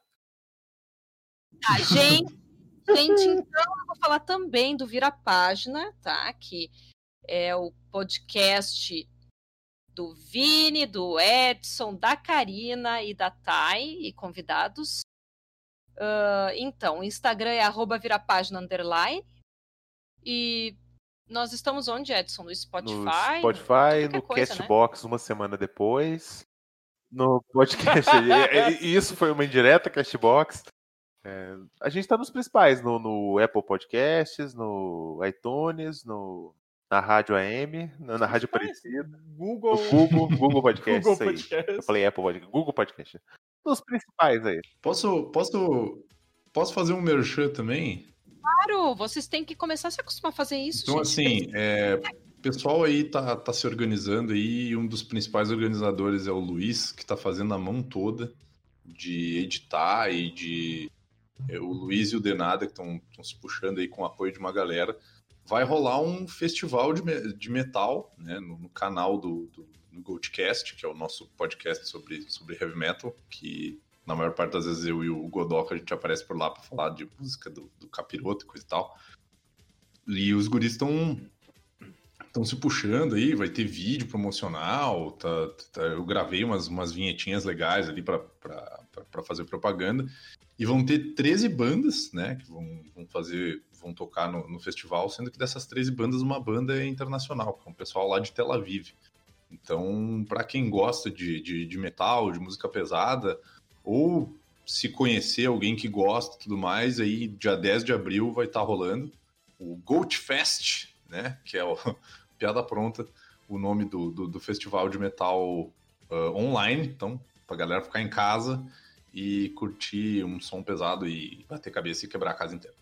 Tá, gente, gente, então eu vou falar também do Vira Página, tá? Que é o podcast do Vini, do Edson, da Karina e da Thay e convidados. Ah, então, o Instagram é arroba virapágina underline. E nós estamos onde, Edson? No Spotify? No Spotify, no coisa, né? Castbox uma semana depois. No podcast. e- e- Isso foi uma indireta, Castbox. É, a gente tá nos principais, no, no Apple Podcasts, no iTunes, no, na Rádio AM, na, na Rádio Aparecida, Google. no Google, Google Podcast, Google. Podcast. Eu falei Apple Podcast, Google Podcast. Nos principais aí. Posso, posso, posso fazer um merchan também? Claro, vocês têm que começar a se acostumar a fazer isso, Então, gente. assim, é, o pessoal aí tá, tá se organizando aí, e um dos principais organizadores é o Luiz, que tá fazendo a mão toda de editar e de. É, o Luiz e o Denada, que estão se puxando aí com o apoio de uma galera. Vai rolar um festival de, de metal, né, no, no canal do, do, do Goldcast, que é o nosso podcast sobre, sobre heavy metal, que na maior parte das vezes eu e o Godoka a gente aparece por lá para falar de música do, do capiroto e coisa e tal. E os guris estão estão se puxando aí, vai ter vídeo promocional, tá, tá- eu gravei umas, umas vinhetinhas legais ali para fazer propaganda. E vão ter 13 bandas, né, que vão, vão fazer, vão tocar no, no festival, sendo que dessas 13 bandas, uma banda é internacional, é um pessoal lá de Tel Aviv. Então, para quem gosta de, de, de metal, de música pesada, ou se conhecer alguém que gosta e tudo mais, aí dia 10 de abril vai estar rolando o Goat Fest, né? Que é o piada pronta, o nome do, do, do festival de metal ah, online. Então, pra galera ficar em casa e curtir um som pesado e bater cabeça e quebrar a casa inteira.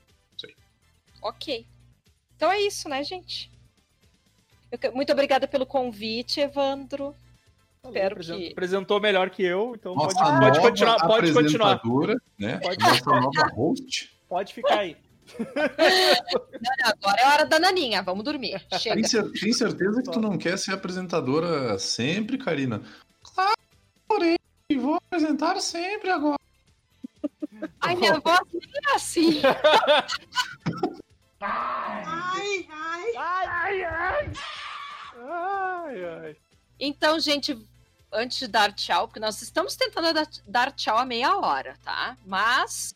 Ok. Então é isso, né, gente? Eu que- Muito obrigada pelo convite, Evandro. Espero Apresen- que. Apresentou melhor que eu, então Nossa pode, pode continuar, pode continuar. Né? Pode Nossa nova host. Pode ficar aí. Agora é hora da Naninha, vamos dormir. Chega. Tem, cer- tem certeza que tu não quer ser apresentadora sempre, Karina? Claro, porém, vou apresentar sempre agora. Ai, minha voz nem é assim. Ai, ai. Ai, ai. Ai, ai. Então, gente, antes de dar tchau, porque nós estamos tentando dar, dar tchau a meia hora, tá? Mas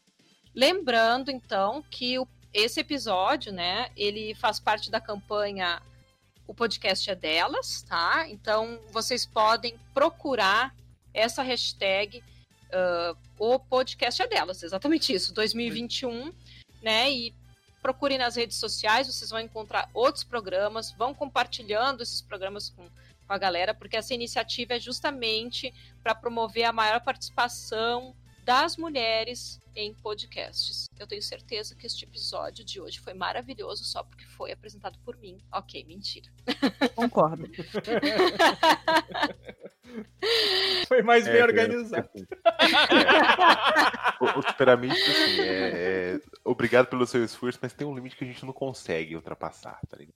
lembrando, então, que o- esse episódio, né, ele faz parte da campanha O Podcast é Delas, tá? Então, vocês podem procurar essa hashtag ah, O Podcast é Delas, exatamente isso, 2021, né? E procurem nas redes sociais, vocês vão encontrar outros programas, vão compartilhando esses programas com com a galera, porque essa iniciativa é justamente para promover a maior participação das mulheres em podcasts. Eu tenho certeza que este episódio de hoje foi maravilhoso só porque foi apresentado por mim. Ok, mentira. Concordo. Foi mais bem É, organizado. O, o Superamite, assim, é, é- Obrigado pelo seu esforço, mas tem um limite que a gente não consegue ultrapassar, tá ligado?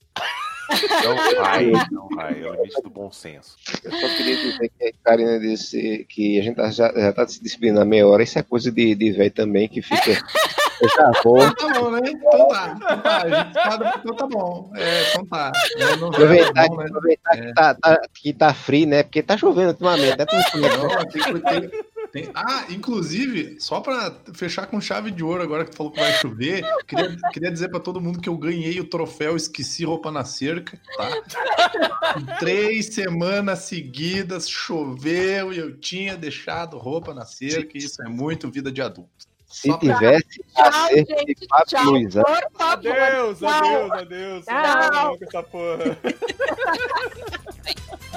Não vai, não vai. É o limite do bom senso. Eu só queria dizer que a Karina disse que a gente tá- já, já tá se despedindo há meia hora. Isso é coisa de, de velho também, que fica. Eu já vou. Então tá bom, né? Então tá. Então tá, a gente sabe, então tá bom. É, então tá. É, não vai, Aproveitar, tá bom, né? aproveitar que, tá, tá- que tá frio, né? Porque tá chovendo ultimamente. Né? Não, tem- tem- tem- Ah, inclusive, só pra fechar com chave de ouro agora que tu falou que vai chover, queria, queria dizer pra todo mundo que eu ganhei o troféu Esqueci Roupa na Cerca, tá? Três semanas seguidas choveu e eu tinha deixado roupa na cerca, e isso é muito vida de adulto. Se Só pra- tivesse a Tchau, cerca de gente. Fábio Tchau, Luiz, né? por favor. Adeus, adeus, adeus. Tchau. Não, com essa porra.